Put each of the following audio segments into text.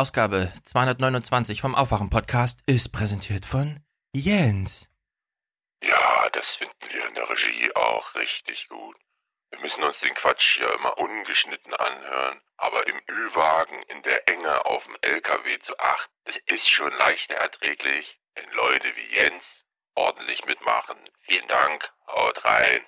Ausgabe 229 vom Aufwachen-Podcast ist präsentiert von Jens. Ja, das finden wir in der Regie auch richtig gut. Wir müssen uns den Quatsch hier immer ungeschnitten anhören, aber im Ü-Wagen in der Enge auf dem LKW zu acht, das ist schon leichter erträglich, wenn Leute wie Jens ordentlich mitmachen. Vielen Dank, haut rein.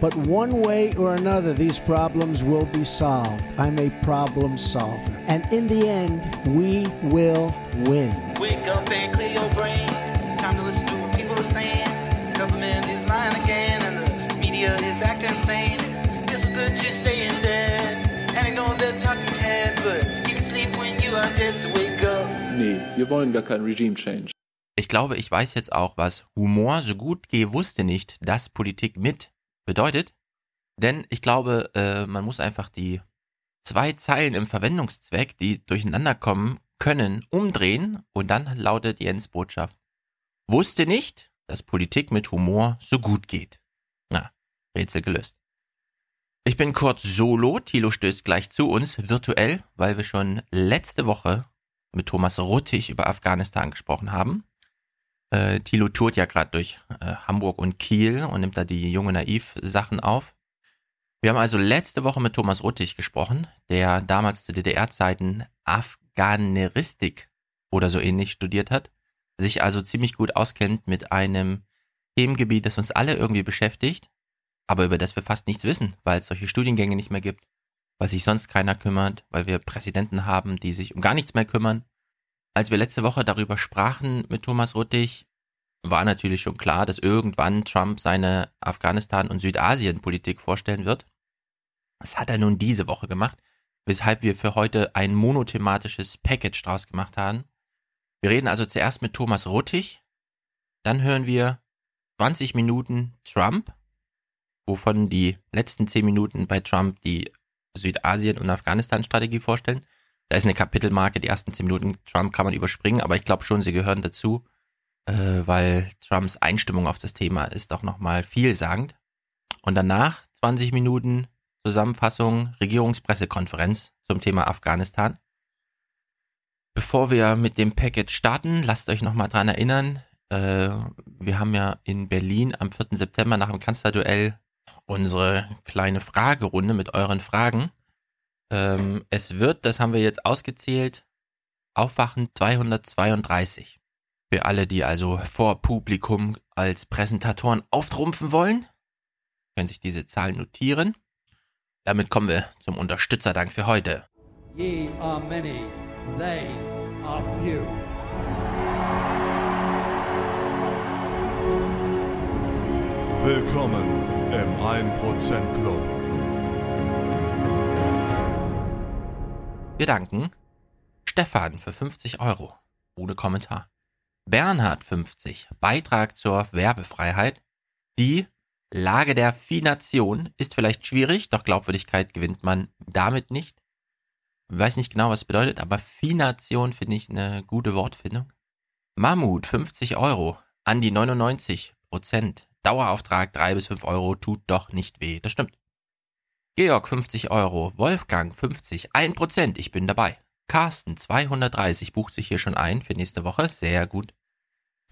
But one way or another, these problems will be solved. I'm a problem solver. And in the end, we will win. Wake up and clear your brain. Time to listen to what people are saying. Government is lying again, and the media is acting insane. It's good to stay in bed and ignore the talking heads, but you can sleep when you are dead, so wake up. Nee, wir wollen gar keinen Regime Change. Ich glaube, ich weiß jetzt auch, was Humor so gut gehe wusste nicht, dass Politik mit bedeutet. Denn ich glaube, äh, man muss einfach die zwei Zeilen im Verwendungszweck, die durcheinander kommen können, umdrehen und dann lautet Jens Botschaft. Wusste nicht, dass Politik mit Humor so gut geht. Na, Rätsel gelöst. Ich bin kurz solo, Thilo stößt gleich zu uns, virtuell, weil wir schon letzte Woche mit Thomas Ruttig über Afghanistan gesprochen haben. Äh, Thilo tourt ja gerade durch äh, Hamburg und Kiel und nimmt da die junge Naiv-Sachen auf. Wir haben also letzte Woche mit Thomas Ruttig gesprochen, der damals zu DDR-Zeiten Afghaneristik oder so ähnlich studiert hat, sich also ziemlich gut auskennt mit einem Themengebiet, das uns alle irgendwie beschäftigt, aber über das wir fast nichts wissen, weil es solche Studiengänge nicht mehr gibt, weil sich sonst keiner kümmert, weil wir Präsidenten haben, die sich um gar nichts mehr kümmern als wir letzte Woche darüber sprachen mit Thomas Ruttig, war natürlich schon klar, dass irgendwann Trump seine Afghanistan- und Südasien-Politik vorstellen wird. Das hat er nun diese Woche gemacht, weshalb wir für heute ein monothematisches Package draus gemacht haben. Wir reden also zuerst mit Thomas Ruttig, dann hören wir 20 Minuten Trump, wovon die letzten 10 Minuten bei Trump die Südasien- und Afghanistan-Strategie vorstellen. Da ist eine Kapitelmarke, die ersten zehn Minuten Trump kann man überspringen, aber ich glaube schon, sie gehören dazu, äh, weil Trumps Einstimmung auf das Thema ist auch nochmal vielsagend. Und danach 20 Minuten Zusammenfassung Regierungspressekonferenz zum Thema Afghanistan. Bevor wir mit dem Package starten, lasst euch nochmal dran erinnern, äh, wir haben ja in Berlin am 4. September nach dem Kanzlerduell unsere kleine Fragerunde mit euren Fragen. Ähm, es wird, das haben wir jetzt ausgezählt, Aufwachen 232. Für alle, die also vor Publikum als Präsentatoren auftrumpfen wollen, können sich diese Zahlen notieren. Damit kommen wir zum Unterstützerdank für heute. Ye are many, they are few. Willkommen im 1% Club. Wir danken Stefan für 50 Euro. Ohne Kommentar. Bernhard 50. Beitrag zur Werbefreiheit. Die Lage der Fination ist vielleicht schwierig, doch Glaubwürdigkeit gewinnt man damit nicht. Ich weiß nicht genau, was es bedeutet, aber Fination finde ich eine gute Wortfindung. Mammut 50 Euro. Andi 99 Prozent. Dauerauftrag 3 bis 5 Euro tut doch nicht weh. Das stimmt. Georg 50 Euro. Wolfgang 50. 1%. Ich bin dabei. Carsten 230 bucht sich hier schon ein für nächste Woche. Sehr gut.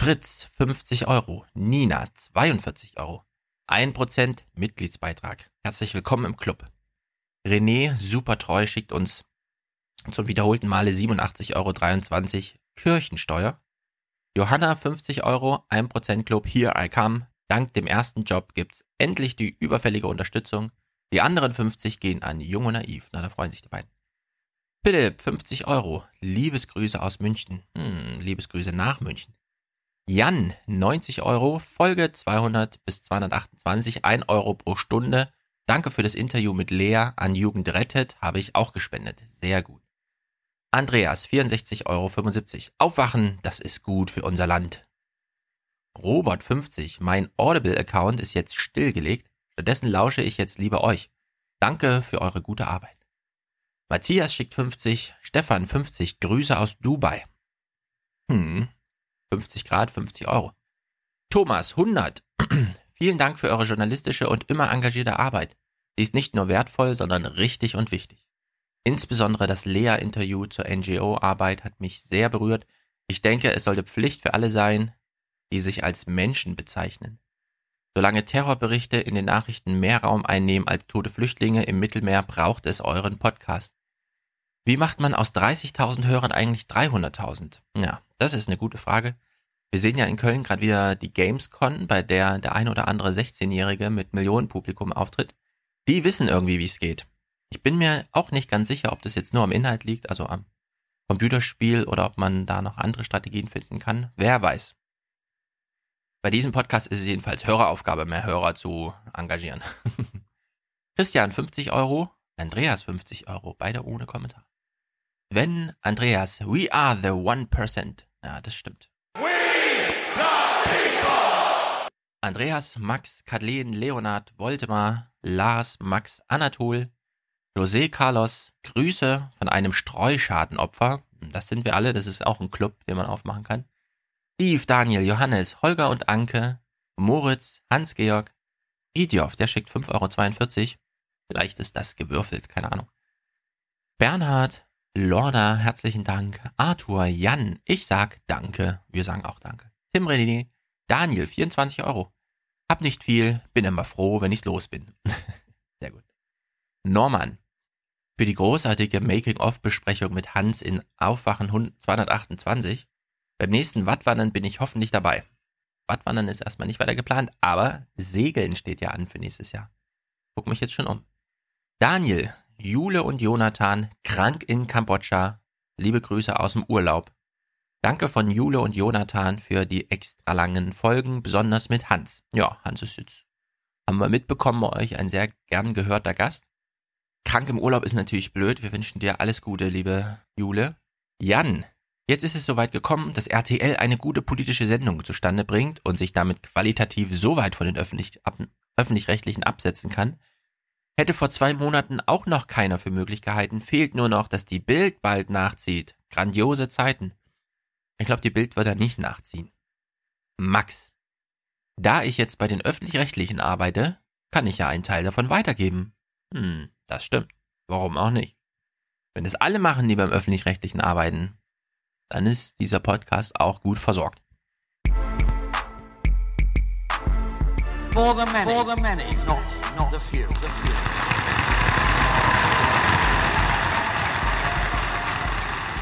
Fritz 50 Euro. Nina 42 Euro. 1% Mitgliedsbeitrag. Herzlich willkommen im Club. René, super treu, schickt uns zum wiederholten Male 87,23 Euro Kirchensteuer. Johanna 50 Euro, 1% Club, here I come. Dank dem ersten Job gibt's endlich die überfällige Unterstützung. Die anderen 50 gehen an Jung und Naiv. Na, da freuen sich die beiden. Philipp, 50 Euro. Liebesgrüße aus München. Hm, Liebesgrüße nach München. Jan, 90 Euro. Folge 200 bis 228, 1 Euro pro Stunde. Danke für das Interview mit Lea an Jugend rettet. Habe ich auch gespendet. Sehr gut. Andreas, 64,75 Euro. Aufwachen, das ist gut für unser Land. Robert, 50. Mein Audible-Account ist jetzt stillgelegt. Stattdessen lausche ich jetzt lieber euch. Danke für eure gute Arbeit. Matthias schickt 50, Stefan 50, Grüße aus Dubai. Hm, 50 Grad, 50 Euro. Thomas 100, vielen Dank für eure journalistische und immer engagierte Arbeit. Sie ist nicht nur wertvoll, sondern richtig und wichtig. Insbesondere das Lea-Interview zur NGO-Arbeit hat mich sehr berührt. Ich denke, es sollte Pflicht für alle sein, die sich als Menschen bezeichnen. Solange Terrorberichte in den Nachrichten mehr Raum einnehmen als tote Flüchtlinge im Mittelmeer, braucht es euren Podcast. Wie macht man aus 30.000 Hörern eigentlich 300.000? Ja, das ist eine gute Frage. Wir sehen ja in Köln gerade wieder die Gamescon, bei der der ein oder andere 16-Jährige mit Millionenpublikum auftritt. Die wissen irgendwie, wie es geht. Ich bin mir auch nicht ganz sicher, ob das jetzt nur am Inhalt liegt, also am Computerspiel oder ob man da noch andere Strategien finden kann. Wer weiß. Bei diesem Podcast ist es jedenfalls Höreraufgabe, mehr Hörer zu engagieren. Christian 50 Euro, Andreas 50 Euro, beide ohne Kommentar. Wenn Andreas, we are the one percent. Ja, das stimmt. Andreas, Max, Kathleen, Leonard, Voldemar, Lars, Max, Anatol, José Carlos, Grüße von einem Streuschadenopfer. Das sind wir alle, das ist auch ein Club, den man aufmachen kann. Steve, Daniel, Johannes, Holger und Anke, Moritz, Hans-Georg, Idiof, der schickt 5,42 Euro. Vielleicht ist das gewürfelt, keine Ahnung. Bernhard, Lorda, herzlichen Dank. Arthur, Jan, ich sag Danke. Wir sagen auch Danke. Tim René, Daniel, 24 Euro. Hab nicht viel, bin immer froh, wenn ich's los bin. Sehr gut. Norman, für die großartige Making-of-Besprechung mit Hans in Aufwachen 228. Beim nächsten Wattwandern bin ich hoffentlich dabei. Wattwandern ist erstmal nicht weiter geplant, aber Segeln steht ja an für nächstes Jahr. Guck mich jetzt schon um. Daniel, Jule und Jonathan, krank in Kambodscha. Liebe Grüße aus dem Urlaub. Danke von Jule und Jonathan für die extra langen Folgen, besonders mit Hans. Ja, Hans ist jetzt, haben wir mitbekommen bei euch, ein sehr gern gehörter Gast. Krank im Urlaub ist natürlich blöd. Wir wünschen dir alles Gute, liebe Jule. Jan, jetzt ist es soweit gekommen, dass RTL eine gute politische Sendung zustande bringt und sich damit qualitativ so weit von den öffentlich-rechtlichen absetzen kann. Hätte vor zwei Monaten auch noch keiner für möglich gehalten, fehlt nur noch, dass die Bild bald nachzieht. Grandiose Zeiten. Ich glaube, die Bild wird da nicht nachziehen. Max. Da ich jetzt bei den öffentlich-rechtlichen arbeite, kann ich ja einen Teil davon weitergeben. Hm, das stimmt. Warum auch nicht? Wenn es alle machen, die beim öffentlich-rechtlichen arbeiten, dann ist dieser Podcast auch gut versorgt. For the many, For the many. Not, not the few. The few.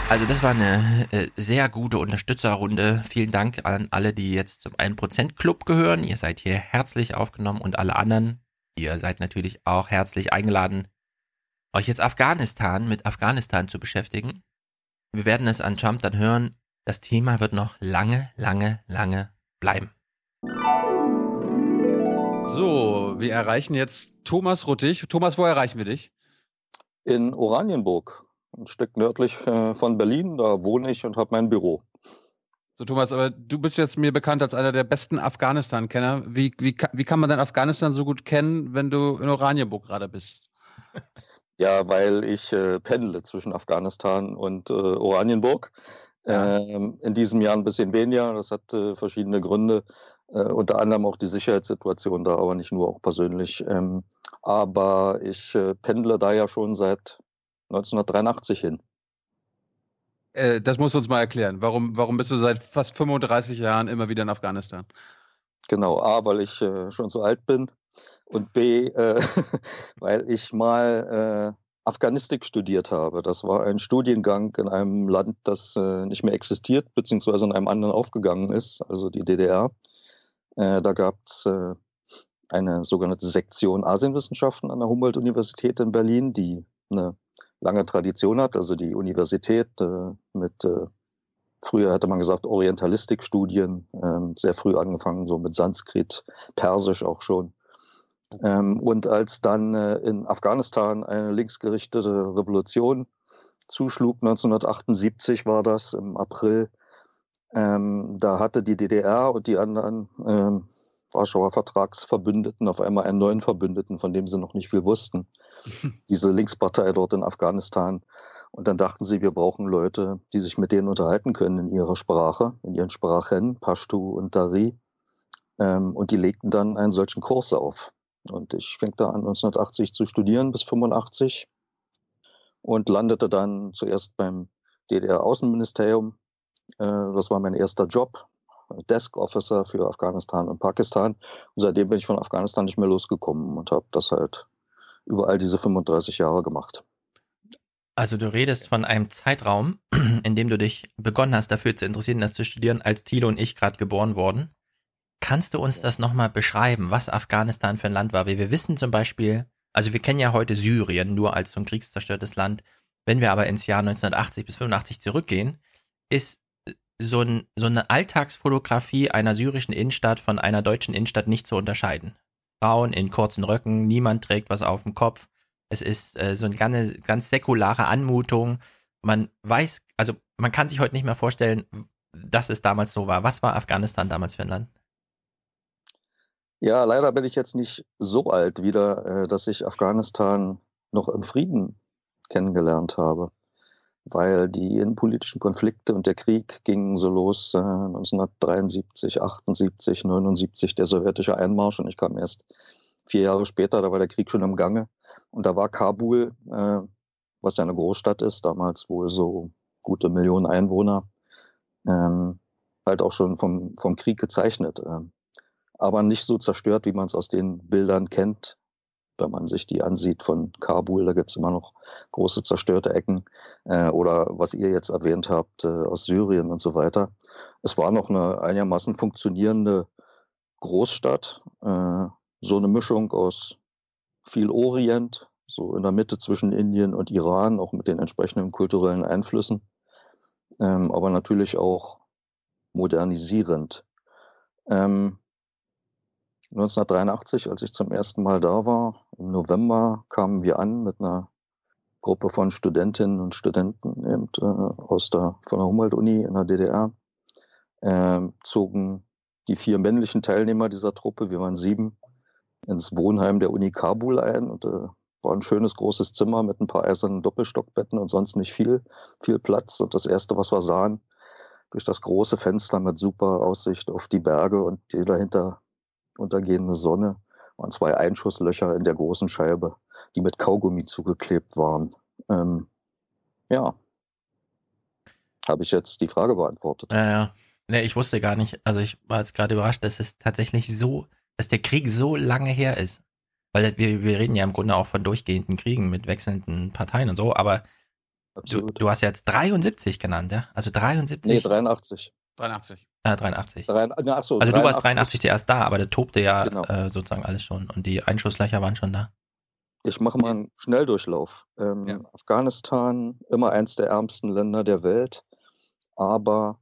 Also das war eine äh, sehr gute Unterstützerrunde. Vielen Dank an alle, die jetzt zum 1% Club gehören. Ihr seid hier herzlich aufgenommen und alle anderen, ihr seid natürlich auch herzlich eingeladen, euch jetzt Afghanistan mit Afghanistan zu beschäftigen. Wir werden es an Trump dann hören. Das Thema wird noch lange, lange, lange bleiben. So, wir erreichen jetzt Thomas Ruttig. Thomas, wo erreichen wir dich? In Oranienburg, ein Stück nördlich äh, von Berlin. Da wohne ich und habe mein Büro. So, Thomas, aber du bist jetzt mir bekannt als einer der besten Afghanistan-Kenner. Wie, wie, wie kann man denn Afghanistan so gut kennen, wenn du in Oranienburg gerade bist? Ja, weil ich äh, pendle zwischen Afghanistan und äh, Oranienburg. Ja. Ähm, in diesem Jahr ein bisschen weniger. Das hat äh, verschiedene Gründe. Äh, unter anderem auch die Sicherheitssituation da, aber nicht nur, auch persönlich. Ähm, aber ich äh, pendle da ja schon seit 1983 hin. Äh, das musst du uns mal erklären. Warum, warum bist du seit fast 35 Jahren immer wieder in Afghanistan? Genau, A, weil ich schon so alt bin und B, äh, weil ich mal äh, Afghanistik studiert habe. Das war ein Studiengang in einem Land, das äh, nicht mehr existiert, beziehungsweise in einem anderen aufgegangen ist, also die DDR. Äh, da gab es äh, eine sogenannte Sektion Asienwissenschaften an der Humboldt-Universität in Berlin, die eine lange Tradition hat. Also die Universität äh, mit, früher hätte man gesagt, Orientalistikstudien, ähm, sehr früh angefangen, so mit Sanskrit, Persisch auch schon. Ähm, und als dann äh, in Afghanistan eine linksgerichtete Revolution zuschlug, 1978 war das im April, ähm, da hatte die DDR und die anderen ähm, Warschauer Vertragsverbündeten auf einmal einen neuen Verbündeten, von dem sie noch nicht viel wussten. Diese Linkspartei dort in Afghanistan. Und dann dachten sie, wir brauchen Leute, die sich mit denen unterhalten können in ihrer Sprache, in ihren Sprachen, Pashtu und Dari. Ähm, und die legten dann einen solchen Kurs auf. Und ich fing da an, 1980 zu studieren bis 85. und landete dann zuerst beim DDR-Außenministerium. Äh, das war mein erster Job, Desk Officer für Afghanistan und Pakistan. Und seitdem bin ich von Afghanistan nicht mehr losgekommen und habe das halt über all diese 35 Jahre gemacht. Also du redest von einem Zeitraum, in dem du dich begonnen hast, dafür zu interessieren, das zu studieren, als Thilo und ich gerade geboren wurden. Kannst du uns das nochmal beschreiben, was Afghanistan für ein Land war? Wir wissen zum Beispiel, also wir kennen ja heute Syrien nur als so ein kriegszerstörtes Land. Wenn wir aber ins Jahr 1980 bis 85 zurückgehen, ist so, ein, so eine Alltagsfotografie einer syrischen Innenstadt von einer deutschen Innenstadt nicht zu unterscheiden. Frauen in kurzen Röcken, niemand trägt was auf dem Kopf. Es ist äh, so eine ganz, ganz säkulare Anmutung. Man weiß, also man kann sich heute nicht mehr vorstellen, dass es damals so war. Was war Afghanistan damals für ein Land? Ja, leider bin ich jetzt nicht so alt wieder, äh, dass ich Afghanistan noch im Frieden kennengelernt habe weil die innenpolitischen Konflikte und der Krieg gingen so los äh, 1973, 78, 79, der sowjetische Einmarsch und ich kam erst vier Jahre später, da war der Krieg schon im Gange und da war Kabul, äh, was ja eine Großstadt ist, damals wohl so gute Millionen Einwohner, ähm, halt auch schon vom, vom Krieg gezeichnet. Äh, aber nicht so zerstört, wie man es aus den Bildern kennt, wenn man sich die ansieht von Kabul, da gibt es immer noch große zerstörte Ecken äh, oder was ihr jetzt erwähnt habt äh, aus Syrien und so weiter. Es war noch eine einigermaßen funktionierende Großstadt, äh, so eine Mischung aus viel Orient, so in der Mitte zwischen Indien und Iran, auch mit den entsprechenden kulturellen Einflüssen, ähm, aber natürlich auch modernisierend. Ähm, 1983, als ich zum ersten Mal da war, im November kamen wir an mit einer Gruppe von Studentinnen und Studenten eben, äh, aus der, von der Humboldt-Uni in der DDR, äh, zogen die vier männlichen Teilnehmer dieser Truppe, wir waren sieben, ins Wohnheim der Uni Kabul ein und äh, war ein schönes großes Zimmer mit ein paar eisernen Doppelstockbetten und sonst nicht viel, viel Platz. Und das erste, was wir sahen, durch das große Fenster mit super Aussicht auf die Berge und die dahinter untergehende Sonne waren zwei Einschusslöcher in der großen Scheibe, die mit Kaugummi zugeklebt waren. Ähm, ja. Habe ich jetzt die Frage beantwortet? Ja, ja. Nee, ich wusste gar nicht, also ich war jetzt gerade überrascht, dass es tatsächlich so, dass der Krieg so lange her ist. Weil wir, wir reden ja im Grunde auch von durchgehenden Kriegen mit wechselnden Parteien und so, aber du, du hast ja jetzt 73 genannt, ja? Also 73? Nee, 83. 83. Ah, 83. Drei, ach so, also 83. du warst 83 zuerst da, aber der tobte ja genau. äh, sozusagen alles schon und die Einschusslöcher waren schon da. Ich mache mal einen Schnelldurchlauf. Ähm, ja. Afghanistan, immer eins der ärmsten Länder der Welt, aber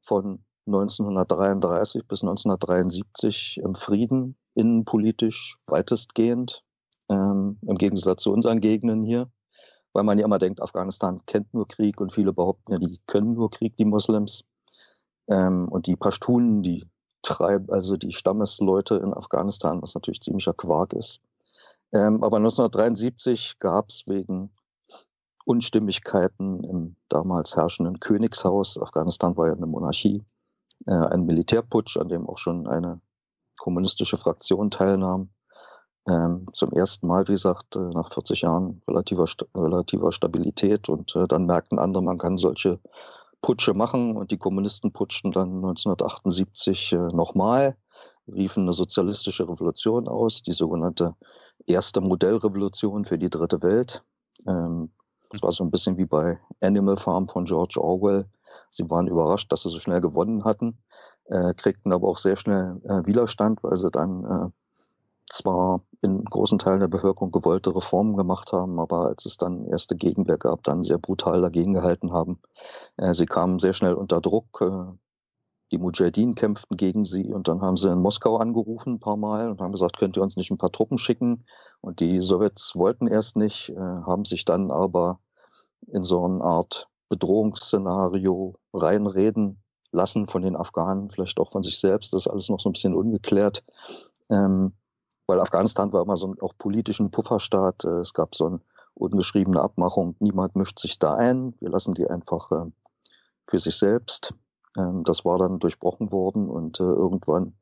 von 1933 bis 1973 im Frieden, innenpolitisch weitestgehend, ähm, im Gegensatz zu unseren Gegenden hier, weil man ja immer denkt, Afghanistan kennt nur Krieg und viele behaupten ja, die können nur Krieg, die Moslems. Ähm, und die Pashtunen, die treiben, also die Stammesleute in Afghanistan, was natürlich ziemlicher Quark ist. Ähm, aber 1973 gab es wegen Unstimmigkeiten im damals herrschenden Königshaus, Afghanistan war ja eine Monarchie, äh, einen Militärputsch, an dem auch schon eine kommunistische Fraktion teilnahm. Ähm, zum ersten Mal, wie gesagt, äh, nach 40 Jahren relativer, relativer Stabilität und äh, dann merkten andere, man kann solche Putsche machen und die Kommunisten putschten dann 1978 äh, nochmal, riefen eine sozialistische Revolution aus, die sogenannte erste Modellrevolution für die dritte Welt. Ähm, das war so ein bisschen wie bei Animal Farm von George Orwell. Sie waren überrascht, dass sie so schnell gewonnen hatten, äh, kriegten aber auch sehr schnell äh, Widerstand, weil sie dann äh, zwar in großen Teilen der Bevölkerung gewollte Reformen gemacht haben, aber als es dann erste Gegenwehr gab, dann sehr brutal dagegen gehalten haben. Äh, sie kamen sehr schnell unter Druck. Äh, die Mujahideen kämpften gegen sie und dann haben sie in Moskau angerufen ein paar Mal und haben gesagt, könnt ihr uns nicht ein paar Truppen schicken? Und die Sowjets wollten erst nicht, äh, haben sich dann aber in so eine Art Bedrohungsszenario reinreden lassen von den Afghanen, vielleicht auch von sich selbst. Das ist alles noch so ein bisschen ungeklärt. Ähm, weil Afghanistan war immer so ein auch politischen Pufferstaat. Äh, es gab so eine ungeschriebene Abmachung, niemand mischt sich da ein, wir lassen die einfach äh, für sich selbst. Ähm, das war dann durchbrochen worden und äh, irgendwann,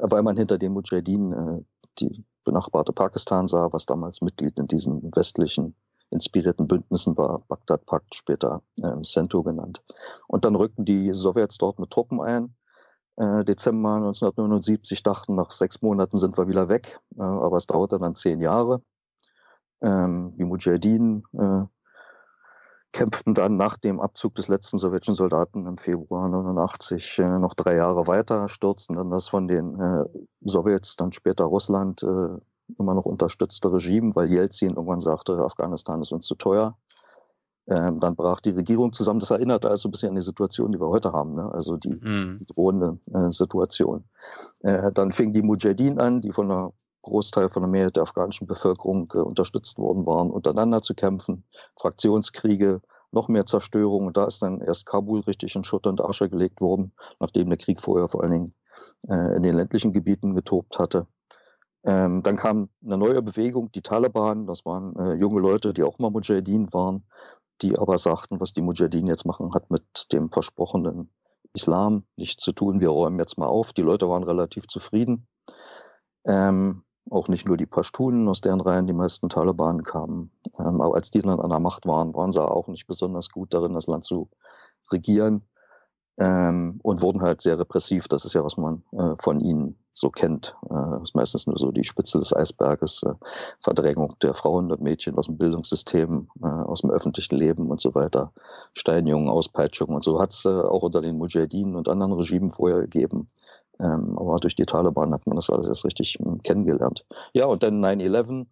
weil man hinter den Mujahideen die benachbarte Pakistan sah, was damals Mitglied in diesen westlichen inspirierten Bündnissen war Bagdad-Pakt, später ähm, CENTO genannt. Und dann rückten die Sowjets dort mit Truppen ein. Äh, Dezember 1979 dachten, nach sechs Monaten sind wir wieder weg, äh, aber es dauerte dann zehn Jahre. Ähm, die Mujahideen äh, kämpften dann nach dem Abzug des letzten sowjetischen Soldaten im Februar 89 äh, noch drei Jahre weiter, stürzten dann das von den äh, Sowjets, dann später Russland, immer noch unterstützte Regime, weil Jelzin irgendwann sagte, Afghanistan ist uns zu teuer. Ähm, dann brach die Regierung zusammen. Das erinnert also ein bisschen an die Situation, die wir heute haben, ne? also die, mhm. die drohende äh, Situation. Äh, dann fing die Mujahideen an, die von einer Großteil von der Mehrheit der afghanischen Bevölkerung äh, unterstützt worden waren, untereinander zu kämpfen, Fraktionskriege, noch mehr Zerstörung. Und da ist dann erst Kabul richtig in Schutt und Asche gelegt worden, nachdem der Krieg vorher vor allen Dingen äh, in den ländlichen Gebieten getobt hatte. Ähm, dann kam eine neue Bewegung, die Taliban. Das waren äh, junge Leute, die auch mal Mujahideen waren, die aber sagten, was die Mujahideen jetzt machen, hat mit dem versprochenen Islam nichts zu tun. Wir räumen jetzt mal auf. Die Leute waren relativ zufrieden. Ähm, auch nicht nur die Pashtunen, aus deren Reihen die meisten Taliban kamen. Ähm, aber als die dann an der Macht waren, waren sie auch nicht besonders gut darin, das Land zu regieren ähm, und wurden halt sehr repressiv. Das ist ja, was man äh, von ihnen so kennt. Äh, das ist meistens nur so die Spitze des Eisberges, äh, Verdrängung der Frauen und Mädchen aus dem Bildungssystem, äh, aus dem öffentlichen Leben und so weiter, Steinjungen, Auspeitschungen und so hat es äh, auch unter den Mujahideen und anderen Regimen vorher gegeben. Ähm, aber durch die Taliban hat man das alles erst richtig hm, kennengelernt. Ja, und dann 9-11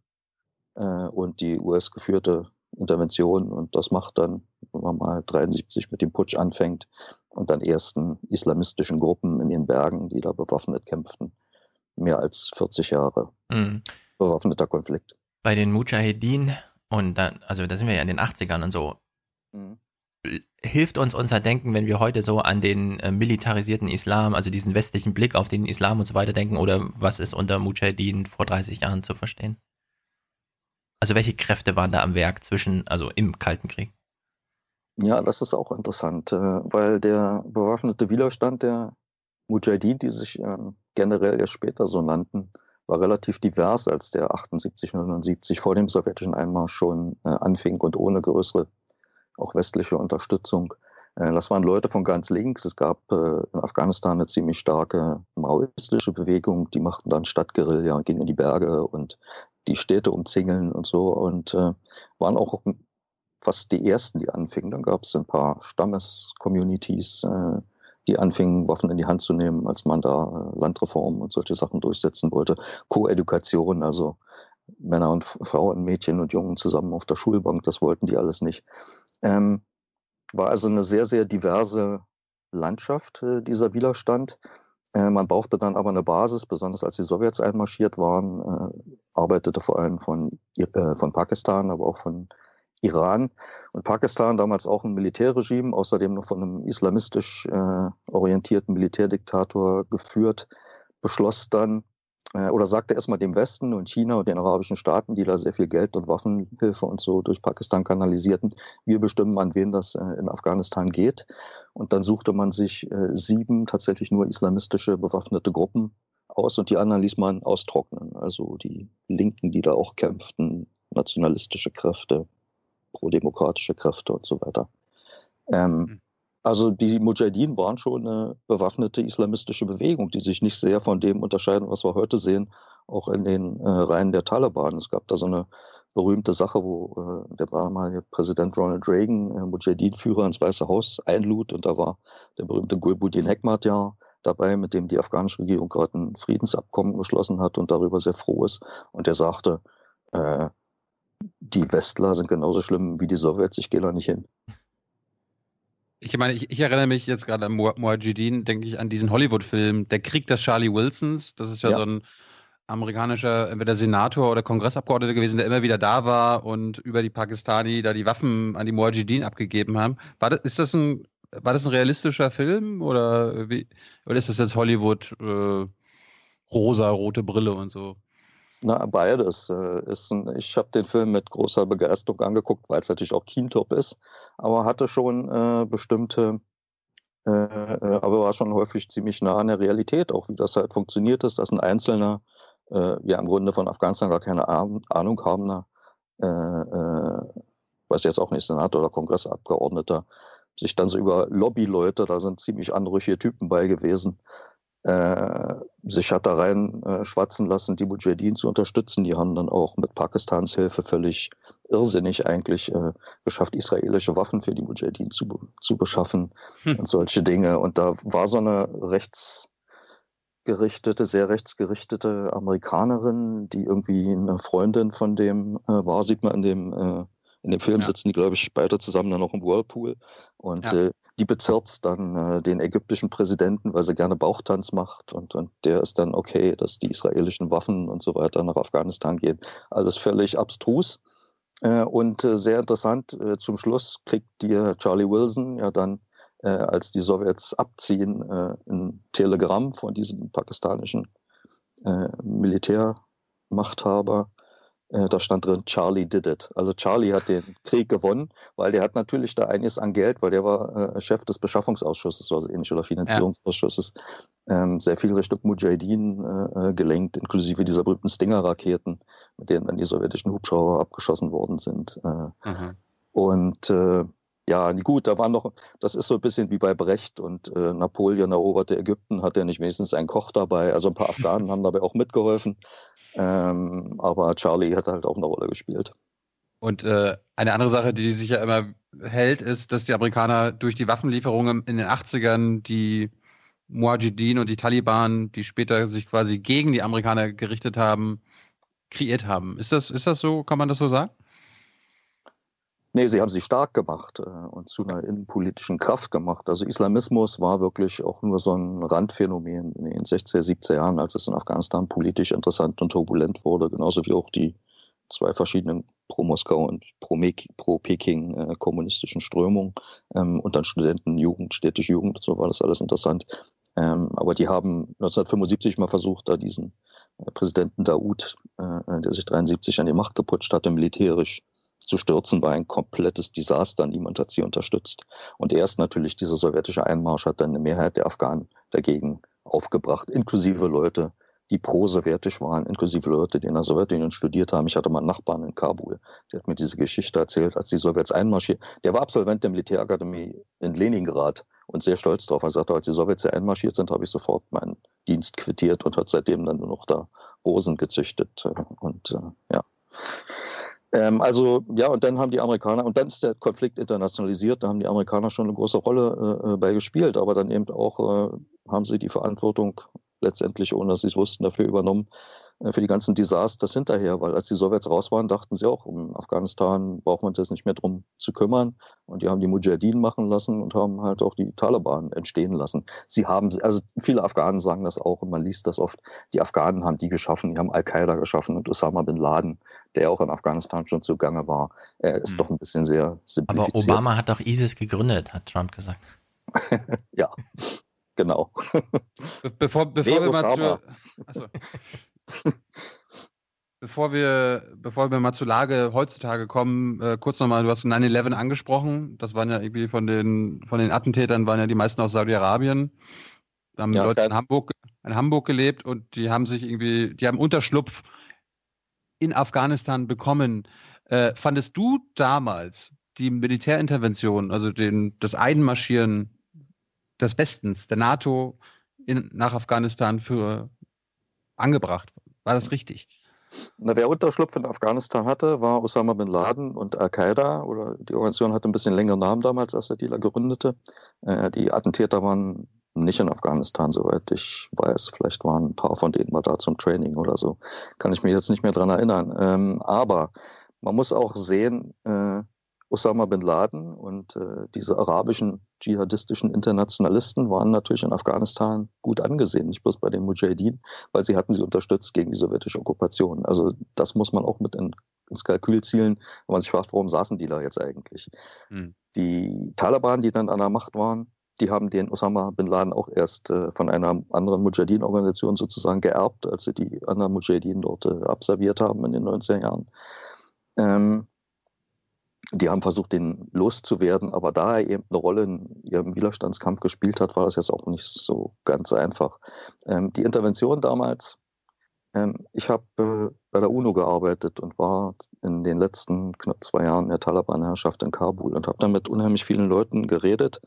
äh, und die US-geführte Intervention und das macht dann, wenn man mal 73 mit dem Putsch anfängt und dann ersten islamistischen Gruppen in den Bergen, die da bewaffnet kämpften. Mehr als 40 Jahre mhm. bewaffneter Konflikt. Bei den Mujahedin und dann, also da sind wir ja in den 80ern und so. Mhm hilft uns unser Denken, wenn wir heute so an den äh, militarisierten Islam, also diesen westlichen Blick auf den Islam und so weiter denken, oder was ist unter Mujahideen vor 30 Jahren zu verstehen? Also welche Kräfte waren da am Werk zwischen, also im Kalten Krieg? Ja, das ist auch interessant, äh, weil der bewaffnete Widerstand der Mujahideen, die sich äh, generell erst später so nannten, war relativ divers, als der 78, 79 vor dem sowjetischen Einmarsch schon äh, anfing und ohne größere auch westliche Unterstützung. Äh, das waren Leute von ganz links. Es gab in Afghanistan eine ziemlich starke maoistische Bewegung. Die machten dann Stadtguerilla und gingen in die Berge und die Städte umzingeln und so und äh, waren auch fast die ersten, die anfingen. Dann gab es ein paar Stammes-Communities, die anfingen, Waffen in die Hand zu nehmen, als man da Landreformen und solche Sachen durchsetzen wollte. Koedukation, also Männer und Frauen, Mädchen und Jungen zusammen auf der Schulbank, das wollten die alles nicht. Ähm, war also eine sehr, sehr diverse Landschaft, äh, dieser Widerstand. Äh, man brauchte dann aber eine Basis, besonders als die Sowjets einmarschiert waren, äh, arbeitete vor allem von, äh, von Pakistan, aber auch von Iran. Und Pakistan, damals auch ein Militärregime, außerdem noch von einem islamistisch äh, orientierten Militärdiktator geführt, beschloss dann, äh, oder sagte erstmal dem Westen und China und den arabischen Staaten, die da sehr viel Geld und Waffenhilfe und so durch Pakistan kanalisierten, wir bestimmen, an wen das äh, in Afghanistan geht. Und dann suchte man sich äh, sieben tatsächlich nur islamistische bewaffnete Gruppen aus und die anderen ließ man austrocknen. Also die Linken, die da auch kämpften, nationalistische Kräfte, prodemokratische Kräfte und so weiter. Ähm, hm. Also die Mujahideen waren schon eine bewaffnete islamistische Bewegung, die sich nicht sehr von dem unterscheiden, was wir heute sehen, auch in den äh, Reihen der Taliban. Es gab da so eine berühmte Sache, wo äh, der damalige Präsident Ronald Reagan äh, Mujahideen-Führer ins Weiße Haus einlud und da war der berühmte Gulbuddin Hekmatyar dabei, mit dem die afghanische Regierung gerade ein Friedensabkommen geschlossen hat und darüber sehr froh ist. Und der sagte, äh, die Westler sind genauso schlimm wie die Sowjets, ich gehe da nicht hin. Ich meine, ich, ich, erinnere mich jetzt gerade an Mujahideen, denke ich an diesen Hollywood-Film Der Krieg des Charlie Wilsons. Das ist ja, ja, so ein amerikanischer, entweder Senator oder Kongressabgeordneter gewesen, der immer wieder da war und über die Pakistani da die Waffen an die Mujahideen abgegeben haben. War das, ist das ein, war das ein realistischer Film oder, wie, oder ist das jetzt Hollywood äh, rosa, rote Brille und so? Na, beides. Äh, ich habe den Film mit großer Begeisterung angeguckt, weil es natürlich auch Keentop ist, aber hatte schon äh, bestimmte, äh, äh, aber war schon häufig ziemlich nah an der Realität, auch wie das halt funktioniert ist, dass ein Einzelner, äh, ja im Grunde von Afghanistan gar keine Ahnung haben, äh, äh, weiß jetzt auch nicht, Senator oder Kongressabgeordneter, sich dann so über Lobbyleute, da sind ziemlich anrüchige Typen bei gewesen, sich hat da rein äh, schwatzen lassen, die Mujahideen zu unterstützen. Die haben dann auch mit Pakistans Hilfe völlig irrsinnig eigentlich äh, geschafft, israelische Waffen für die Mujahideen zu, zu beschaffen hm. und solche Dinge. Und da war so eine rechtsgerichtete, sehr rechtsgerichtete Amerikanerin, die irgendwie eine Freundin von dem äh, war, sieht man in dem äh, in dem Film ja. sitzen die, glaube ich, beide zusammen dann noch im Whirlpool. Und ja. äh, die bezirzt dann äh, den ägyptischen Präsidenten, weil sie gerne Bauchtanz macht. Und, und der ist dann okay, dass die israelischen Waffen und so weiter nach Afghanistan gehen. Alles völlig abstrus. Äh, und äh, sehr interessant, äh, zum Schluss kriegt dir Charlie Wilson ja dann, als die Sowjets abziehen, ein Telegramm von diesem pakistanischen Militärmachthaber, äh, da stand drin, Charlie did it. Also Charlie hat den Krieg gewonnen, weil der hat natürlich da einiges an Geld, weil der war äh, Chef des Beschaffungsausschusses, also ähnlich, oder Finanzierungsausschusses, ja. ähm, sehr viel Richtung Mujahideen äh, äh, gelenkt, inklusive dieser berühmten Stinger-Raketen, mit denen dann die sowjetischen Hubschrauber abgeschossen worden sind. Äh, mhm. Und ja, gut, da war noch, das ist so ein bisschen wie bei Brecht und äh, Napoleon eroberte Ägypten, hat er nicht wenigstens einen Koch dabei. Also ein paar Afghanen haben dabei auch mitgeholfen. Ähm, aber Charlie hat halt auch eine Rolle gespielt. Und äh, eine andere Sache, die sich ja immer hält, ist, dass die Amerikaner durch die Waffenlieferungen in den 80ern die Mujahideen und die Taliban, die später sich quasi gegen die Amerikaner gerichtet haben, kreiert haben. Ist das, ist das so? Kann man das so sagen? Nee, sie haben sie stark gemacht äh, und zu einer innenpolitischen Kraft gemacht. Also Islamismus war wirklich auch nur so ein Randphänomen in den 60er, 70er Jahren, als es in Afghanistan politisch interessant und turbulent wurde, genauso wie auch die zwei verschiedenen pro-Moskau und pro-Peking äh, kommunistischen Strömungen ähm, und dann Studenten, Jugend, städtische Jugend, so war das alles interessant. Ähm, aber die haben 1975 mal versucht, da diesen äh, Präsidenten Daoud, äh, der sich 73 an die Macht geputscht hatte, militärisch zu stürzen, war ein komplettes Desaster. Niemand hat sie unterstützt. Und erst natürlich dieser sowjetische Einmarsch hat dann eine Mehrheit der Afghanen dagegen aufgebracht, inklusive Leute, die pro-sowjetisch waren, inklusive Leute, die in der Sowjetunion studiert haben. Ich hatte mal einen Nachbarn in Kabul, der hat mir diese Geschichte erzählt, als die Sowjets einmarschiert. Der war Absolvent der Militärakademie in Leningrad und sehr stolz darauf. Er sagte, als die Sowjets hier einmarschiert sind, habe ich sofort meinen Dienst quittiert und hat seitdem dann nur noch da Rosen gezüchtet. Und äh, ja. Ähm, also ja, und dann haben die Amerikaner, und dann ist der Konflikt internationalisiert, da haben die Amerikaner schon eine große Rolle äh, äh bei gespielt, aber dann eben auch äh, haben sie die Verantwortung letztendlich, ohne dass sie es wussten, dafür übernommen, für die ganzen Desasters hinterher, weil als die Sowjets raus waren, dachten sie auch, um Afghanistan braucht man uns jetzt nicht mehr drum zu kümmern. Und die haben die Mujahideen machen lassen und haben halt auch die Taliban entstehen lassen. Sie haben, also viele Afghanen sagen das auch und man liest das oft, die Afghanen haben die geschaffen, die haben Al-Qaida geschaffen und Osama bin Laden, der auch in Afghanistan schon zugange war, er ist hm. doch ein bisschen sehr simplifiziert. Aber Obama hat doch ISIS gegründet, hat Trump gesagt. ja, genau. Bevor, bevor wir mal zur, achso. Bevor wir, bevor wir mal zur Lage heutzutage kommen, äh, kurz nochmal, du hast 9-11 angesprochen. Das waren ja irgendwie von den, von den Attentätern waren ja die meisten aus Saudi-Arabien. Da haben ja, Leute in Hamburg, in Hamburg gelebt und die haben sich irgendwie, die haben Unterschlupf in Afghanistan bekommen. Äh, fandest du damals die Militärintervention, also den, das Einmarschieren des Westens, der NATO in, nach Afghanistan für angebracht? War das richtig? Na, wer Unterschlupf in Afghanistan hatte, war Osama bin Laden und Al-Qaida. Oder die Organisation hatte ein bisschen längeren Namen damals, als der Dealer gründete. Äh, die Attentäter waren nicht in Afghanistan, soweit ich weiß. Vielleicht waren ein paar von denen mal da zum Training oder so. Kann ich mich jetzt nicht mehr dran erinnern. Ähm, aber man muss auch sehen, äh, Osama bin Laden und äh, diese arabischen dschihadistischen Internationalisten waren natürlich in Afghanistan gut angesehen, nicht bloß bei den Mujahideen, weil sie hatten sie unterstützt gegen die sowjetische Okkupation. Also das muss man auch mit in, ins Kalkül zielen, wenn man sich fragt, warum saßen die da jetzt eigentlich? Hm. Die Taliban, die dann an der Macht waren, die haben den Osama bin Laden auch erst äh, von einer anderen Mujahideen-Organisation sozusagen geerbt, als sie die anderen Mujahideen dort äh, abserviert haben in den 90er Jahren. Ähm, die haben versucht, den loszuwerden, aber da er eben eine Rolle in ihrem Widerstandskampf gespielt hat, war das jetzt auch nicht so ganz einfach. Ähm, die Intervention damals Ähm, ich habe äh, bei der UNO gearbeitet und war in den letzten knapp zwei Jahren der Taliban-Herrschaft in Kabul und habe dann mit unheimlich vielen Leuten geredet,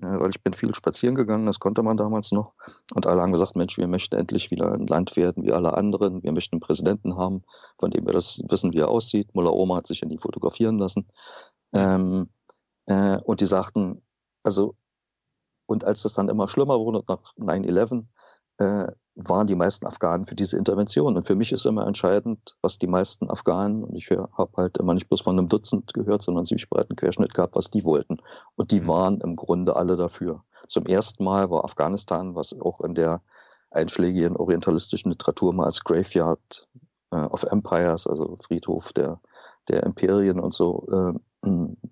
weil ich bin viel spazieren gegangen, das konnte man damals noch. Und alle haben gesagt, Mensch, wir möchten endlich wieder ein Land werden wie alle anderen. Wir möchten einen Präsidenten haben, von dem wir das wissen, wie er aussieht. Mullah Oma hat sich ja nie fotografieren lassen. Ähm, äh, und die sagten, also, und als das dann immer schlimmer wurde nach 9-11, äh, waren die meisten Afghanen für diese Intervention. Und für mich ist immer entscheidend, was die meisten Afghanen, und ich habe halt immer nicht bloß von einem Dutzend gehört, sondern einen ziemlich breiten Querschnitt gehabt, was die wollten. Und die mhm. waren im Grunde alle dafür. Zum ersten Mal war Afghanistan, was auch in der einschlägigen orientalistischen Literatur mal als Graveyard äh, of Empires, also Friedhof der, der Imperien und so äh,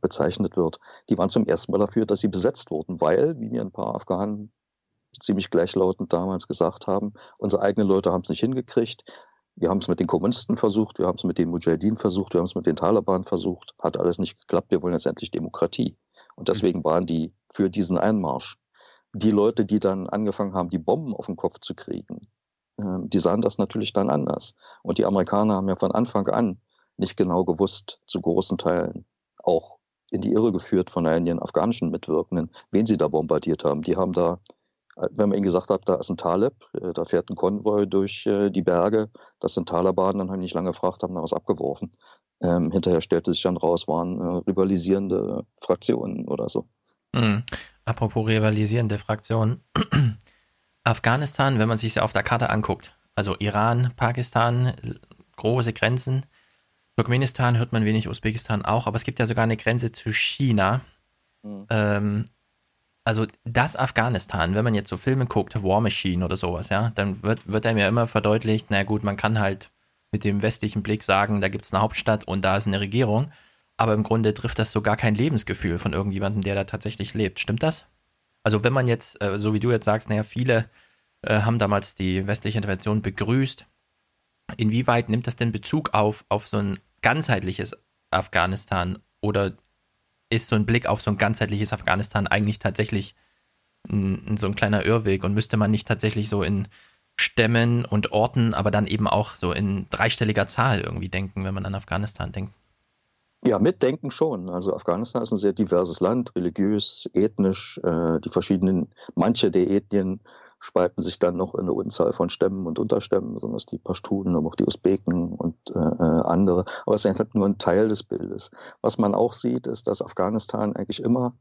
bezeichnet wird, die waren zum ersten Mal dafür, dass sie besetzt wurden, weil, wie mir ein paar Afghanen ziemlich gleichlautend damals gesagt haben, unsere eigenen Leute haben es nicht hingekriegt. Wir haben es mit den Kommunisten versucht, wir haben es mit den Mujahideen versucht, wir haben es mit den Taliban versucht, hat alles nicht geklappt. Wir wollen jetzt endlich Demokratie. Und deswegen mhm. waren die für diesen Einmarsch. Die Leute, die dann angefangen haben, die Bomben auf den Kopf zu kriegen, ähm, die sahen das natürlich dann anders. Und die Amerikaner haben ja von Anfang an nicht genau gewusst, zu großen Teilen, auch in die Irre geführt von einigen afghanischen Mitwirkenden, wen sie da bombardiert haben. Die haben da wenn man ihnen gesagt hat, da ist ein Taleb, äh, da fährt ein Konvoi durch äh, die Berge, das sind Taliban, dann haben die nicht lange gefragt, haben da was abgeworfen. Ähm, hinterher stellte sich dann raus, waren äh, rivalisierende Fraktionen oder so. Mhm. Apropos rivalisierende Fraktionen. Afghanistan, wenn man sich auf der Karte anguckt, also Iran, Pakistan, große Grenzen. Turkmenistan hört man wenig, Usbekistan auch, aber es gibt ja sogar eine Grenze zu China. Mhm. Ähm, also das Afghanistan, wenn man jetzt so Filme guckt, War Machine oder sowas, ja, dann wird, wird einem ja immer verdeutlicht, na gut, man kann halt mit dem westlichen Blick sagen, da gibt es eine Hauptstadt und da ist eine Regierung, aber im Grunde trifft das so gar kein Lebensgefühl von irgendjemandem, der da tatsächlich lebt. Stimmt das? Also wenn man jetzt, äh, so wie du jetzt sagst, naja, viele äh, haben damals die westliche Intervention begrüßt, inwieweit nimmt das denn Bezug auf, auf so ein ganzheitliches Afghanistan oder ist so ein Blick auf so ein ganzheitliches Afghanistan eigentlich tatsächlich ein, so ein kleiner Irrweg und müsste man nicht tatsächlich so in Stämmen und Orten, aber dann eben auch so in dreistelliger Zahl irgendwie denken, wenn man an Afghanistan denkt. Ja, mitdenken schon. Also Afghanistan ist ein sehr diverses Land, religiös, ethnisch. Äh, die verschiedenen, manche der Ethnien spalten sich dann noch in eine Unzahl von Stämmen und Unterstämmen, besonders die Pashtunen, aber auch die Usbeken und äh, äh, andere. Aber es ist halt nur ein Teil des Bildes. Was man auch sieht, ist, dass Afghanistan eigentlich immer,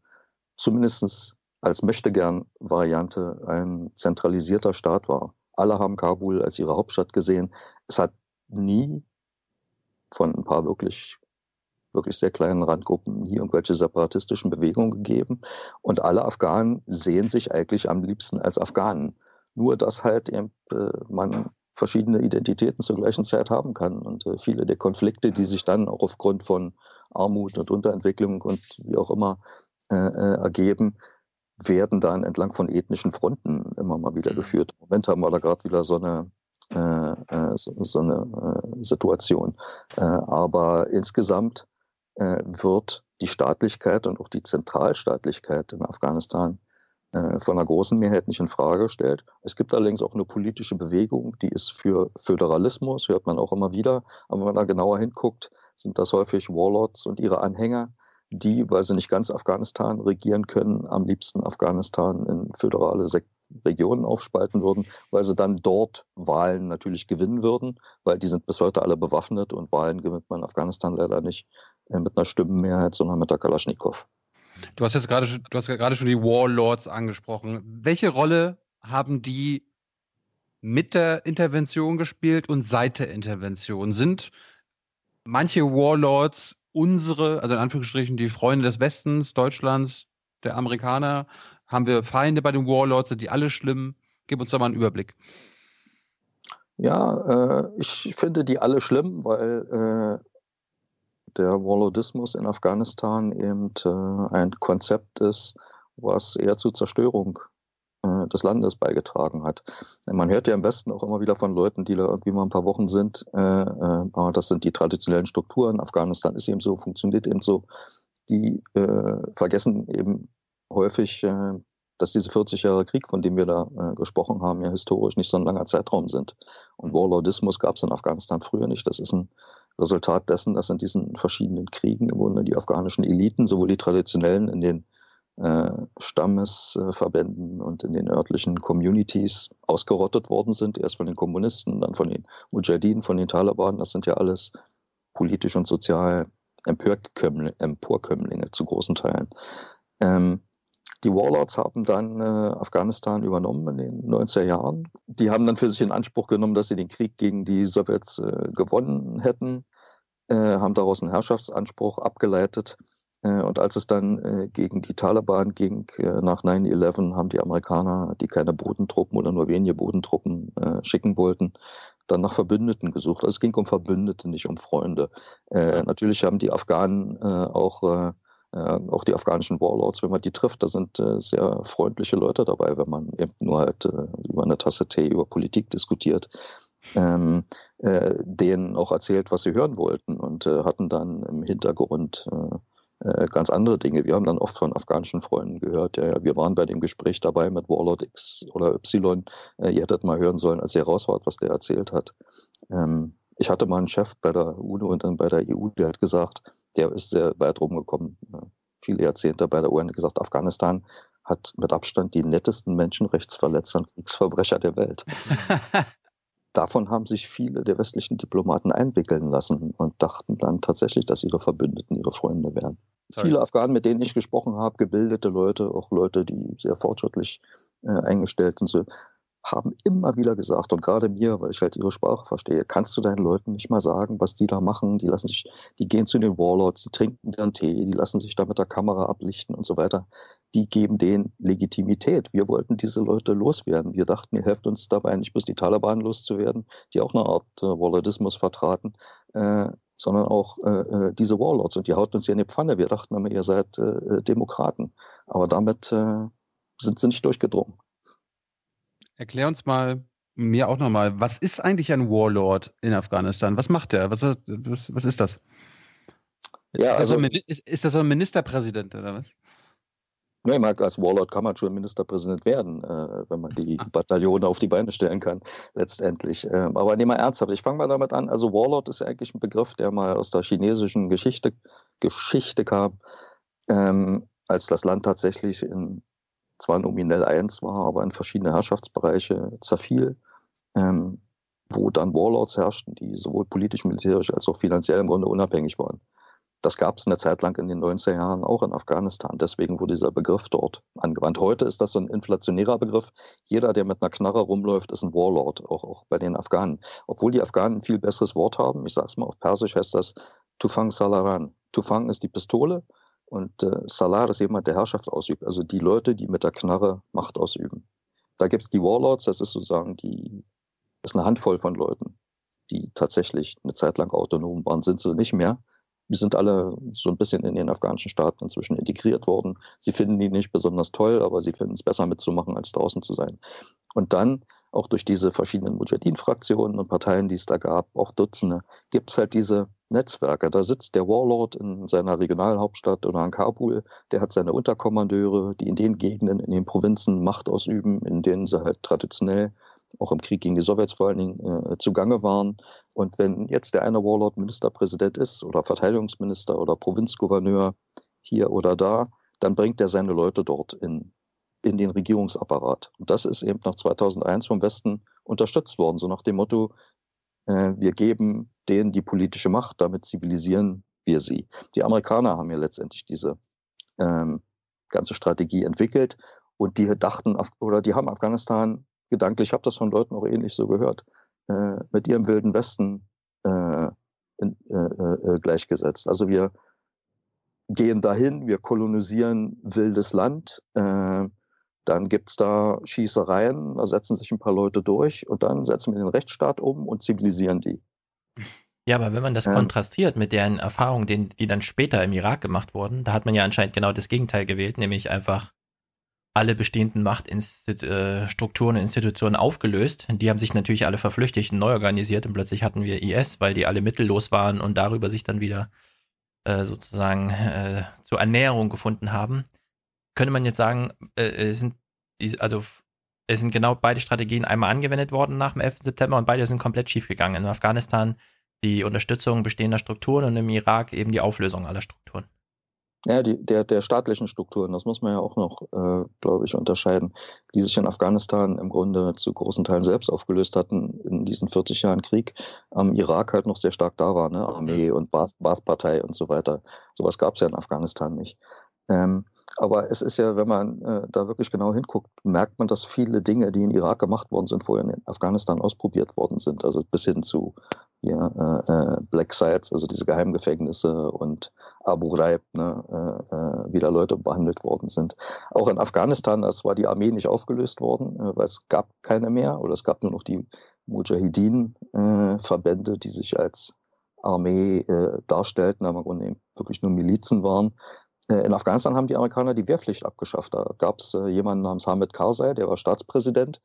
zumindest als Möchtegern-Variante, ein zentralisierter Staat war. Alle haben Kabul als ihre Hauptstadt gesehen. Es hat nie von ein paar wirklich wirklich sehr kleinen Randgruppen nie irgendwelche separatistischen Bewegungen gegeben. Und alle Afghanen sehen sich eigentlich am liebsten als Afghanen. Nur, dass halt eben, äh, man verschiedene Identitäten zur gleichen Zeit haben kann. Und äh, viele der Konflikte, die sich dann auch aufgrund von Armut und Unterentwicklung und wie auch immer äh, äh ergeben, werden dann entlang von ethnischen Fronten immer mal wieder mhm. geführt. Im Moment haben wir da gerade wieder so eine, äh, äh so, so, eine äh, Situation. Aber insgesamt wird die Staatlichkeit und auch die Zentralstaatlichkeit in Afghanistan äh, von einer großen Mehrheit nicht in Frage gestellt. Es gibt allerdings auch eine politische Bewegung, die ist für Föderalismus, hört man auch immer wieder. Aber wenn man da genauer hinguckt, sind das häufig Warlords und ihre Anhänger, die, weil sie nicht ganz Afghanistan regieren können, am liebsten Afghanistan in föderale Sek Regionen aufspalten würden, weil sie dann dort Wahlen natürlich gewinnen würden, weil die sind bis heute alle bewaffnet und Wahlen gewinnt man in Afghanistan leider nicht äh, mit einer Stimmenmehrheit, sondern mit der Kalaschnikow. Du hast jetzt gerade, du hast gerade schon die Warlords angesprochen. Welche Rolle haben die mit der Intervention gespielt und seit der Intervention? Sind manche Warlords unsere, also in Anführungsstrichen die Freunde des Westens, Deutschlands, der Amerikaner? Haben wir Feinde bei den Warlords? Sind die alle schlimm? Gib uns da mal einen Überblick. Ja, äh, ich finde die alle schlimm, weil äh, der Warlordismus in Afghanistan eben äh, ein Konzept ist, was eher zur Zerstörung äh, des Landes beigetragen hat. Man hört ja im Westen auch immer wieder von Leuten, die da irgendwie mal ein paar Wochen sind, äh, äh, das sind die traditionellen Strukturen. Afghanistan ist eben so, funktioniert eben so. Die vergessen eben häufig, dass diese 40 Jahre Krieg, von dem wir da äh, gesprochen haben, ja historisch nicht so ein langer Zeitraum sind. Und Warlordismus gab es in Afghanistan früher nicht. Das ist ein Resultat dessen, dass in diesen verschiedenen Kriegen im Grunde die afghanischen Eliten, sowohl die traditionellen in den äh, Stammesverbänden und in den örtlichen Communities ausgerottet worden sind, erst von den Kommunisten, dann von den Mujahideen, von den Taliban. Das sind ja alles politisch und sozial Emporkömmlinge zu großen Teilen. Ähm, die Warlords haben dann äh, Afghanistan übernommen in den 90er Jahren. Die haben dann für sich in Anspruch genommen, dass sie den Krieg gegen die Sowjets äh, gewonnen hätten, äh, haben daraus einen Herrschaftsanspruch abgeleitet. Äh, und als es dann äh, gegen die Taliban ging, äh, nach 9-11, haben die Amerikaner, die keine Bodentruppen oder nur wenige Bodentruppen schicken wollten, dann nach Verbündeten gesucht. Also es ging um Verbündete, nicht um Freunde. natürlich haben die Afghanen auch auch die afghanischen Warlords, wenn man die trifft, da sind äh, sehr freundliche Leute dabei, wenn man eben nur halt äh, über eine Tasse Tee über Politik diskutiert. Ähm, äh, denen auch erzählt, was sie hören wollten und äh, hatten dann im Hintergrund äh, ganz andere Dinge. Wir haben dann oft von afghanischen Freunden gehört, ja, ja wir waren bei dem Gespräch dabei mit Warlord X oder Y. ihr hättet mal hören sollen, als ihr raus wart, was der erzählt hat. Ähm, ich hatte mal einen Chef bei der UNO und dann bei der EU, der hat gesagt, der ist sehr weit rumgekommen, viele Jahrzehnte bei der UN gesagt, Afghanistan hat mit Abstand die nettesten Menschenrechtsverletzer und Kriegsverbrecher der Welt. Davon haben sich viele der westlichen Diplomaten einwickeln lassen und dachten dann tatsächlich, dass ihre Verbündeten ihre Freunde wären. Sorry. Viele Afghanen, mit denen ich gesprochen habe, gebildete Leute, auch Leute, die sehr fortschrittlich äh, eingestellt sind, haben immer wieder gesagt, und gerade mir, weil ich halt ihre Sprache verstehe, kannst du deinen Leuten nicht mal sagen, was die da machen? Die lassen sich, die gehen zu den Warlords, die trinken dann Tee, die lassen sich da mit der Kamera ablichten und so weiter. Die geben denen Legitimität. Wir wollten diese Leute loswerden. Wir dachten, ihr helft uns dabei, nicht bloß die Taliban loszuwerden, die auch eine Art äh, Warlordismus vertraten, äh, sondern auch äh, äh diese Warlords. Und die hauten uns ja in die Pfanne. Wir dachten immer, ihr seid äh, äh Demokraten. Aber damit sind sie nicht durchgedrungen. Erklär uns mal, mir auch nochmal, was ist eigentlich ein Warlord in Afghanistan? Was macht der? Was, was, was ist das? Ja, ist, also, das ein, ist, ist, das ein Ministerpräsident oder was? Nein, als Warlord kann man schon Ministerpräsident werden, äh, wenn man die. Bataillone auf die Beine stellen kann, letztendlich. Ähm, aber nehmen wir ernsthaft. Ich fange mal damit an. Also Warlord ist ja eigentlich ein Begriff, der mal aus der chinesischen Geschichte, Geschichte kam, ähm, als das Land tatsächlich in zwar nominell eins war, aber in verschiedene Herrschaftsbereiche zerfiel, ähm, wo dann Warlords herrschten, die sowohl politisch, militärisch als auch finanziell im Grunde unabhängig waren. Das gab es eine Zeit lang in den 90er Jahren auch in Afghanistan. Deswegen wurde dieser Begriff dort angewandt. Heute ist das so ein inflationärer Begriff. Jeder, der mit einer Knarre rumläuft, ist ein Warlord, auch, auch bei den Afghanen. Obwohl die Afghanen ein viel besseres Wort haben. Ich sage es mal auf Persisch, heißt das Tufang Salaran. Tufang ist die Pistole und äh, Salar ist jemand, der Herrschaft ausübt, also die Leute, die mit der Knarre Macht ausüben. Da gibt es die Warlords, das ist sozusagen die, das ist eine Handvoll von Leuten, die tatsächlich eine Zeit lang autonom waren, sind sie nicht mehr. Die sind alle so ein bisschen in den afghanischen Staaten inzwischen integriert worden. Sie finden die nicht besonders toll, aber sie finden es besser mitzumachen, als draußen zu sein. Und dann, auch durch diese verschiedenen Mujahideen-Fraktionen und Parteien, die es da gab, auch Dutzende, gibt es halt diese Netzwerke. Da sitzt der Warlord in seiner Regionalhauptstadt oder in Kabul, der hat seine Unterkommandeure, die in den Gegenden, in den Provinzen Macht ausüben, in denen sie halt traditionell auch im Krieg gegen die Sowjets vor allen Dingen äh, zugange waren. Und wenn jetzt der eine Warlord Ministerpräsident ist oder Verteidigungsminister oder Provinzgouverneur hier oder da, dann bringt er seine Leute dort in, in den Regierungsapparat. Und das ist eben nach 2001 vom Westen unterstützt worden, so nach dem Motto, äh, wir geben denen die politische Macht, damit zivilisieren wir sie. Die Amerikaner haben ja letztendlich diese ähm, ganze Strategie entwickelt und die dachten, oder die haben Afghanistan gedanklich, ich habe das von Leuten auch ähnlich so gehört, äh, mit ihrem wilden Westen äh, in, äh, äh, gleichgesetzt. Also wir gehen dahin, wir kolonisieren wildes Land, äh, dann gibt es da Schießereien, da setzen sich ein paar Leute durch und dann setzen wir den Rechtsstaat um und zivilisieren die. Ja, aber wenn man das ja. kontrastiert mit deren Erfahrungen, die, die dann später im Irak gemacht wurden, da hat man ja anscheinend genau das Gegenteil gewählt, nämlich einfach alle bestehenden Machtstrukturen und Institutionen aufgelöst. Die haben sich natürlich alle verflüchtigt und neu organisiert und plötzlich hatten wir IS, weil die alle mittellos waren und darüber sich dann wieder äh, sozusagen äh, zur Ernährung gefunden haben könnte man jetzt sagen, äh, äh, sind also es sind genau beide Strategien einmal angewendet worden nach dem 11. September und beide sind komplett schiefgegangen. In Afghanistan die Unterstützung bestehender Strukturen und im Irak eben die Auflösung aller Strukturen. Ja, die, der, der staatlichen Strukturen, das muss man ja auch noch, äh, glaube ich, unterscheiden, die sich in Afghanistan im Grunde zu großen Teilen selbst aufgelöst hatten in diesen 40 Jahren Krieg, am Irak halt noch sehr stark da war, ne? Armee und Baath-Partei und so weiter. Sowas gab es ja in Afghanistan nicht. Ähm, aber es ist ja, wenn man äh, da wirklich genau hinguckt, merkt man, dass viele Dinge, die in Irak gemacht worden sind, vorher in Afghanistan ausprobiert worden sind. Also bis hin zu ja, äh, äh, Black Sites, also diese Geheimgefängnisse und Abu Ghraib, ne, äh, äh, wie da Leute behandelt worden sind. Auch in Afghanistan, das war die Armee nicht aufgelöst worden, äh, weil es gab keine mehr oder es gab nur noch die Mujahideen-Verbände, die sich als Armee darstellten, aber im Grunde wirklich nur Milizen waren. In Afghanistan haben die Amerikaner die Wehrpflicht abgeschafft. Da gab es jemanden namens Hamid Karzai, der war Staatspräsident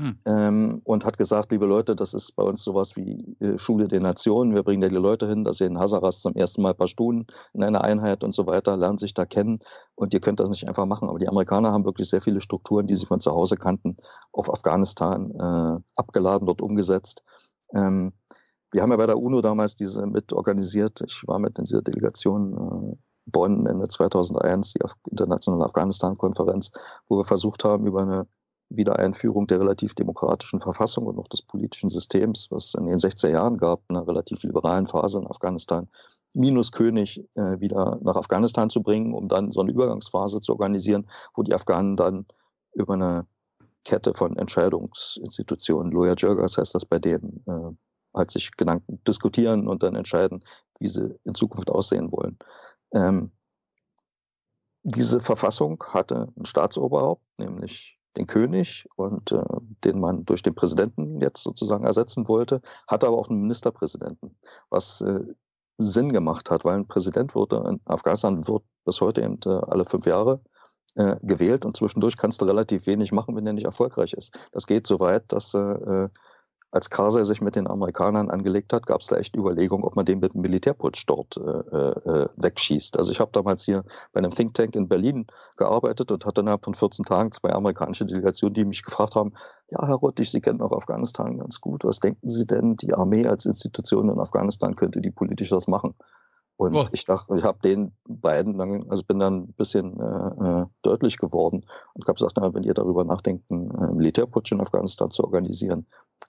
hm. Ähm, und hat gesagt, liebe Leute, das ist bei uns sowas wie äh, Schule der Nationen. Wir bringen da die Leute hin, dass ihr in Hazaras zum ersten Mal ein paar Stunden in einer Einheit und so weiter, lernen sich da kennen und ihr könnt das nicht einfach machen. Aber die Amerikaner haben wirklich sehr viele Strukturen, die sie von zu Hause kannten, auf Afghanistan äh, abgeladen, dort umgesetzt. Ähm, wir haben ja bei der UNO damals diese mit organisiert. Ich war mit in dieser Delegation äh, Bonn Ende 2001, die internationale Afghanistan-Konferenz, wo wir versucht haben, über eine Wiedereinführung der relativ demokratischen Verfassung und auch des politischen Systems, was in den 60er Jahren gab, in einer relativ liberalen Phase in Afghanistan, minus König äh, wieder nach Afghanistan zu bringen, um dann so eine Übergangsphase zu organisieren, wo die Afghanen dann über eine Kette von Entscheidungsinstitutionen, Lawyer Jurgers heißt das bei denen, äh, halt sich Gedanken diskutieren und dann entscheiden, wie sie in Zukunft aussehen wollen. Ähm, diese Verfassung hatte ein Staatsoberhaupt, nämlich den König und äh, den man durch den Präsidenten jetzt sozusagen ersetzen wollte, hatte aber auch einen Ministerpräsidenten, was äh, Sinn gemacht hat, weil ein Präsident wurde in Afghanistan wird bis heute eben äh, alle fünf Jahre äh, gewählt und zwischendurch kannst du relativ wenig machen, wenn er nicht erfolgreich ist. Das geht so weit, dass äh, als Karzai sich mit den Amerikanern angelegt hat, gab es da echt Überlegungen, ob man den mit dem Militärputsch dort äh, äh, wegschießt. Also ich habe damals hier bei einem Think Tank in Berlin gearbeitet und hatte innerhalb von 14 Tagen zwei amerikanische Delegationen, die mich gefragt haben, ja, Herr Ruttig, Sie kennen auch Afghanistan ganz gut. Was denken Sie denn, die Armee als Institution in Afghanistan könnte die politisch das machen? Und oh. ich dachte, ich habe den beiden dann, also bin dann ein bisschen äh, äh deutlich geworden und habe gesagt, na, wenn ihr darüber nachdenkt, einen äh, Militärputsch in Afghanistan zu organisieren,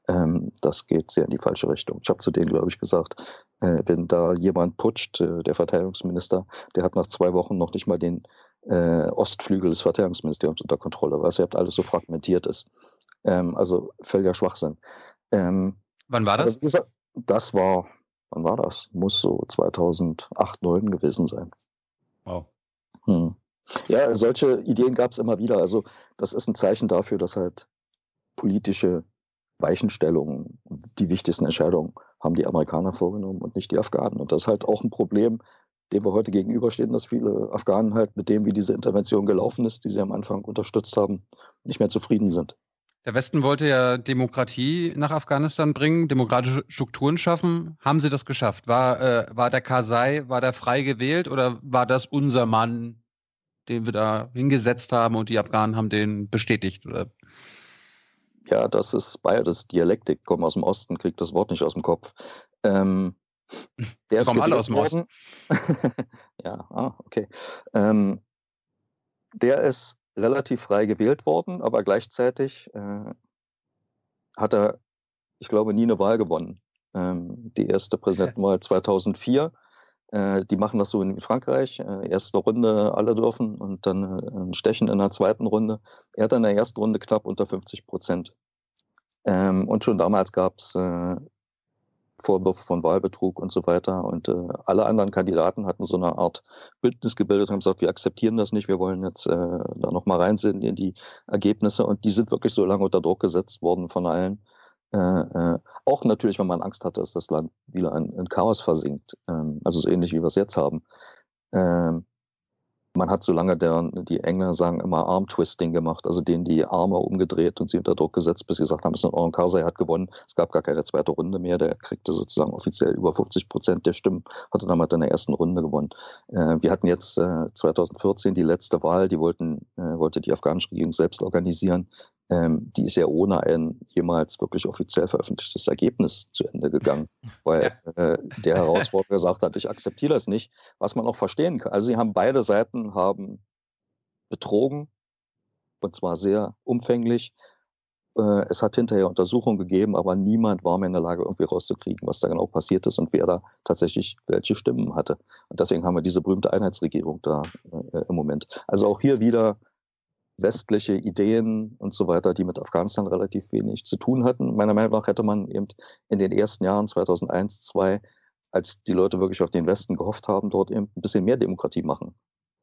ähm, das geht sehr in die falsche Richtung. Ich habe zu denen, glaube ich, gesagt, äh, wenn da jemand putscht, äh, der Verteidigungsminister, der hat nach zwei Wochen noch nicht mal den äh, Ostflügel des Verteidigungsministeriums unter Kontrolle, weil es ja alles so fragmentiert ist. Ähm, also völliger Schwachsinn. Ähm, Wann war das? Das war wann war das? Muss so 2008, 2009 gewesen sein. Wow. Hm. Ja, solche Ideen gab es immer wieder. Also das ist ein Zeichen dafür, dass halt politische Weichenstellungen, die wichtigsten Entscheidungen haben die Amerikaner vorgenommen und nicht die Afghanen. Und das ist halt auch ein Problem, dem wir heute gegenüberstehen, dass viele Afghanen halt mit dem, wie diese Intervention gelaufen ist, die sie am Anfang unterstützt haben, nicht mehr zufrieden sind. Der Westen wollte ja Demokratie nach Afghanistan bringen, demokratische Strukturen schaffen. Haben sie das geschafft? War, äh, war der Karzai, war der frei gewählt oder war das unser Mann, den wir da hingesetzt haben und die Afghanen haben den bestätigt? Oder? Ja, das ist beides. Dialektik, komme aus dem Osten, kriegt das Wort nicht aus dem Kopf. Ähm, der ist kommen alle aus dem Osten. ja, ah, okay. Ähm, der ist relativ frei gewählt worden, aber gleichzeitig äh, hat er, ich glaube, nie eine Wahl gewonnen. Ähm, die erste Präsidentenwahl 2004. Äh, die machen das so in Frankreich. Äh, erste Runde alle dürfen und dann äh, ein Stechen in der zweiten Runde. Er hat in der ersten Runde knapp unter 50 Prozent. Ähm, und schon damals gab es äh, Vorwürfe von Wahlbetrug und so weiter. Und äh, alle anderen Kandidaten hatten so eine Art Bündnis gebildet und haben gesagt, wir akzeptieren das nicht, wir wollen jetzt äh, da nochmal reinsehen in die Ergebnisse. Und die sind wirklich so lange unter Druck gesetzt worden von allen. Äh, äh, auch natürlich, wenn man Angst hatte, dass das Land wieder in, in Chaos versinkt. Ähm, also so ähnlich wie wir es jetzt haben. Ähm, man hat so lange der, die Engländer sagen immer Arm-Twisting gemacht, also denen die Arme umgedreht und sie unter Druck gesetzt, bis sie gesagt haben, es ist Oren Karzai hat gewonnen. Es gab gar keine zweite Runde mehr. Der kriegte sozusagen offiziell über 50 Prozent der Stimmen, hatte damals in der ersten Runde gewonnen. Äh, wir hatten jetzt äh, 2014 die letzte Wahl, die wollten, äh, wollte die afghanische Regierung selbst organisieren die ist ja ohne ein jemals wirklich offiziell veröffentlichtes Ergebnis zu Ende gegangen, weil äh, der Herausforderer gesagt hat, ich akzeptiere das nicht, was man auch verstehen kann. Also sie haben beide Seiten haben betrogen und zwar sehr umfänglich. Äh, es hat hinterher Untersuchungen gegeben, aber niemand war mehr in der Lage, irgendwie rauszukriegen, was da genau passiert ist und wer da tatsächlich welche Stimmen hatte. Und deswegen haben wir diese berühmte Einheitsregierung da äh, im Moment. Also auch hier wieder westliche Ideen und so weiter, die mit Afghanistan relativ wenig zu tun hatten. Meiner Meinung nach hätte man eben in den ersten Jahren 2001, 2002, als die Leute wirklich auf den Westen gehofft haben, dort eben ein bisschen mehr Demokratie machen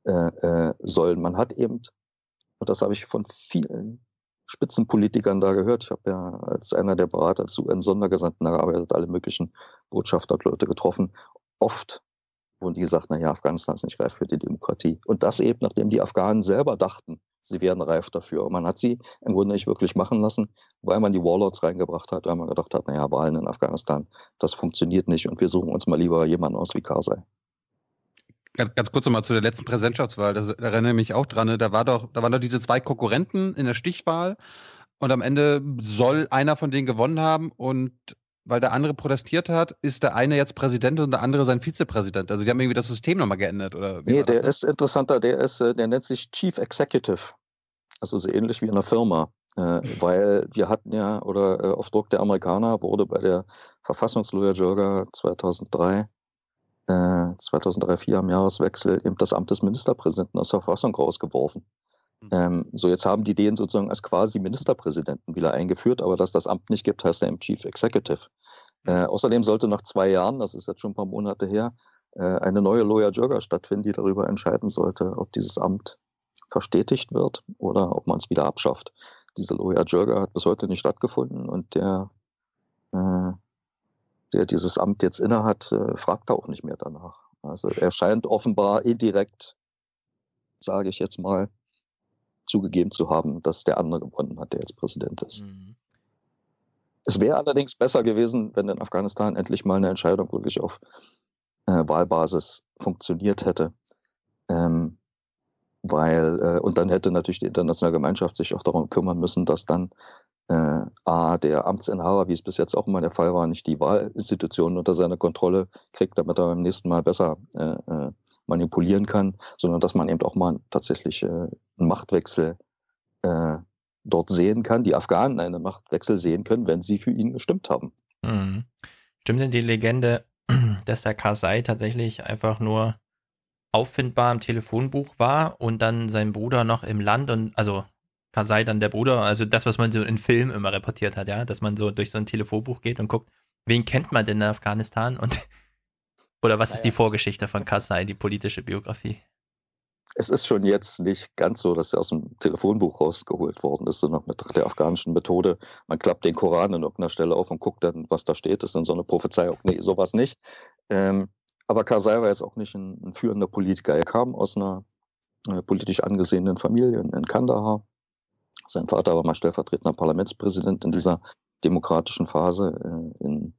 äh, äh, sollen. Man hat eben, und das habe ich von vielen Spitzenpolitikern da gehört. Ich habe ja als einer der Berater zu UN-Sondergesandten gearbeitet, alle möglichen Botschafterleute getroffen. Oft wurden die gesagt, naja, Afghanistan ist nicht reif für die Demokratie. Und das eben, nachdem die Afghanen selber dachten, sie wären reif dafür. Und man hat sie im Grunde nicht wirklich machen lassen, weil man die Warlords reingebracht hat, weil man gedacht hat, naja, Wahlen in Afghanistan, das funktioniert nicht und wir suchen uns mal lieber jemanden aus wie Karzai. Ganz, ganz kurz nochmal zu der letzten Präsidentschaftswahl, da erinnere ich mich auch dran, ne? da, war doch, da waren doch diese zwei Konkurrenten in der Stichwahl und am Ende soll einer von denen gewonnen haben und weil der andere protestiert hat, ist der eine jetzt Präsident und der andere sein Vizepräsident. Also die haben irgendwie das System nochmal geändert, oder? nee, der ist interessanter, der ist, äh, der nennt sich Chief Executive. Also so ähnlich wie in einer Firma. Äh, weil wir hatten ja, oder äh, auf Druck der Amerikaner wurde bei der Verfassungslawyer Jurga 2003, äh, 2003, 4 am Jahreswechsel eben das Amt des Ministerpräsidenten aus der Verfassung rausgeworfen. Mhm. Ähm, so, jetzt haben die den sozusagen als quasi Ministerpräsidenten wieder eingeführt, aber dass das Amt nicht gibt, heißt er im Chief Executive. Äh, mhm. außerdem sollte nach zwei Jahren, das ist jetzt schon ein paar Monate her, äh, eine neue Lawyer Jurga stattfinden, die darüber entscheiden sollte, ob dieses Amt verstetigt wird oder ob man es wieder abschafft. Diese Lawyer Jurga hat bis heute nicht stattgefunden und der, äh, der dieses Amt jetzt innehat, äh, fragt auch nicht mehr danach. Also er scheint offenbar indirekt, sage ich jetzt mal, zugegeben zu haben, dass der andere gewonnen hat, der jetzt Präsident ist. Mhm. Es wäre allerdings besser gewesen, wenn in Afghanistan endlich mal eine Entscheidung wirklich auf äh, Wahlbasis funktioniert hätte. Ähm, weil, äh, und dann hätte natürlich die internationale Gemeinschaft sich auch darum kümmern müssen, dass dann äh, A, der Amtsinhaber, wie es bis jetzt auch immer der Fall war, nicht die Wahlinstitutionen unter seine Kontrolle kriegt, damit er beim nächsten Mal besser äh, äh manipulieren kann, sondern dass man eben auch mal tatsächlich äh, einen Machtwechsel äh, dort sehen kann, die Afghanen einen Machtwechsel sehen können, wenn sie für ihn gestimmt haben. Mhm. Stimmt denn die Legende, dass der Karzai tatsächlich einfach nur auffindbar im Telefonbuch war und dann sein Bruder noch im Land und also Karzai dann der Bruder, also das, was man so in Filmen immer reportiert hat, ja, dass man so durch so ein Telefonbuch geht und guckt, wen kennt man denn in Afghanistan und oder was naja. ist die Vorgeschichte von Karzai, die politische Biografie? Es ist schon jetzt nicht ganz so, dass er aus dem Telefonbuch rausgeholt worden ist, sondern mit der afghanischen Methode. Man klappt den Koran an irgendeiner Stelle auf und guckt dann, was da steht. Das ist dann so eine Prophezeiung. Nee, sowas nicht. Ähm, aber Karzai war jetzt auch nicht ein, ein, führender Politiker. Er kam aus einer äh, politisch angesehenen Familie in, in Kandahar. Sein Vater war mal stellvertretender Parlamentspräsident in dieser demokratischen Phase äh, in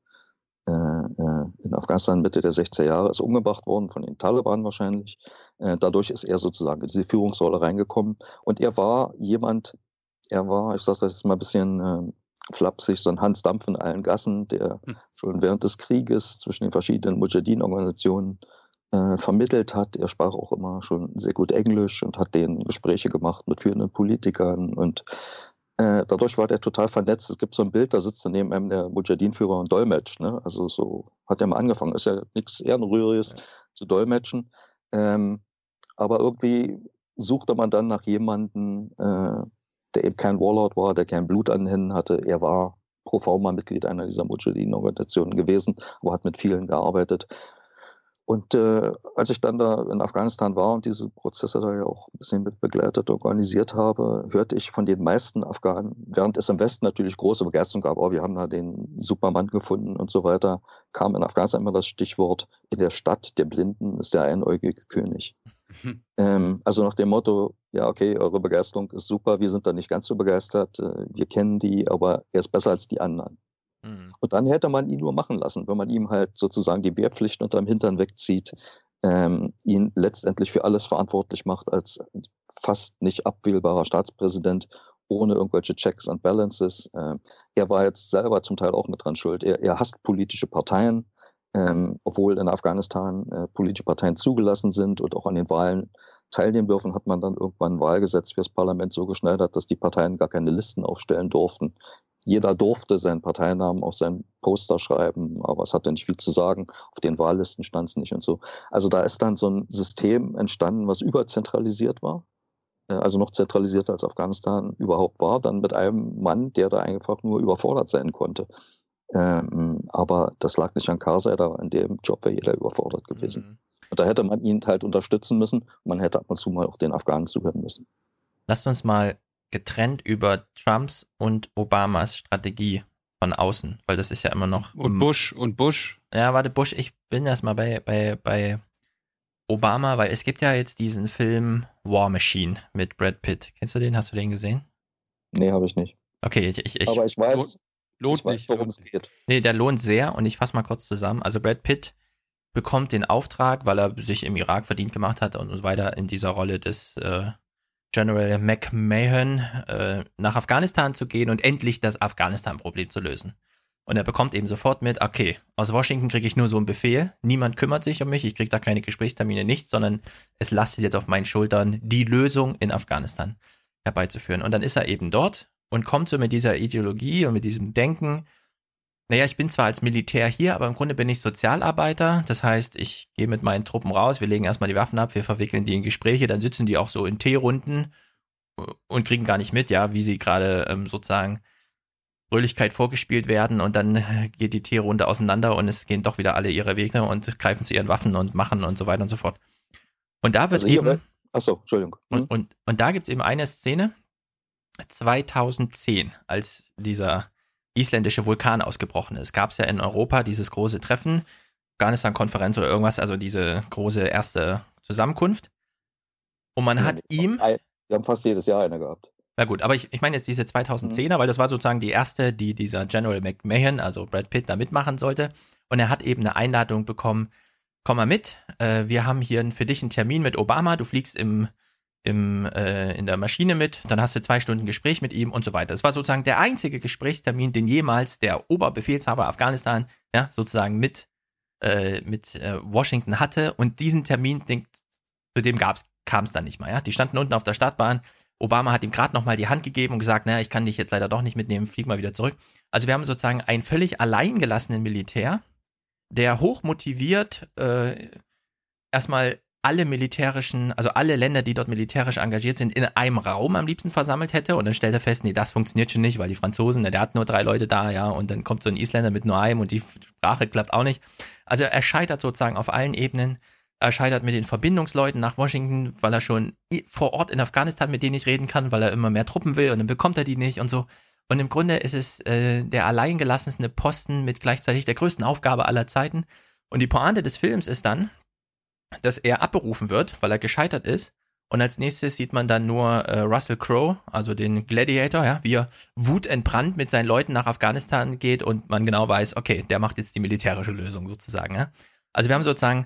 äh, äh, in Afghanistan Mitte der 60er Jahre, ist umgebracht worden von den Taliban wahrscheinlich. Äh, dadurch ist er sozusagen in diese Führungsrolle reingekommen. Und er war jemand, er war, ich sage das jetzt mal ein bisschen flapsig, so ein Hans Dampf in allen Gassen, der hm. schon während des Krieges zwischen den verschiedenen Mujahideen-Organisationen äh, vermittelt hat. Er sprach auch immer schon sehr gut Englisch und hat denen Gespräche gemacht mit führenden Politikern und äh, dadurch war der total vernetzt. Es gibt so ein Bild, da sitzt er neben einem der Mujahideen-Führer und Dolmetsch. Ne? Also so hat er mal angefangen. Ist ja nichts Ehrenrühriges ja. zu dolmetschen. Ähm, aber irgendwie suchte man dann nach jemandem, äh, der eben kein Warlord war, der kein Blut an den Händen hatte. Er war pro forma Mitglied einer dieser Mujahideen-Organisationen gewesen, aber hat mit vielen gearbeitet. Und äh, als ich dann da in Afghanistan war und diese Prozesse da ja auch ein bisschen mit begleitet, organisiert habe, hörte ich von den meisten Afghanen, während es im Westen natürlich große Begeisterung gab, oh, wir haben da den Supermann gefunden und so weiter, kam in Afghanistan immer das Stichwort, in der Stadt der Blinden ist der einäugige König. Hm. Ähm, also nach dem Motto, ja, okay, eure Begeisterung ist super, wir sind da nicht ganz so begeistert, äh, wir kennen die, aber er ist besser als die anderen. Mhm. Und dann hätte man ihn nur machen lassen, wenn man ihm halt sozusagen die Wehrpflicht unterm Hintern wegzieht, ähm, ihn letztendlich für alles verantwortlich macht als fast nicht abwählbarer Staatspräsident ohne irgendwelche Checks and Balances. Äh, er war jetzt selber zum Teil auch mit dran schuld. Er, er hasst politische Parteien, ähm, obwohl in Afghanistan äh, politische Parteien zugelassen sind und auch an den Wahlen teilnehmen dürfen, hat man dann irgendwann ein Wahlgesetz fürs Parlament so geschneidert, dass die Parteien gar keine Listen aufstellen durften. Jeder durfte seinen Parteinamen auf sein Poster schreiben, aber es hatte nicht viel zu sagen. Auf den Wahllisten stand es nicht und so. Also da ist dann so ein System entstanden, was überzentralisiert war, äh, also noch zentralisierter als Afghanistan überhaupt war, dann mit einem Mann, der da einfach nur überfordert sein konnte. Ähm, aber das lag nicht an Karzai, da in dem Job wäre jeder überfordert gewesen. Mhm. Und da hätte man ihn halt unterstützen müssen. Man hätte ab und zu mal auch den Afghanen zuhören müssen. Lasst uns mal getrennt über Trumps und Obamas Strategie von außen, weil das ist ja immer noch. Und Bush und Bush. Ja, warte, Bush, ich bin erstmal bei, bei, bei Obama, weil es gibt ja jetzt diesen Film War Machine mit Brad Pitt. Kennst du den? Hast du den gesehen? Nee, habe ich nicht. Okay, ich, ich, Aber ich weiß, lohnt ich weiß, nicht, worum es geht. Nee, der lohnt sehr und ich fasse mal kurz zusammen. Also Brad Pitt bekommt den Auftrag, weil er sich im Irak verdient gemacht hat und so weiter in dieser Rolle des äh, General McMahon äh, nach Afghanistan zu gehen und endlich das Afghanistan-Problem zu lösen. Und er bekommt eben sofort mit, okay, aus Washington kriege ich nur so einen Befehl, niemand kümmert sich um mich, ich kriege da keine Gesprächstermine, nichts, sondern es lastet jetzt auf meinen Schultern, die Lösung in Afghanistan herbeizuführen. Und dann ist er eben dort und kommt so mit dieser Ideologie und mit diesem Denken, naja, ich bin zwar als Militär hier, aber im Grunde bin ich Sozialarbeiter. Das heißt, ich gehe mit meinen Truppen raus, wir legen erstmal die Waffen ab, wir verwickeln die in Gespräche, dann sitzen die auch so in Teerunden und kriegen gar nicht mit, ja, wie sie gerade ähm, sozusagen Fröhlichkeit vorgespielt werden und dann geht die Teerunde auseinander und es gehen doch wieder alle ihre Wege und greifen zu ihren Waffen und machen und so weiter und so fort. Und da wird also eben. Achso, Entschuldigung. Hm? Und, und, und da gibt es eben eine Szene, 2010, als dieser isländische Vulkan ausgebrochen ist, gab es ja in Europa dieses große Treffen, Afghanistan-Konferenz oder irgendwas, also diese große erste Zusammenkunft. Und man hat ihm. Wir haben fast jedes Jahr eine gehabt. Na gut, aber ich, ich meine jetzt diese 2010er, mhm. weil das war sozusagen die erste, die dieser General McMahon, also Brad Pitt, da mitmachen sollte. Und er hat eben eine Einladung bekommen, komm mal mit, äh, wir haben hier für dich einen Termin mit Obama, du fliegst im im, äh, in der Maschine mit, dann hast du zwei Stunden Gespräch mit ihm und so weiter. Das war sozusagen der einzige Gesprächstermin, den jemals der Oberbefehlshaber Afghanistan ja, sozusagen mit, äh, mit äh, Washington hatte. Und diesen Termin, den, zu dem kam es dann nicht mehr. Ja? Die standen unten auf der Startbahn. Obama hat ihm gerade nochmal die Hand gegeben und gesagt, naja, ich kann dich jetzt leider doch nicht mitnehmen, flieg mal wieder zurück. Also wir haben sozusagen einen völlig alleingelassenen Militär, der hochmotiviert äh, erstmal alle militärischen, also alle Länder, die dort militärisch engagiert sind, in einem Raum am liebsten versammelt hätte und dann stellt er fest, nee, das funktioniert schon nicht, weil die Franzosen, der hat nur drei Leute da, ja, und dann kommt so ein Isländer mit nur einem und die Sprache klappt auch nicht. Also er scheitert sozusagen auf allen Ebenen. Er scheitert mit den Verbindungsleuten nach Washington, weil er schon vor Ort in Afghanistan mit denen nicht reden kann, weil er immer mehr Truppen will und dann bekommt er die nicht und so. Und im Grunde ist es äh, der alleingelassenste Posten mit gleichzeitig der größten Aufgabe aller Zeiten. Und die Pointe des Films ist dann, dass er abberufen wird, weil er gescheitert ist. Und als nächstes sieht man dann nur äh, Russell Crowe, also den Gladiator, ja, wie er wutentbrannt mit seinen Leuten nach Afghanistan geht und man genau weiß, okay, der macht jetzt die militärische Lösung sozusagen. Ja. Also wir haben sozusagen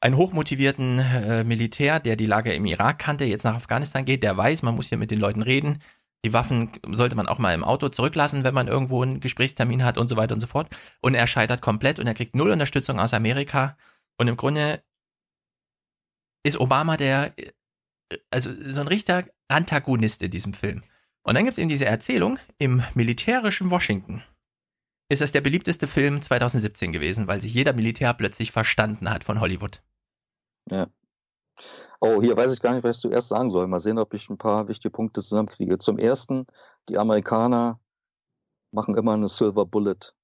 einen hochmotivierten äh, Militär, der die Lage im Irak kannte, jetzt nach Afghanistan geht, der weiß, man muss hier mit den Leuten reden. Die Waffen sollte man auch mal im Auto zurücklassen, wenn man irgendwo einen Gesprächstermin hat und so weiter und so fort. Und er scheitert komplett und er kriegt null Unterstützung aus Amerika. Und im Grunde ist Obama der, also so ein richtiger Antagonist in diesem Film. Und dann gibt es eben diese Erzählung, im militärischen Washington ist das der beliebteste Film 2017 gewesen, weil sich jeder Militär plötzlich verstanden hat von Hollywood. Ja. Oh, hier weiß ich gar nicht, was ich zuerst sagen soll. Mal sehen, ob ich ein paar wichtige Punkte zusammenkriege. Zum ersten, die Amerikaner machen immer eine Silver Bullet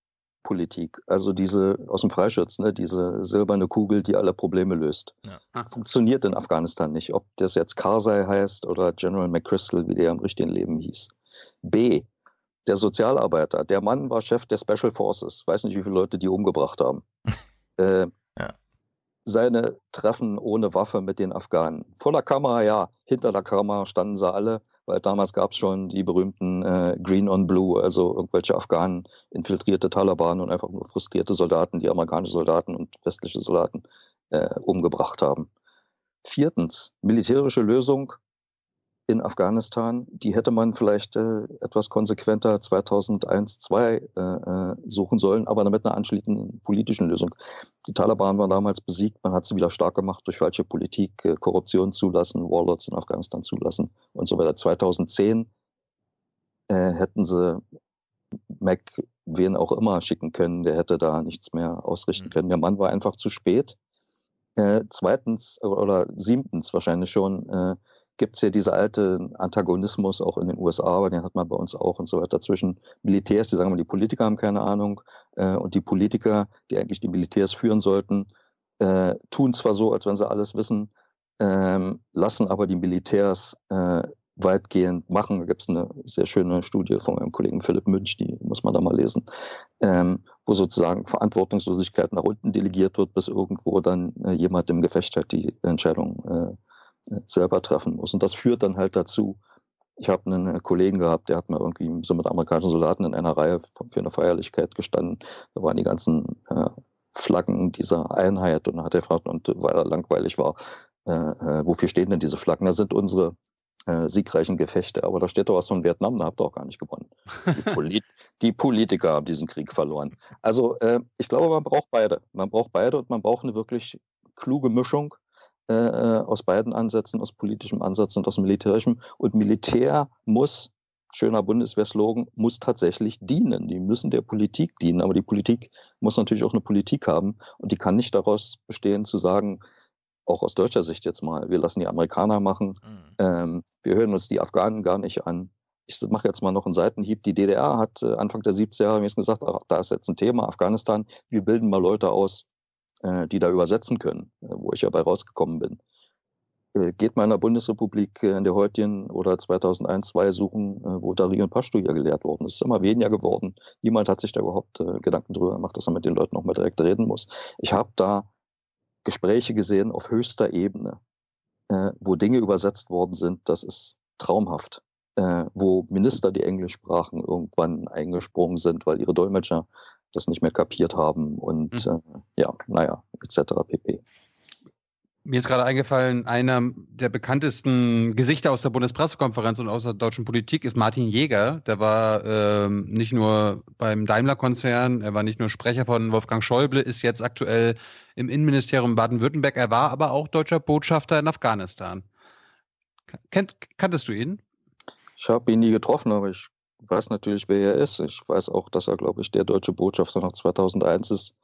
Politik. Also diese aus dem Freischütz, ne, diese silberne Kugel, die alle Probleme löst. Ja. Funktioniert in Afghanistan nicht, ob das jetzt Karzai heißt oder General McChrystal, wie der im richtigen Leben hieß. B. Der Sozialarbeiter. Der Mann war Chef der Special Forces. Weiß nicht, wie viele Leute die umgebracht haben. äh, ja. seine Treffen ohne Waffe mit den Afghanen. Vor der Kamera, ja, hinter der Kamera standen sie alle, weil damals gab es schon die berühmten äh, Green on Blue, also irgendwelche Afghanen, infiltrierte Taliban und einfach nur frustrierte Soldaten, die amerikanische Soldaten und westliche Soldaten äh, umgebracht haben. Viertens, militärische Lösung in Afghanistan, die hätte man vielleicht äh, etwas konsequenter 2001, 2002 äh, äh, suchen sollen, aber damit einer anschließenden politischen Lösung. Die Taliban waren damals besiegt, man hat sie wieder stark gemacht durch falsche Politik, äh, Korruption zulassen, Warlords in Afghanistan zulassen und so weiter. 2010 äh, hätten sie Mac wen auch immer schicken können, der hätte da nichts mehr ausrichten mhm. können. Der Mann war einfach zu spät. Äh, zweitens oder siebtens wahrscheinlich schon, gibt es ja diese alte Antagonismus auch in den USA, aber den hat man bei uns auch und so weiter, zwischen Militärs, die sagen immer, die Politiker haben keine Ahnung, äh, und die Politiker, die eigentlich die Militärs führen sollten, äh, tun zwar so, als wenn sie alles wissen, ähm, lassen aber die Militärs äh, weitgehend machen. Da gibt es eine sehr schöne Studie von meinem Kollegen Philipp Münch, die muss man da mal lesen, ähm, wo sozusagen Verantwortungslosigkeit nach unten delegiert wird, bis irgendwo dann äh, jemand im Gefecht halt die Entscheidung äh, selber treffen muss. Und das führt dann halt dazu, ich habe einen Kollegen gehabt, der hat mal irgendwie so mit amerikanischen Soldaten in einer Reihe für eine Feierlichkeit gestanden. Da waren die ganzen äh, Flaggen dieser Einheit und hat er gefragt, und weil er langweilig war, äh, äh, wofür stehen denn diese Flaggen? Da sind unsere äh, siegreichen Gefechte. Aber da steht doch was von Vietnam, da habt ihr auch gar nicht gewonnen. Die, Polit die Politiker haben diesen Krieg verloren. Also äh, ich glaube, man braucht beide. Man braucht beide und man braucht eine wirklich kluge Mischung äh, äh, aus beiden Ansätzen, aus politischem Ansatz und aus militärischem. Und Militär muss, schöner Bundeswehrslogan, muss tatsächlich dienen. Die müssen der Politik dienen, aber die Politik muss natürlich auch eine Politik haben und die kann nicht daraus bestehen zu sagen, auch aus deutscher Sicht jetzt mal, wir lassen die Amerikaner machen, mhm. ähm, wir hören uns die Afghanen gar nicht an. Ich mache jetzt mal noch einen Seitenhieb. Die DDR hat äh, Anfang der 70er Jahre gesagt, ach, da ist jetzt ein Thema, Afghanistan, wir bilden mal Leute aus, äh, die da übersetzen können, äh, wo ich ja bei rausgekommen bin. Äh, geht mal in der Bundesrepublik in der heutigen oder 2001, 2002 suchen, wo Dari und Pashto ja gelehrt wurden. Es ist immer weniger geworden. Niemand hat sich da überhaupt Gedanken drüber gemacht, dass man mit den Leuten auch mal direkt reden muss. Ich habe da Gespräche gesehen auf höchster Ebene, wo Dinge übersetzt worden sind, das ist traumhaft. wo Minister, die Englisch sprachen, irgendwann eingesprungen sind, weil ihre Dolmetscher das nicht mehr kapiert haben und mhm. äh, ja, naja, etc. pp. Mir ist gerade eingefallen, einer der bekanntesten Gesichter aus der Bundespressekonferenz und aus der deutschen Politik ist Martin Jäger. Der war ähm, nicht nur beim Daimler-Konzern, er war nicht nur Sprecher von Wolfgang Schäuble, ist jetzt aktuell im Innenministerium Baden-Württemberg. Er war aber auch deutscher Botschafter in Afghanistan. Kennt, kanntest du ihn? Ich habe ihn nie getroffen, aber ich weiß natürlich, wer er ist. Ich weiß auch, dass er, glaube ich, der deutsche Botschafter nach 2001 ist,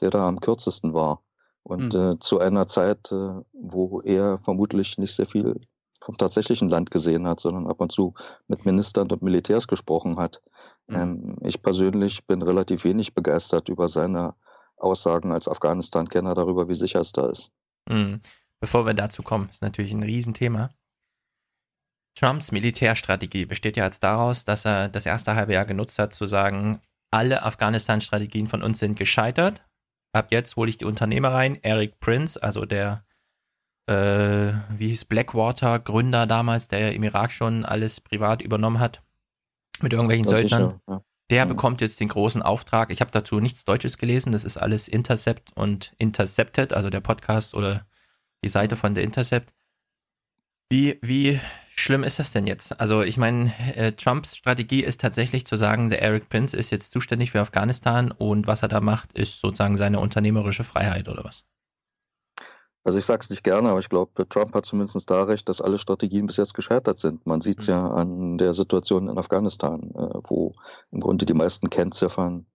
der da am kürzesten war. Und mhm. äh, zu einer Zeit, äh, wo er vermutlich nicht sehr viel vom tatsächlichen Land gesehen hat, sondern ab und zu mit Ministern und Militärs gesprochen hat. Mhm. Ähm, ich persönlich bin relativ wenig begeistert über seine Aussagen als Afghanistan-Kenner darüber, wie sicher es da ist. Mhm. Bevor wir dazu kommen, ist natürlich ein Riesenthema. Trumps Militärstrategie besteht ja jetzt daraus, dass er das erste halbe Jahr genutzt hat, zu sagen, alle Afghanistan-Strategien von uns sind gescheitert. Ab jetzt hole ich die Unternehmer rein. Eric Prince, also der, äh, wie hieß Blackwater-Gründer damals, der ja im Irak schon alles privat übernommen hat, mit irgendwelchen Söldnern. Ja. Der mhm. bekommt jetzt den großen Auftrag. Ich habe dazu nichts Deutsches gelesen. Das ist alles Intercept und Intercepted, also der Podcast oder die Seite von der Intercept. Wie, wie schlimm ist das denn jetzt? Also ich meine, äh, Trumps Strategie ist tatsächlich zu sagen, der Eric Prince ist jetzt zuständig für Afghanistan und was er da macht, ist sozusagen seine unternehmerische Freiheit oder was? Also ich sage es nicht gerne, aber ich glaube, Trump hat zumindest da recht, dass alle Strategien bis jetzt gescheitert sind. Man sieht es mhm. ja an der Situation in Afghanistan, äh, wo im Grunde die meisten Kennziffern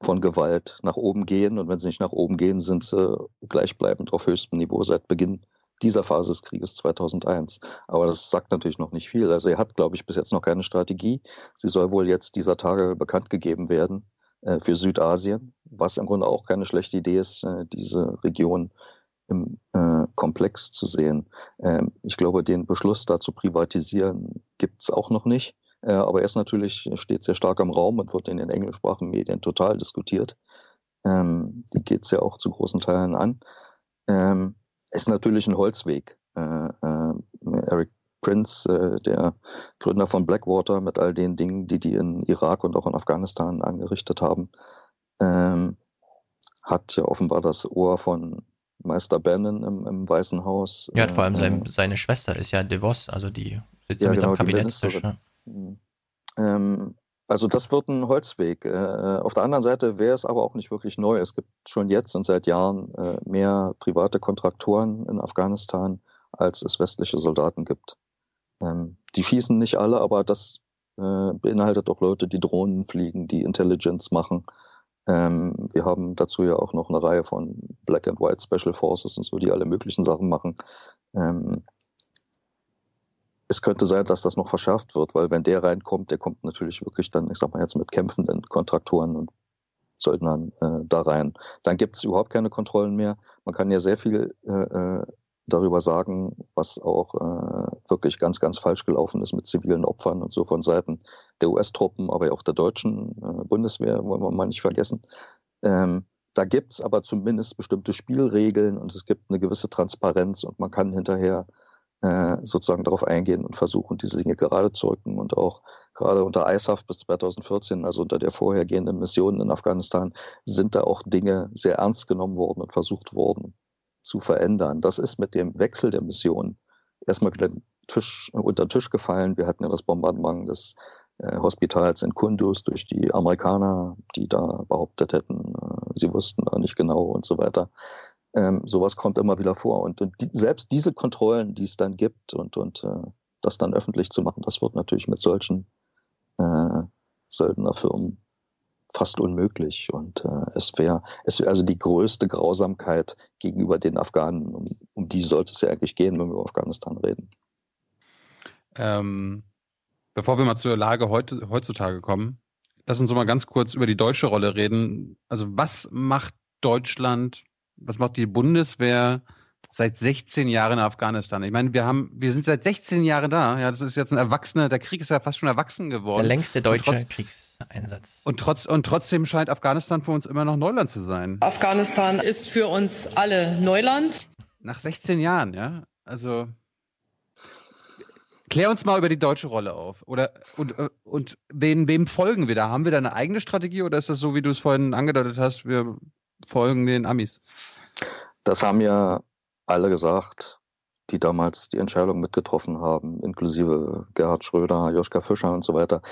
von Gewalt nach oben gehen und wenn sie nicht nach oben gehen, sind sie gleichbleibend auf höchstem Niveau seit Beginn dieser Phase des Krieges 2001. Aber das sagt natürlich noch nicht viel. Also er hat, glaube ich, bis jetzt noch keine Strategie. Sie soll wohl jetzt dieser Tage bekannt gegeben werden äh, für Südasien, was im Grunde auch keine schlechte Idee ist, äh, diese Region im äh, Komplex zu sehen. Ähm, ich glaube, den Beschluss da zu privatisieren gibt es auch noch nicht. Äh, aber er ist natürlich, steht sehr stark am Raum und wird in den englischsprachigen Medien total diskutiert. Ähm, die geht es ja auch zu großen Teilen an. ähm, ist natürlich ein Holzweg. Äh, äh, Eric Prince, äh, der Gründer von Blackwater, mit all den Dingen, die die in Irak und auch in Afghanistan angerichtet haben, ähm, hat ja offenbar das Ohr von Meister Bannon im, im Weißen Haus. Ja, vor allem äh, sein, seine Schwester ist ja DeVos, also die sitzt ja, mit genau, am Kabinettstisch. Ne? Ähm, also das wird ein Holzweg. Äh, auf der anderen Seite wäre es aber auch nicht wirklich neu. Es gibt schon jetzt und seit Jahren äh, mehr private Kontraktoren in Afghanistan, als es westliche Soldaten gibt. Ähm, die schießen nicht alle, aber das äh, beinhaltet auch Leute, die Drohnen fliegen, die Intelligence machen. Ähm, wir haben dazu ja auch noch eine Reihe von Black and White Special Forces und so, die alle möglichen Sachen machen. Ähm, es könnte sein, dass das noch verschärft wird, weil wenn der reinkommt, der kommt natürlich wirklich dann, ich sag mal jetzt mit kämpfenden Kontraktoren und Söldnern äh, da rein. Dann gibt es überhaupt keine Kontrollen mehr. Man kann ja sehr viel äh, äh, darüber sagen, was auch äh, wirklich ganz, ganz falsch gelaufen ist mit zivilen Opfern und so von Seiten der US-Truppen, aber auch der deutschen äh, Bundeswehr, wollen wir mal nicht vergessen. Ähm, da gibt es aber zumindest bestimmte Spielregeln und es gibt eine gewisse Transparenz und man kann hinterher äh, sozusagen darauf eingehen und versuchen, diese Dinge gerade zu rücken. Und auch gerade unter ISAF bis 2014, also unter der vorhergehenden Mission in Afghanistan, sind da auch Dinge sehr ernst genommen worden und versucht worden zu verändern. Das ist mit dem Wechsel der Mission erstmal wieder Tisch, unter den Tisch gefallen. Wir hatten ja das Bombardement des äh, Hospitals in Kunduz durch die Amerikaner, die da behauptet hätten, äh, sie wussten da nicht genau und so weiter. Ähm, sowas kommt immer wieder vor. Und, und die, selbst diese Kontrollen, die es dann gibt und, und äh, das dann öffentlich zu machen, das wird natürlich mit solchen äh, Söldnerfirmen fast unmöglich. Und äh, es wäre es wär also die größte Grausamkeit gegenüber den Afghanen. Um, um die sollte es ja eigentlich gehen, wenn wir über Afghanistan reden. Ähm, bevor wir mal zur Lage heute, heutzutage kommen, lass uns mal ganz kurz über die deutsche Rolle reden. Also was macht Deutschland was macht die Bundeswehr seit 16 Jahren in Afghanistan? Ich meine, wir haben, wir sind seit 16 Jahren da. Ja, das ist jetzt ein Erwachsener, der Krieg ist ja fast schon erwachsen geworden. Der längste deutsche und trotz, Kriegseinsatz. Und, trotz, und trotzdem scheint Afghanistan für uns immer noch Neuland zu sein. Afghanistan ist für uns alle Neuland. Nach 16 Jahren, ja. Also Klär uns mal über die deutsche Rolle auf. Oder und, und wen, wem folgen wir da? Haben wir da eine eigene Strategie oder ist das so, wie du es vorhin angedeutet hast, wir folgen den Amis. Das haben ja alle gesagt, die damals die Entscheidung mitgetroffen haben, inklusive Gerhard Schröder, Joschka Fischer und so weiter.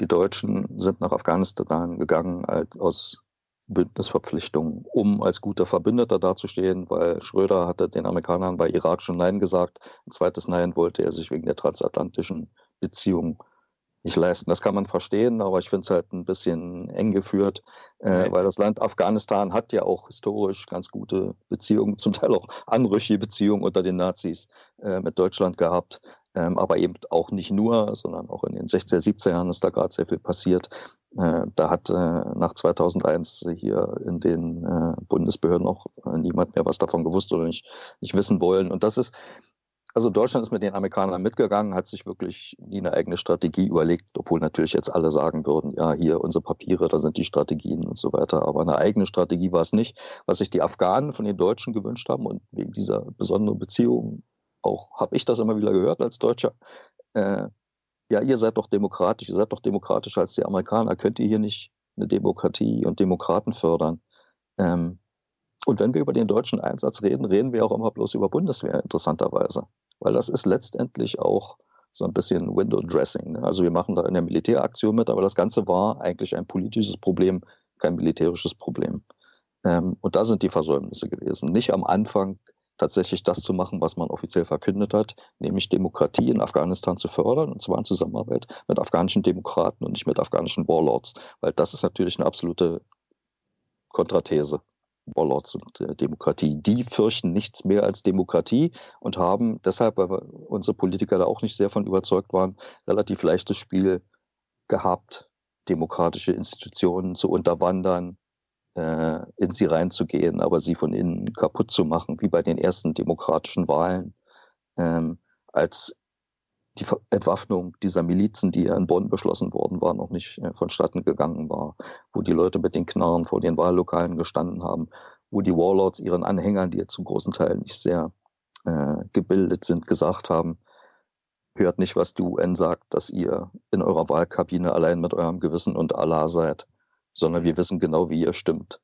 Die Deutschen sind nach Afghanistan gegangen aus Bündnisverpflichtungen, um als guter Verbündeter dazustehen, weil Schröder hatte den Amerikanern bei Irak schon Nein gesagt. Ein zweites Nein wollte er sich wegen der transatlantischen Beziehung nicht leisten. Das kann man verstehen, aber ich finde es halt ein bisschen eng geführt, äh, weil das Land Afghanistan hat ja auch historisch ganz gute Beziehungen, zum Teil auch anrüchige Beziehungen unter den Nazis äh, mit Deutschland gehabt. Ähm, aber eben auch nicht nur, sondern auch in den 60er, 70er Jahren ist da gerade sehr viel passiert. Äh, da hat äh, nach 2001 hier in den äh, Bundesbehörden auch äh, niemand mehr was davon gewusst oder nicht, nicht wissen wollen. Und das ist, also Deutschland ist mit den Amerikanern mitgegangen, hat sich wirklich nie eine eigene Strategie überlegt, obwohl natürlich jetzt alle sagen würden, ja, hier unsere Papiere, da sind die Strategien und so weiter. Aber eine eigene Strategie war es nicht. Was sich die Afghanen von den Deutschen gewünscht haben und wegen dieser besonderen Beziehung, auch habe ich das immer wieder gehört als Deutscher, äh, ja, ihr seid doch demokratisch, ihr seid doch demokratischer als die Amerikaner, könnt ihr hier nicht eine Demokratie und Demokraten fördern? Ähm, und wenn wir über den deutschen Einsatz reden, reden wir auch immer bloß über Bundeswehr, interessanterweise. Weil das ist letztendlich auch so ein bisschen Window Dressing. Ne? Also wir machen da in der Militäraktion mit, aber das Ganze war eigentlich ein politisches Problem, kein militärisches Problem. Ähm, und da sind die Versäumnisse gewesen. Nicht am Anfang tatsächlich das zu machen, was man offiziell verkündet hat, nämlich Demokratie in Afghanistan zu fördern, und zwar in Zusammenarbeit mit afghanischen Demokraten und nicht mit afghanischen Warlords, weil das ist natürlich eine absolute Kontrathese. Warlords und äh, Demokratie. Die fürchten nichts mehr als Demokratie und haben deshalb, weil unsere Politiker da auch nicht sehr von überzeugt waren, relativ leichtes Spiel gehabt, demokratische Institutionen zu unterwandern, äh, in sie reinzugehen, aber sie von innen kaputt zu machen, wie bei den ersten demokratischen Wahlen. Ähm, als die Entwaffnung dieser Milizen, die ja in Bonn beschlossen worden war, noch nicht äh, vonstatten gegangen war, wo die Leute mit den Knarren vor den Wahllokalen gestanden haben, wo die Warlords ihren Anhängern, die jetzt zum großen Teil nicht sehr äh, gebildet sind, gesagt haben, hört nicht, was die UN sagt, dass ihr in eurer Wahlkabine allein mit eurem Gewissen und Allah seid, sondern wir wissen genau, wie ihr stimmt.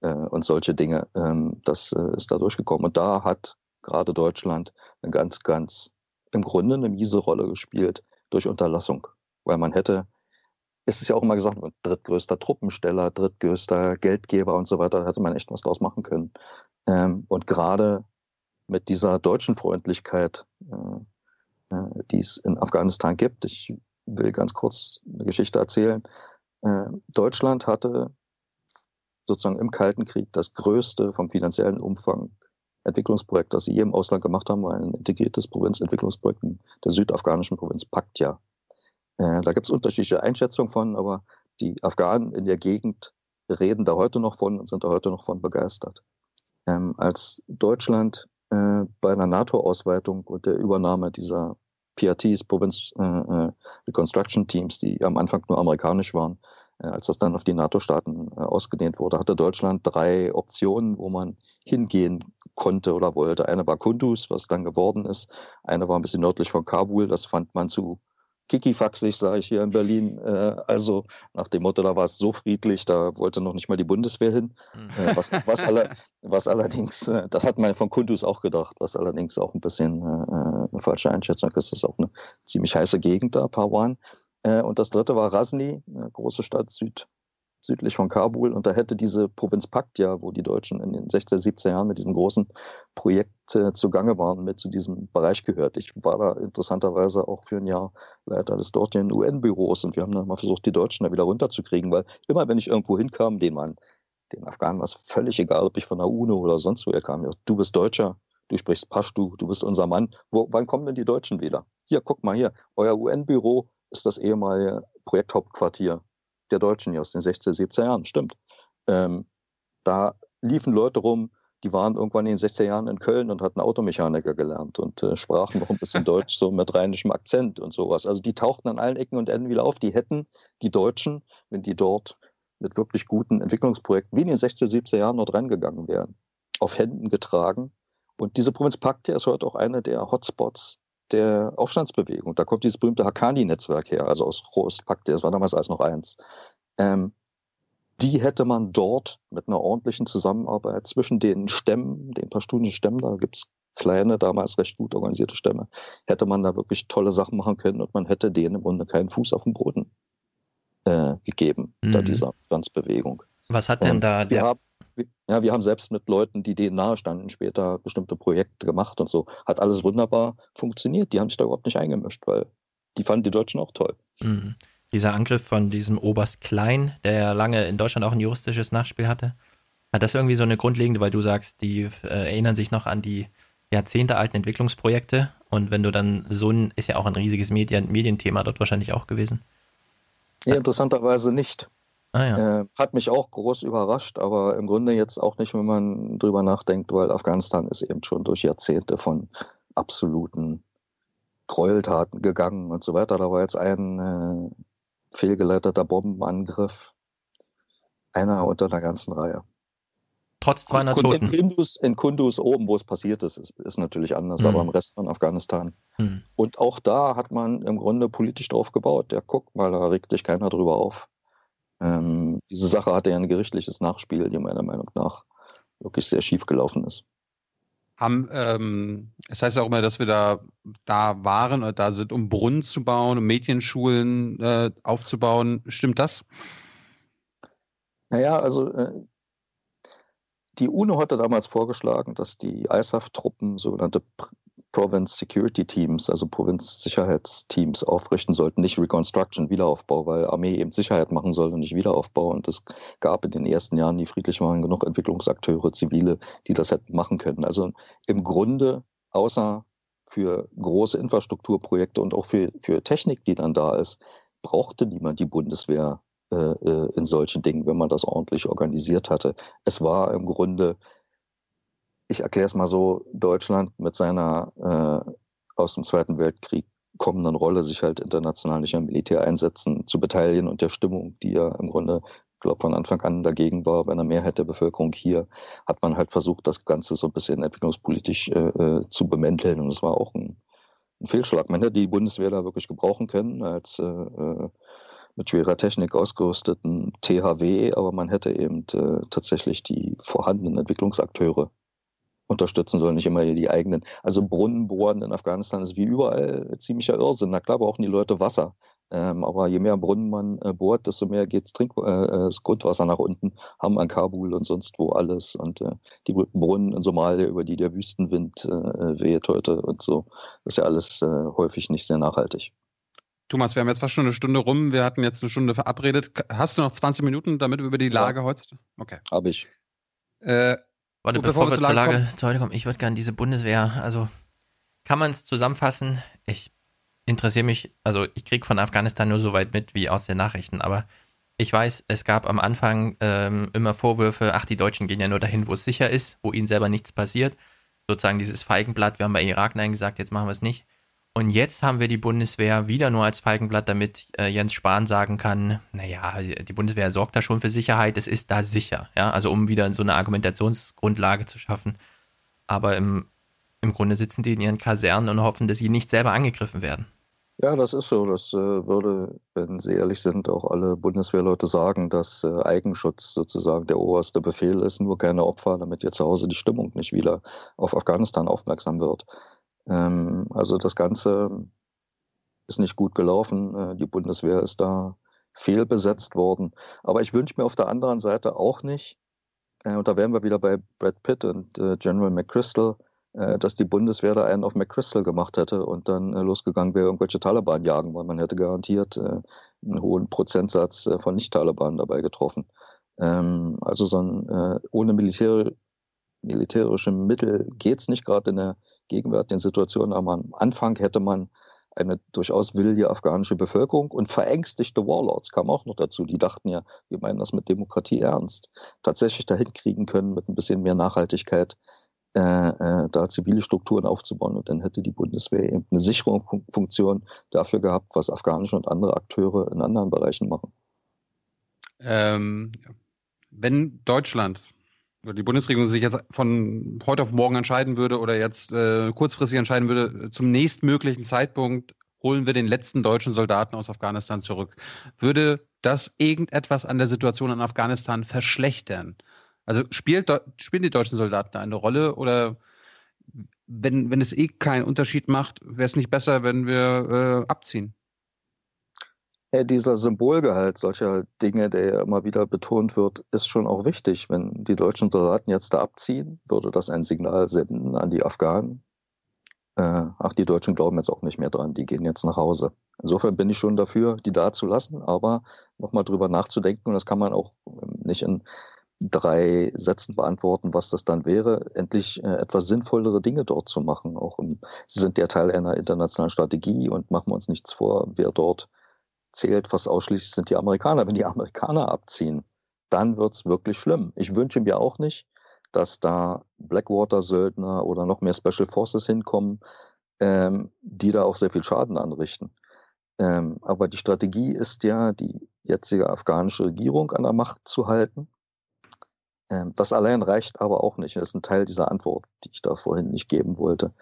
Äh, und solche Dinge, ähm, das äh, ist da durchgekommen. Und da hat gerade Deutschland eine ganz, ganz im Grunde eine miese Rolle gespielt durch Unterlassung. Weil man hätte, es ist ja auch immer gesagt, drittgrößter Truppensteller, drittgrößter Geldgeber und so weiter, da hätte man echt was draus machen können. Ähm, und gerade mit dieser deutschen Freundlichkeit, äh, äh, die es in Afghanistan gibt, ich will ganz kurz eine Geschichte erzählen. Äh, Deutschland hatte sozusagen im Kalten Krieg das größte vom finanziellen Umfang Entwicklungsprojekt, das sie je im Ausland gemacht haben, war ein integriertes Provinzentwicklungsprojekt in der südafghanischen Provinz Paktia. Äh, da gibt es unterschiedliche Einschätzungen von, aber die Afghanen in der Gegend reden da heute noch von und sind da heute noch von begeistert. Ähm, als Deutschland äh, bei einer NATO-Ausweitung und der Übernahme dieser PRTs, Provinz äh, äh, Reconstruction Teams, die am Anfang nur amerikanisch waren, äh, als das dann auf die NATO-Staaten äh, ausgedehnt wurde, hatte Deutschland drei Optionen, wo man hingehen konnte oder wollte. Eine war Kunduz, was dann geworden ist. Eine war ein bisschen nördlich von Kabul, das fand man zu kikifaxig, sage ich hier in Berlin. Äh, also nach dem Motto, da war es so friedlich, da wollte noch nicht mal die Bundeswehr hin. Mhm. was, was, alle, was, allerdings, das hat man von Kunduz auch gedacht, was allerdings auch ein bisschen eine falsche Einschätzung ist. Das ist auch eine ziemlich heiße Gegend da, Parwan. Äh, und das dritte war Rasni, eine große Stadt süd, südlich von Kabul. Und da hätte diese Provinz Paktia, wo die Deutschen in den 16, 17 Jahren mit diesem großen Projekt äh, zugange waren, mit zu diesem Bereich gehört. Ich war da interessanterweise auch für ein Jahr Leiter des dortigen UN-Büros und wir haben dann mal versucht, die Deutschen da wieder runterzukriegen, weil immer, wenn ich irgendwo hinkam, den man den Afghanen war es völlig egal, ob ich von der UNO oder sonst woher kam. Du bist Deutscher, du sprichst Pashtu, du bist unser Mann. Wo, wann kommen denn die Deutschen wieder? Hier, guck mal hier, euer UN-Büro ist das ehemalige Projekthauptquartier der Deutschen hier aus den 16, 17 Jahren. Stimmt. Ähm, da liefen Leute rum, die waren irgendwann in den 16 Jahren in Köln und hatten Automechaniker gelernt und äh, sprachen noch ein bisschen Deutsch, so mit rheinischem Akzent und sowas. Also die tauchten an allen Ecken und Enden wieder auf. Die hätten die Deutschen, wenn die dort mit wirklich guten Entwicklungsprojekten wie in den 16, 17 Jahren dort reingegangen wären, auf Händen getragen. Und diese Provinz Paktia ist heute auch eine der Hotspots der Aufstandsbewegung. Da kommt dieses berühmte Hakani-Netzwerk her, also aus Rostpakt, das war damals alles noch eins. Ähm, die hätte man dort mit einer ordentlichen Zusammenarbeit zwischen den Stämmen, den pashtunischen Stämmen, da gibt es kleine, damals recht gut organisierte Stämme, hätte man da wirklich tolle Sachen machen können und man hätte denen im Grunde keinen Fuß auf den Boden äh, gegeben, mhm. da dieser Aufstandsbewegung. Was hat denn und da der, ja, wir haben selbst mit Leuten, die denen nahestanden, später bestimmte Projekte gemacht und so. Hat alles wunderbar funktioniert. Die haben sich da überhaupt nicht eingemischt, weil die fanden die Deutschen auch toll. Mhm. Dieser Angriff von diesem Oberst Klein, der ja lange in Deutschland auch ein juristisches Nachspiel hatte, hat das irgendwie so eine grundlegende, weil du sagst, die äh, erinnern sich noch an die jahrzehntealten Entwicklungsprojekte und wenn du dann so ein, ist ja auch ein riesiges Medien, Medienthema dort wahrscheinlich auch gewesen. Ja, interessanterweise nicht. Ah, ja. äh, hat mich auch groß überrascht, aber im Grunde jetzt auch nicht, wenn man drüber nachdenkt, weil Afghanistan ist eben schon durch Jahrzehnte von absoluten Gräueltaten gegangen und so weiter. Da war jetzt ein äh, fehlgeleiteter Bombenangriff einer unter der ganzen Reihe. Trotz 200 in Toten. Kunduz, in Kunduz oben, wo es passiert ist, ist, ist natürlich anders, hm. aber im Rest von Afghanistan. Hm. Und auch da hat man im Grunde politisch drauf gebaut. Ja, guck mal, da regt sich keiner drüber auf. Ähm, diese Sache hatte ja ein gerichtliches Nachspiel, die meiner Meinung nach wirklich sehr schief gelaufen ist. Haben, ähm, es heißt auch immer, dass wir da, da waren oder da sind, um Brunnen zu bauen, um Mädchenschulen äh, aufzubauen. Stimmt das? Naja, also äh, die UNO hatte damals vorgeschlagen, dass die ISAF-Truppen sogenannte Province Security Teams, also Provinzsicherheitsteams aufrichten sollten, nicht Reconstruction, Wiederaufbau, weil Armee eben Sicherheit machen soll und nicht Wiederaufbau. Und es gab in den ersten Jahren, die friedlich waren, genug Entwicklungsakteure, Zivile, die das hätten machen können. Also im Grunde, außer für große Infrastrukturprojekte und auch für, für Technik, die dann da ist, brauchte niemand die Bundeswehr äh, äh in solchen Dingen, wenn man das ordentlich organisiert hatte. Es war im Grunde ich erkläre es mal so, Deutschland mit seiner äh, aus dem Zweiten Weltkrieg kommenden Rolle, sich halt international nicht am Militäreinsätzen zu beteiligen und der Stimmung, die ja im Grunde, glaube von Anfang an dagegen war, bei einer Mehrheit der Bevölkerung hier, hat man halt versucht, das Ganze so ein bisschen entwicklungspolitisch äh, äh zu bemänteln. Und es war auch ein, ein, Fehlschlag. Man hätte die Bundeswehr da wirklich gebrauchen können als äh, äh mit schwerer Technik ausgerüsteten THW, aber man hätte eben äh, tatsächlich die vorhandenen Entwicklungsakteure unterstützen sollen, nicht immer die eigenen. Also Brunnen bohren in Afghanistan ist wie überall ziemlicher Irrsinn. Na klar brauchen die Leute Wasser. Ähm, aber je mehr Brunnen man äh, bohrt, desto mehr geht Trink äh, das Grundwasser nach unten, haben an Kabul und sonst wo alles. Und äh, die Brunnen in Somalia, über die der Wüstenwind äh, weht heute und so, das ist ja alles äh, häufig nicht sehr nachhaltig. Thomas, wir haben jetzt fast schon eine Stunde rum. Wir hatten jetzt eine Stunde verabredet. Hast du noch 20 Minuten, damit wir über die Lage ja. heute? Okay. Habe ich. Äh, Warte, bevor, bevor wir zur Lage, Lage zu heute kommen, ich würde gerne diese Bundeswehr, also kann man es zusammenfassen? Ich interessiere mich, also ich kriege von Afghanistan nur so weit mit wie aus den Nachrichten, aber ich weiß, es gab am Anfang ähm, immer Vorwürfe, ach, die Deutschen gehen ja nur dahin, wo es sicher ist, wo ihnen selber nichts passiert. Sozusagen dieses Feigenblatt, wir haben bei Irak Nein gesagt, jetzt machen wir es nicht. Und jetzt haben wir die Bundeswehr wieder nur als Feigenblatt, damit äh, Jens Spahn sagen kann, naja, die Bundeswehr sorgt da schon für Sicherheit, es ist da sicher. Ja, also um wieder so eine Argumentationsgrundlage zu schaffen. Aber im, im Grunde sitzen die in ihren Kasernen und hoffen, dass sie nicht selber angegriffen werden. Ja, das ist so. Das äh, würde, wenn Sie ehrlich sind, auch alle Bundeswehrleute sagen, dass äh, Eigenschutz sozusagen der oberste Befehl ist, nur keine Opfer, damit ihr zu Hause die Stimmung nicht wieder auf Afghanistan aufmerksam wird. Ähm, also das Ganze ist nicht gut gelaufen. Äh, die Bundeswehr ist da fehlbesetzt worden. Aber ich wünsche mir auf der anderen Seite auch nicht, äh, und da wären wir wieder bei Brad Pitt und äh, General McChrystal, äh, dass die Bundeswehr da einen auf McChrystal gemacht hätte und dann äh, losgegangen wäre, irgendwelche Taliban jagen, weil man hätte garantiert äh, einen hohen Prozentsatz von Nicht-Taliban dabei getroffen. Ähm, also so ein ohne Militär, militärische Mittel geht es nicht gerade in der gegenwärtigen Situation. Aber am Anfang hätte man eine durchaus willige afghanische Bevölkerung und verängstigte Warlords kamen auch noch dazu. Die dachten ja, wir meinen das mit Demokratie ernst. Tatsächlich dahin kriegen können mit ein bisschen mehr Nachhaltigkeit, äh, äh, da zivile Strukturen aufzubauen. Und dann hätte die Bundeswehr eben eine Sicherungsfunktion dafür gehabt, was afghanische und andere Akteure in anderen Bereichen machen. Ähm, wenn Deutschland die Bundesregierung sich jetzt von heute auf morgen entscheiden würde oder jetzt äh, kurzfristig entscheiden würde, zum nächstmöglichen Zeitpunkt holen wir den letzten deutschen Soldaten aus Afghanistan zurück. Würde das irgendetwas an der Situation in Afghanistan verschlechtern? Also spielt, spielen die deutschen Soldaten da eine Rolle oder wenn, wenn es eh keinen Unterschied macht, wäre es nicht besser, wenn wir äh, abziehen? Ja, dieser Symbolgehalt solcher Dinge, der ja immer wieder betont wird, ist schon auch wichtig. Wenn die deutschen Soldaten jetzt da abziehen, würde das ein Signal senden an die Afghanen. Äh, ach, die Deutschen glauben jetzt auch nicht mehr dran, die gehen jetzt nach Hause. Insofern bin ich schon dafür, die da zu lassen, aber nochmal drüber nachzudenken, und das kann man auch ähm, nicht in drei Sätzen beantworten, was das dann wäre, endlich äh, etwas sinnvollere Dinge dort zu machen. Auch im, sie sind ja Teil einer internationalen Strategie und machen wir uns nichts vor, wer dort zählt fast ausschließlich sind die Amerikaner. Wenn die Amerikaner abziehen, dann wird es wirklich schlimm. Ich wünsche mir auch nicht, dass da Blackwater-Söldner oder noch mehr Special Forces hinkommen, ähm, die da auch sehr viel Schaden anrichten. Ähm, aber die Strategie ist ja, die jetzige afghanische Regierung an der Macht zu halten. Ähm, das allein reicht aber auch nicht. Das ist ein Teil dieser Antwort, die ich da vorhin nicht geben wollte.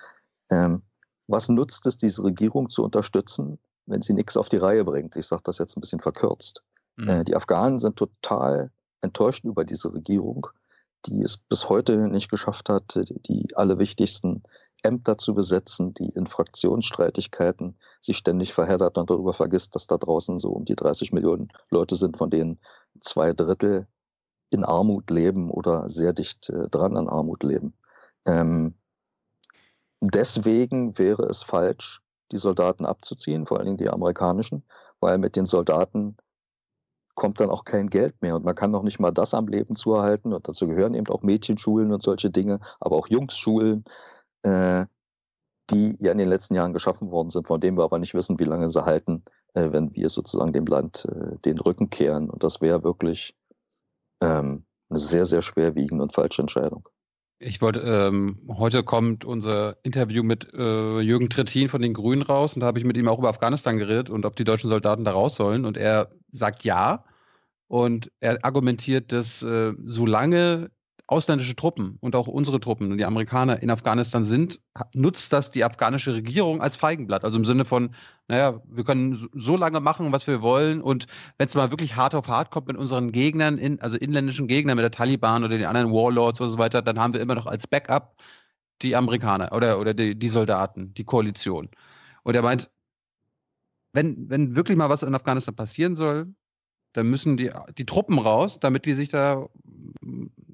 Ähm, was nutzt es, diese Regierung zu unterstützen, wenn sie nichts auf die Reihe bringt. Ich sage das jetzt ein bisschen verkürzt. Mhm. Äh, die Afghanen sind total enttäuscht über diese Regierung, die es bis heute nicht geschafft hat, die alle wichtigsten Ämter zu besetzen, die in Fraktionsstreitigkeiten sich ständig verheddert und darüber vergisst, dass da draußen so um die 30 Millionen Leute sind, von denen zwei Drittel in Armut leben oder sehr dicht äh, dran an Armut leben. Ähm, deswegen wäre es falsch, die Soldaten abzuziehen, vor allen Dingen die amerikanischen, weil mit den Soldaten kommt dann auch kein Geld mehr und man kann noch nicht mal das am Leben zu erhalten und dazu gehören eben auch Mädchenschulen und solche Dinge, aber auch Jungsschulen, äh, die ja in den letzten Jahren geschaffen worden sind, von denen wir aber nicht wissen, wie lange sie halten, äh, wenn wir sozusagen dem Land äh, den Rücken kehren und das wäre wirklich ähm, eine sehr, sehr schwerwiegende und falsche Entscheidung. Ich wollte, ähm, heute kommt unser Interview mit äh, Jürgen Trittin von den Grünen raus und da habe ich mit ihm auch über Afghanistan geredet und ob die deutschen Soldaten da raus sollen. Und er sagt ja. Und er argumentiert, dass äh, solange ausländische Truppen und auch unsere Truppen die Amerikaner in Afghanistan sind, nutzt das die afghanische Regierung als Feigenblatt. Also im Sinne von, naja, wir können so lange machen, was wir wollen. Und wenn es mal wirklich hart auf hart kommt mit unseren Gegnern, in, also inländischen Gegnern, mit der Taliban oder den anderen Warlords und so weiter, dann haben wir immer noch als Backup die Amerikaner oder, oder die, die Soldaten, die Koalition. Und er meint, wenn, wenn wirklich mal was in Afghanistan passieren soll, dann müssen die, die Truppen raus, damit die sich da,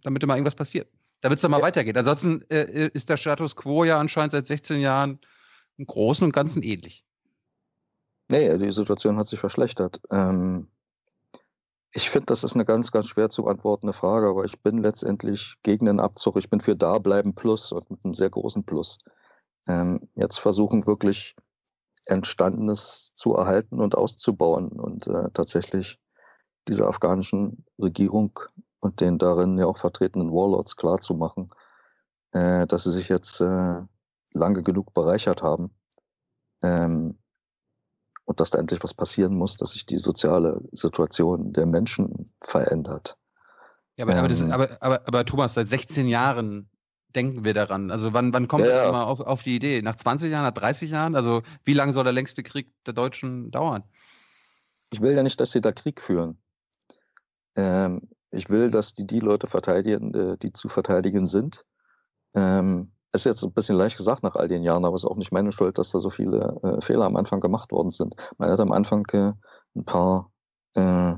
damit da mal irgendwas passiert. Damit es da mal ja. weitergeht. Ansonsten äh, ist der Status quo ja anscheinend seit 16 Jahren im Großen und Ganzen ähnlich. Nee, die Situation hat sich verschlechtert. Ähm, ich finde, das ist eine ganz, ganz schwer zu beantwortende Frage, aber ich bin letztendlich gegen den Abzug. Ich bin für Dableiben Plus und mit einem sehr großen Plus. Ähm, jetzt versuchen wirklich Entstandenes zu erhalten und auszubauen und äh, tatsächlich dieser afghanischen Regierung und den darin ja auch vertretenen Warlords klarzumachen, äh, dass sie sich jetzt äh, lange genug bereichert haben ähm, und dass da endlich was passieren muss, dass sich die soziale Situation der Menschen verändert. Ja, aber, ähm, aber, das, aber, aber, aber Thomas, seit 16 Jahren denken wir daran? Also wann, wann kommt ja, immer auf, auf die Idee? Nach 20 Jahren, nach 30 Jahren? Also wie lange soll der längste Krieg der Deutschen dauern? Ich will ja nicht, dass sie da Krieg führen. Ähm, ich will, dass die die Leute verteidigen, äh, die zu verteidigen sind. Ähm, ist jetzt ein bisschen leicht gesagt nach all den Jahren, aber es ist auch nicht meine Schuld, dass da so viele äh, Fehler am Anfang gemacht worden sind. Man hat am Anfang äh, ein paar äh,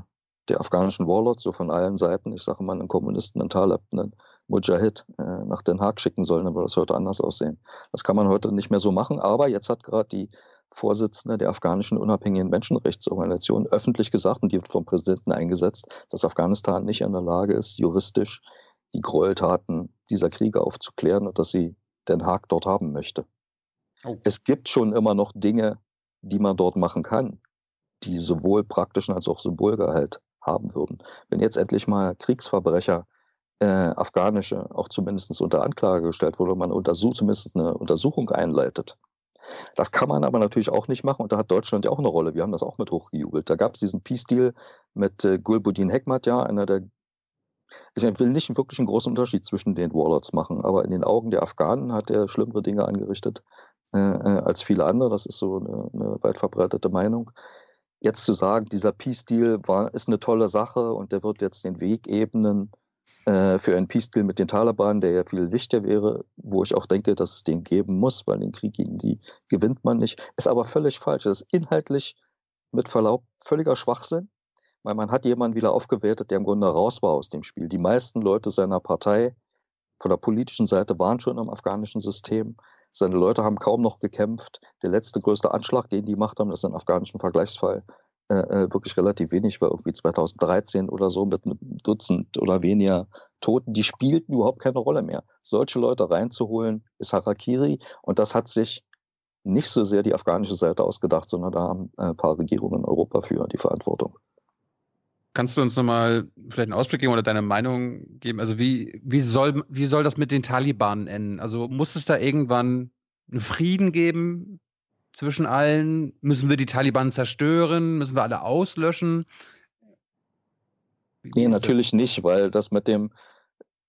der afghanischen Warlords, so von allen Seiten, ich sage mal einen Kommunisten, einen Talib, einen Mujahid, äh, nach Den Haag schicken sollen, würde das heute anders aussehen. Das kann man heute nicht mehr so machen, aber jetzt hat gerade die Vorsitzende der afghanischen unabhängigen Menschenrechtsorganisation öffentlich gesagt, und die wird vom Präsidenten eingesetzt, dass Afghanistan nicht in der Lage ist, juristisch die Gräueltaten dieser Kriege aufzuklären und dass sie Den Haag dort haben möchte. Oh. Es gibt schon immer noch Dinge, die man dort machen kann, die sowohl praktischen als auch Symbolgehalt haben würden. Wenn jetzt endlich mal Kriegsverbrecher äh, afghanische auch zumindest unter Anklage gestellt wurde, man untersucht, zumindest eine Untersuchung einleitet, das kann man aber natürlich auch nicht machen und da hat Deutschland ja auch eine Rolle. Wir haben das auch mit hochgejubelt. Da gab es diesen Peace-Deal mit äh, Gulbuddin Hekmat, ja, einer der ich will nicht wirklich einen großen Unterschied zwischen den Warlords machen, aber in den Augen der Afghanen hat er schlimmere Dinge angerichtet äh, äh als viele andere. Das ist so eine, eine weit verbreitete Meinung. Jetzt zu sagen, dieser Peace-Deal ist eine tolle Sache und der wird jetzt den Weg ebnen äh, für einen Peace-Deal mit den Taliban, der ja viel wichtiger wäre, wo ich auch denke, dass es den geben muss, weil den Krieg gegen die gewinnt man nicht, ist aber völlig falsch. Das ist inhaltlich mit Verlaub völliger Schwachsinn, weil man hat jemanden wieder aufgewertet, der im Grunde raus war aus dem Spiel. Die meisten Leute seiner Partei von der politischen Seite waren schon im afghanischen System. Seine Leute haben kaum noch gekämpft. Der letzte größte Anschlag, den die gemacht haben, ist ein afghanischen Vergleichsfall äh, äh, wirklich relativ wenig war, irgendwie 2013 oder so mit einem Dutzend oder weniger Toten, die spielten überhaupt keine Rolle mehr. Solche Leute reinzuholen, ist Harakiri und das hat sich nicht so sehr die afghanische Seite ausgedacht, sondern da haben ein paar Regierungen in Europa für die Verantwortung. Kannst du uns nochmal vielleicht einen Ausblick geben oder deine Meinung geben? Also wie, wie, soll, wie soll das mit den Taliban enden? Also muss es da irgendwann einen Frieden geben? Zwischen allen? Müssen wir die Taliban zerstören? Müssen wir alle auslöschen? Wie nee, natürlich das? nicht, weil das mit dem,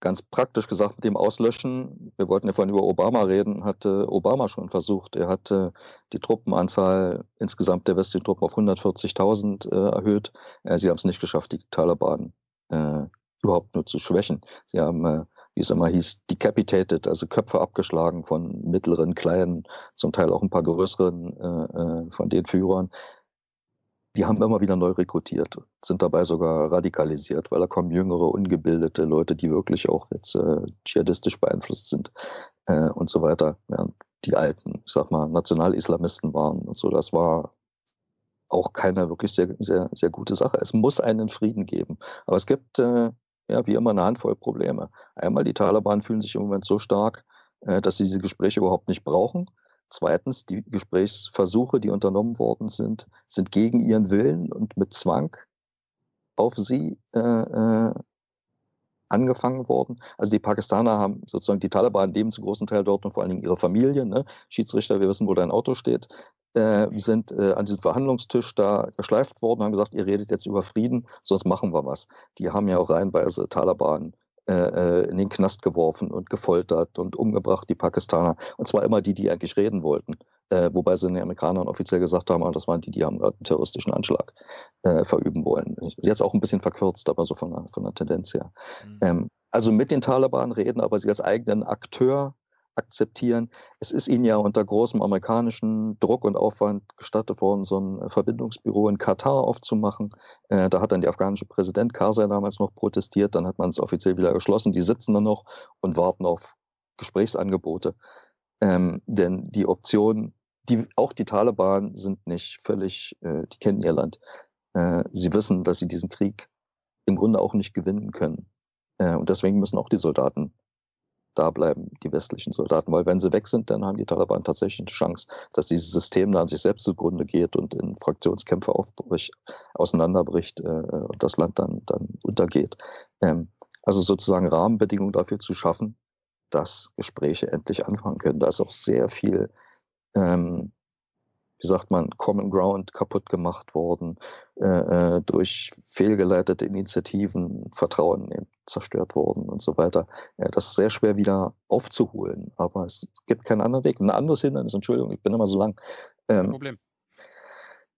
ganz praktisch gesagt, mit dem Auslöschen, wir wollten ja vorhin über Obama reden, hatte Obama schon versucht. Er hatte die Truppenanzahl insgesamt der westlichen Truppen auf 140.000 äh, erhöht. Äh, sie haben es nicht geschafft, die Taliban äh, überhaupt nur zu schwächen. Sie haben äh, wie es immer hieß, decapitated, also Köpfe abgeschlagen von mittleren, kleinen, zum Teil auch ein paar größeren äh, äh, von den Führern. Die haben immer wieder neu rekrutiert, sind dabei sogar radikalisiert, weil da kommen jüngere, ungebildete Leute, die wirklich auch jetzt äh, dschihadistisch beeinflusst sind äh, und so weiter, während die alten, ich sag mal, Nationalislamisten waren und so. Das war auch keine wirklich sehr, sehr, sehr gute Sache. Es muss einen Frieden geben. Aber es gibt äh, ja, wie immer eine Handvoll Probleme. Einmal, die Taliban fühlen sich im Moment so stark, äh, dass sie diese Gespräche überhaupt nicht brauchen. Zweitens, die Gesprächsversuche, die unternommen worden sind, sind gegen ihren Willen und mit Zwang auf sie äh, äh, angefangen worden. Also die Pakistaner haben sozusagen die Taliban leben zu großen Teil dort und vor allen Dingen ihre Familien. Ne? Schiedsrichter, wir wissen, wo dein Auto steht, äh, sind äh, an diesem Verhandlungstisch da geschleift worden und haben gesagt, ihr redet jetzt über Frieden, sonst machen wir was. Die haben ja auch reihenweise Taliban äh, äh, in den Knast geworfen und gefoltert und umgebracht, die Pakistaner. Und zwar immer die, die eigentlich reden wollten. Äh, wobei sie den Amerikanern offiziell gesagt haben, ah, das waren die, die haben gerade einen terroristischen Anschlag äh, verüben wollen. Jetzt auch ein bisschen verkürzt, aber so von der, von der Tendenz her. Mhm. Ähm, also mit den Taliban reden, aber sie als eigenen Akteur akzeptieren. Es ist ihnen ja unter großem amerikanischen Druck und Aufwand gestattet worden, so ein Verbindungsbüro in Katar aufzumachen. Äh, da hat dann der afghanische Präsident Karzai damals noch protestiert, dann hat man es offiziell wieder geschlossen. Die sitzen dann noch und warten auf Gesprächsangebote. Ähm, denn die Option, die, auch die Taliban sind nicht völlig, äh, die kennen ihr Land. Äh, sie wissen, dass sie diesen Krieg im Grunde auch nicht gewinnen können. Äh, und deswegen müssen auch die Soldaten da bleiben, die westlichen Soldaten. Weil wenn sie weg sind, dann haben die Taliban tatsächlich eine Chance, dass dieses System da an sich selbst zugrunde geht und in Fraktionskämpfe aufbricht, auseinanderbricht äh, und das Land dann, dann untergeht. Ähm, also sozusagen Rahmenbedingungen dafür zu schaffen, dass Gespräche endlich anfangen können. Da ist auch sehr viel ähm, wie sagt man, Common Ground kaputt gemacht worden, äh, äh durch fehlgeleitete Initiativen, Vertrauen zerstört worden und so weiter. Ja, das ist sehr schwer wieder aufzuholen, aber es gibt keinen anderen Weg. ein anderes Hindernis, Entschuldigung, ich bin immer so lang. Ähm, Problem.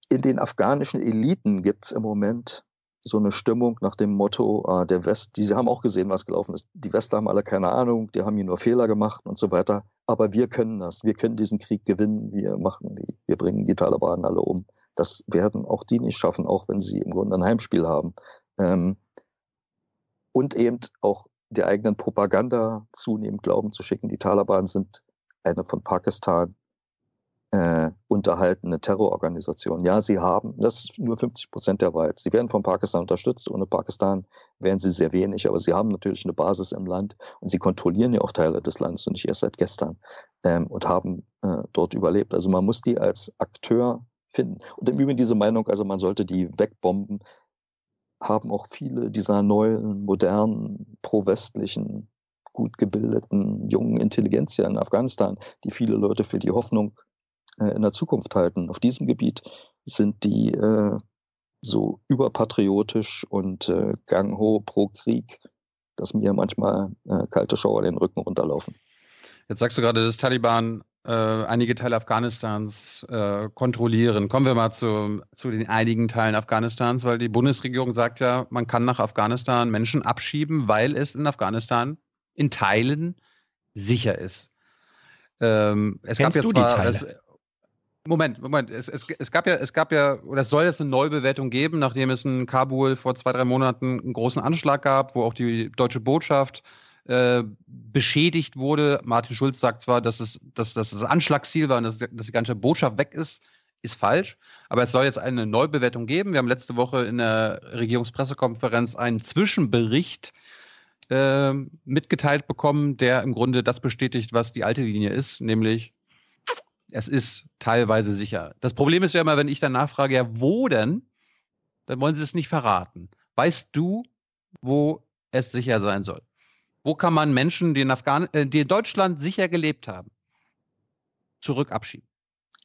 In den afghanischen Eliten gibt es im Moment so eine Stimmung nach dem Motto, äh, der West, die haben auch gesehen, was gelaufen ist. Die Westler haben alle keine Ahnung, die haben hier nur Fehler gemacht und so weiter. Aber wir können das. Wir können diesen Krieg gewinnen. Wir machen die, wir bringen die Taliban alle um. Das werden auch die nicht schaffen, auch wenn sie im Grunde ein Heimspiel haben. Ähm, und eben auch der eigenen Propaganda zunehmend Glauben zu schicken. Die Taliban sind eine von Pakistan äh, unterhaltene Terrororganisation. Ja, sie haben, das ist nur 50 Prozent der Wahrheit. Sie werden von Pakistan unterstützt. Ohne Pakistan wären sie sehr wenig, aber sie haben natürlich eine Basis im Land und sie kontrollieren ja auch Teile des Landes und nicht erst seit gestern ähm, und haben äh, dort überlebt. Also man muss die als Akteur finden. Und im Übrigen diese Meinung, also man sollte die wegbomben, haben auch viele dieser neuen, modernen, pro-westlichen, gut gebildeten, jungen Intelligenzia in Afghanistan, die viele Leute für die Hoffnung äh, in der Zukunft halten. Auf diesem Gebiet sind die äh, so überpatriotisch und äh, gangho pro Krieg, dass mir manchmal äh, kalte Schauer den Rücken runterlaufen. Jetzt sagst du gerade, dass Taliban äh, einige Teile Afghanistans äh, kontrollieren. Kommen wir mal zu, zu den einigen Teilen Afghanistans, weil die Bundesregierung sagt ja, man kann nach Afghanistan Menschen abschieben, weil es in Afghanistan in Teilen sicher ist. Ähm, es Kennst gab du die Teile? Moment, Moment. Es, es, es, gab ja, es gab ja, oder es soll jetzt eine Neubewertung geben, nachdem es in Kabul vor zwei, drei Monaten einen großen Anschlag gab, wo auch die deutsche Botschaft äh, beschädigt wurde. Martin Schulz sagt zwar, dass es, dass, dass das Anschlagsziel war und dass, dass die ganze Botschaft weg ist, ist falsch. Aber es soll jetzt eine Neubewertung geben. Wir haben letzte Woche in der Regierungspressekonferenz einen Zwischenbericht äh, mitgeteilt bekommen, der im Grunde das bestätigt, was die alte Linie ist, nämlich es ist teilweise sicher. Das Problem ist ja immer, wenn ich dann nachfrage, ja, wo denn? Dann wollen sie es nicht verraten. Weißt du, wo es sicher sein soll? Wo kann man Menschen, die in, Afghan äh, die in Deutschland sicher gelebt haben, zurück abschieben?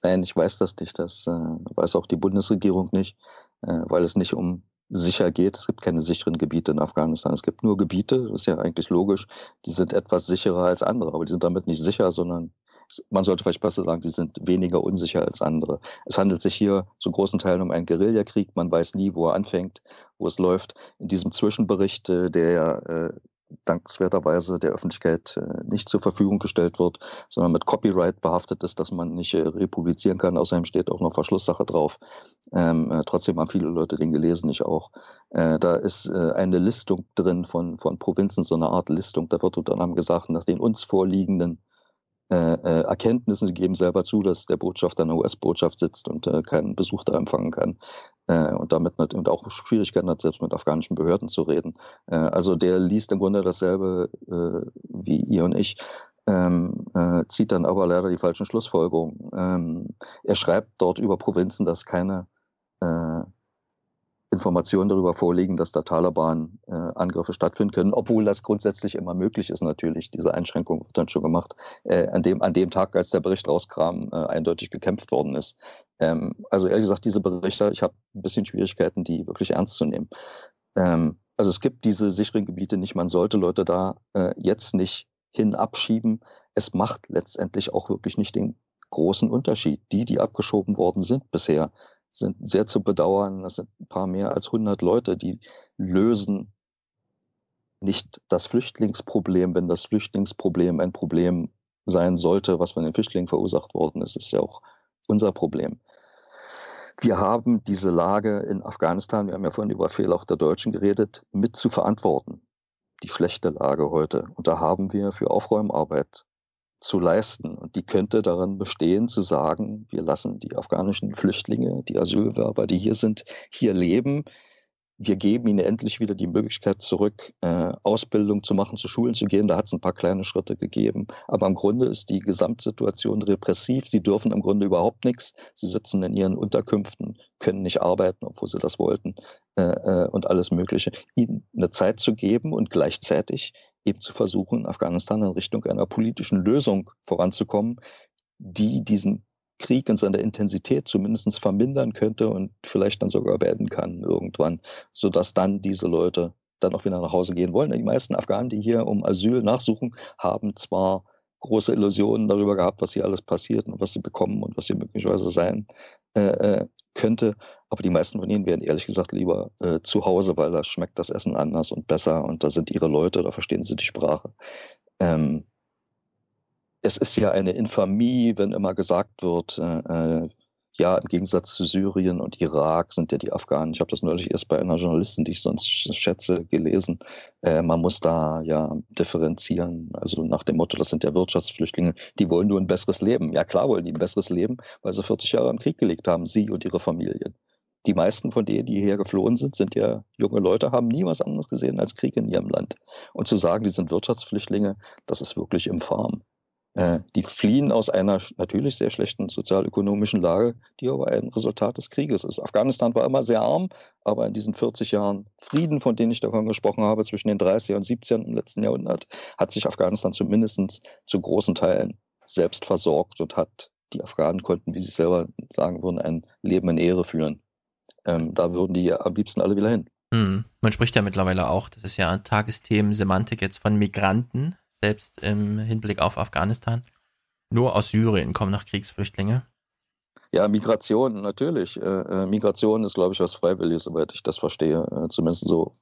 Nein, ich weiß das nicht. Das äh, weiß auch die Bundesregierung nicht, äh, weil es nicht um sicher geht. Es gibt keine sicheren Gebiete in Afghanistan. Es gibt nur Gebiete, das ist ja eigentlich logisch, die sind etwas sicherer als andere, aber die sind damit nicht sicher, sondern man sollte vielleicht besser sagen, die sind weniger unsicher als andere. Es handelt sich hier zu großen Teilen um einen Guerillakrieg. Man weiß nie, wo er anfängt, wo es läuft. In diesem Zwischenbericht, äh, der ja äh, dankenswerterweise der Öffentlichkeit äh, nicht zur Verfügung gestellt wird, sondern mit Copyright behaftet ist, dass man nicht republizieren kann. Außerdem steht auch noch Verschlusssache drauf. Ähm, trotzdem haben viele Leute den gelesen, ich auch. Äh, da ist äh, eine Listung drin von, von Provinzen, so eine Art Listung. Da wird unter anderem gesagt, nach den uns vorliegenden äh, äh, Erkenntnissen, sie geben selber zu, dass der Botschafter in der US-Botschaft sitzt und äh, keinen Besuch da empfangen kann äh, und damit mit, und auch Schwierigkeiten hat, selbst mit afghanischen Behörden zu reden. Äh, also der liest im Grunde dasselbe äh, wie ihr und ich. Ähm, äh, zieht dann aber leider die falschen Schlussfolgerungen. Ähm, er schreibt dort über Provinzen, dass keine äh, Informationen darüber vorliegen, dass da Taliban-Angriffe stattfinden können, obwohl das grundsätzlich immer möglich ist natürlich. Diese Einschränkung wird dann schon gemacht, äh, an, dem, an dem Tag, als der Bericht rauskam, äh, eindeutig gekämpft worden ist. Ähm, also ehrlich gesagt, diese Berichte, ich habe ein bisschen Schwierigkeiten, die wirklich ernst zu nehmen. Ähm, also es gibt diese sicheren Gebiete nicht, man sollte Leute da äh, jetzt nicht hin abschieben. Es macht letztendlich auch wirklich nicht den großen Unterschied. Die, die abgeschoben worden sind bisher, sind sehr zu bedauern. Das sind ein paar mehr als 100 Leute, die lösen nicht das Flüchtlingsproblem, wenn das Flüchtlingsproblem ein Problem sein sollte, was von den Flüchtlingen verursacht worden ist, ist ja auch unser Problem. Wir haben diese Lage in Afghanistan, wir haben ja vorhin über Fehler auch der Deutschen geredet, mit zu verantworten. Die schlechte Lage heute. Und da haben wir für Aufräumarbeit zu leisten. Und die könnte darin bestehen, zu sagen, wir lassen die afghanischen Flüchtlinge, die Asylwerber, die hier sind, hier leben. Wir geben ihnen endlich wieder die Möglichkeit zurück, äh, Ausbildung zu machen, zu Schulen zu gehen. Da hat es ein paar kleine Schritte gegeben. Aber im Grunde ist die Gesamtsituation repressiv. Sie dürfen im Grunde überhaupt nichts. Sie sitzen in ihren Unterkünften, können nicht arbeiten, obwohl sie das wollten äh, äh, und alles Mögliche. Ihnen eine Zeit zu geben und gleichzeitig eben zu versuchen, in Afghanistan in Richtung einer politischen Lösung voranzukommen, die diesen Krieg in seiner Intensität zumindest vermindern könnte und vielleicht dann sogar beenden kann irgendwann, sodass dann diese Leute dann auch wieder nach Hause gehen wollen. Die meisten Afghanen, die hier um Asyl nachsuchen, haben zwar große Illusionen darüber gehabt, was hier alles passiert und was sie bekommen und was hier möglicherweise sein äh, äh könnte. Aber die meisten von ihnen wären ehrlich gesagt lieber äh, zu Hause, weil da schmeckt das Essen anders und besser und da sind ihre Leute, da verstehen sie die Sprache. Ähm, es ist ja eine Infamie, wenn immer gesagt wird, äh, äh ja, im Gegensatz zu Syrien und Irak sind ja die Afghanen, ich habe das neulich erst bei einer Journalistin, die ich sonst schätze, gelesen, äh, man muss da ja differenzieren, also nach dem Motto, das sind ja Wirtschaftsflüchtlinge, die wollen nur ein besseres Leben. Ja klar wollen die ein besseres Leben, weil sie 40 Jahre im Krieg gelegt haben, sie und ihre Familien. Die meisten von denen, die hierher geflohen sind, sind ja junge Leute, haben nie was anderes gesehen als Krieg in ihrem Land. Und zu sagen, die sind Wirtschaftsflüchtlinge, das ist wirklich infam. Die fliehen aus einer natürlich sehr schlechten sozialökonomischen Lage, die aber ein Resultat des Krieges ist. Afghanistan war immer sehr arm, aber in diesen 40 Jahren Frieden, von denen ich davon gesprochen habe, zwischen den 30er und 70ern im letzten Jahrhundert, hat sich Afghanistan zumindest zu großen Teilen selbst versorgt und hat die Afghanen konnten, wie sie selber sagen würden, ein Leben in Ehre führen. Ähm, da würden die am liebsten alle wieder hin. Hm. Man spricht ja mittlerweile auch, das ist ja Tagesthemen, Semantik jetzt von Migranten, selbst im Hinblick auf Afghanistan. Nur aus Syrien kommen noch Kriegsflüchtlinge. Ja, Migration, natürlich. Äh, äh Migration ist, glaube ich, was Freiwilliges, soweit ich das verstehe. Äh, zumindest so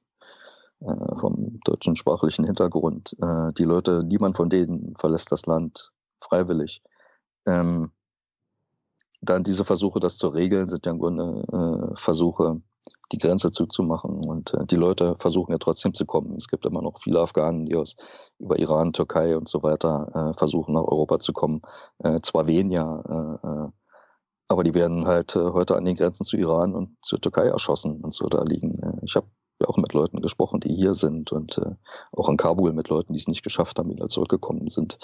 vom deutschen sprachlichen Hintergrund. Die Leute, niemand von denen verlässt das Land freiwillig. Ähm, dann diese Versuche, das zu regeln, sind ja im Grunde Versuche, die Grenze zuzumachen. Und äh, die Leute versuchen ja trotzdem zu kommen. Es gibt immer noch viele Afghanen, die aus über Iran, Türkei und so weiter äh, versuchen, nach Europa zu kommen. Äh, zwar weniger, äh, äh aber die werden halt äh, heute an den Grenzen zu Iran und zur Türkei erschossen und so da liegen. Ich habe ja auch mit Leuten gesprochen, die hier sind und auch in Kabul mit Leuten, die es nicht geschafft haben, wieder zurückgekommen sind.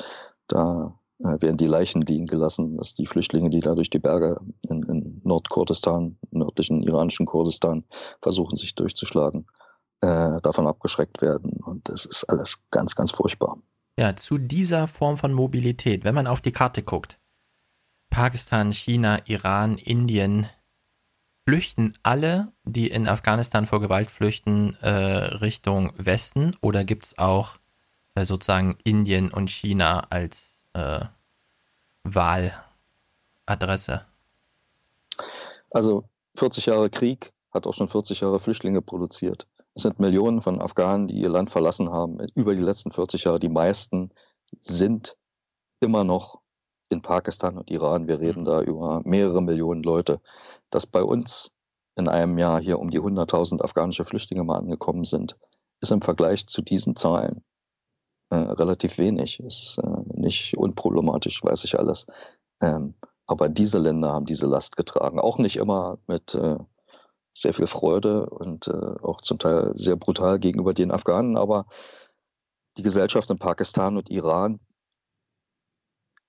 Da werden die Leichen liegen gelassen, dass die Flüchtlinge, die da durch die Berge in, in Nordkurdistan, nördlichen iranischen Kurdistan versuchen, sich durchzuschlagen, äh, davon abgeschreckt werden. Und das ist alles ganz, ganz furchtbar. Ja, zu dieser Form von Mobilität, wenn man auf die Karte guckt, Pakistan, China, Iran, Indien, flüchten alle, die in Afghanistan vor Gewalt flüchten, äh, Richtung Westen oder gibt es auch äh, sozusagen Indien und China als äh, Wahladresse? Also 40 Jahre Krieg hat auch schon 40 Jahre Flüchtlinge produziert. Es sind Millionen von Afghanen, die ihr Land verlassen haben, über die letzten 40 Jahre. Die meisten sind immer noch in Pakistan und Iran. Wir reden mhm. da über mehrere Millionen Leute. Dass bei uns in einem Jahr hier um die 100.000 afghanische Flüchtlinge mal angekommen sind, ist im Vergleich zu diesen Zahlen äh, relativ wenig. Ist äh, nicht unproblematisch, weiß ich alles. Ähm, aber diese Länder haben diese Last getragen. Auch nicht immer mit äh, sehr viel Freude und äh, auch zum Teil sehr brutal gegenüber den Afghanen. Aber die Gesellschaft in Pakistan und Iran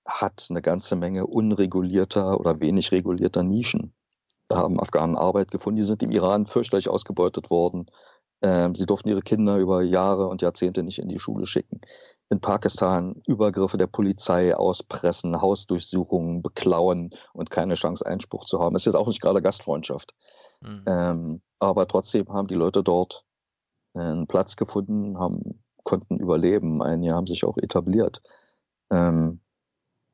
hat eine ganze Menge unregulierter oder wenig regulierter Nischen. haben Afghanen Arbeit gefunden. Die sind im Iran fürchterlich ausgebeutet worden. Ähm, sie durften ihre Kinder über Jahre und Jahrzehnte nicht in die Schule schicken. In Pakistan Übergriffe der Polizei auspressen, Hausdurchsuchungen beklauen und keine Chance, Einspruch zu haben. Das ist jetzt auch nicht gerade Gastfreundschaft. Mhm. Ähm, aber trotzdem haben die Leute dort einen Platz gefunden, haben, konnten überleben. Einige haben sich auch etabliert. Ähm,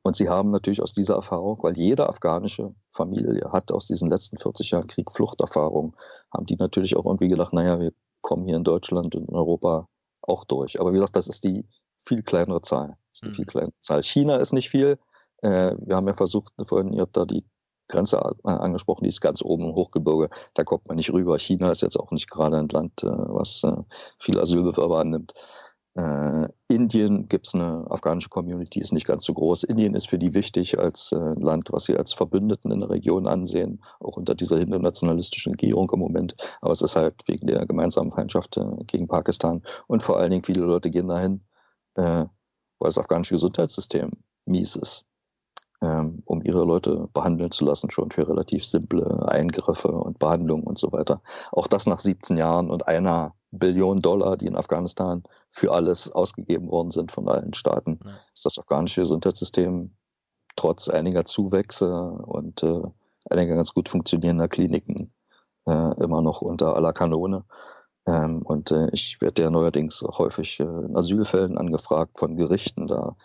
und sie haben natürlich aus dieser Erfahrung, weil jede afghanische Familie hat aus diesen letzten 40 Jahren Krieg Fluchterfahrung, haben die natürlich auch irgendwie gedacht, naja, wir kommen hier in Deutschland und in Europa auch durch. Aber wie gesagt, das ist die viel kleinere Zahl. Das ist die mhm. viel kleinere Zahl. China ist nicht viel. Äh, wir haben ja versucht, vorhin, ihr habt da die Grenze äh, angesprochen, die ist ganz oben im Hochgebirge. Da kommt man nicht rüber. China ist jetzt auch nicht gerade ein Land, äh, was äh, viel Asylbewerber annimmt. Äh, Indien gibt es eine afghanische Community, ist nicht ganz so groß. Indien ist für die wichtig als äh, Land, was sie als Verbündeten in der Region ansehen, auch unter dieser hinternationalistischen Regierung im Moment. Aber es ist halt wegen der gemeinsamen Feindschaft äh, gegen Pakistan. Und vor allen Dingen viele Leute gehen dahin, äh, weil das afghanische Gesundheitssystem mies ist, ähm, um ihre Leute behandeln zu lassen, schon für relativ simple Eingriffe und Behandlungen und so weiter. Auch das nach 17 Jahren und einer Billionen Dollar, die in Afghanistan für alles ausgegeben worden sind von allen Staaten, ja. ist das afghanische Gesundheitssystem trotz einiger Zuwächse und äh, einiger ganz gut funktionierender Kliniken äh, immer noch unter aller Kanone. Ähm, und äh, ich werde ja neuerdings häufig äh, in Asylfällen angefragt von Gerichten. Da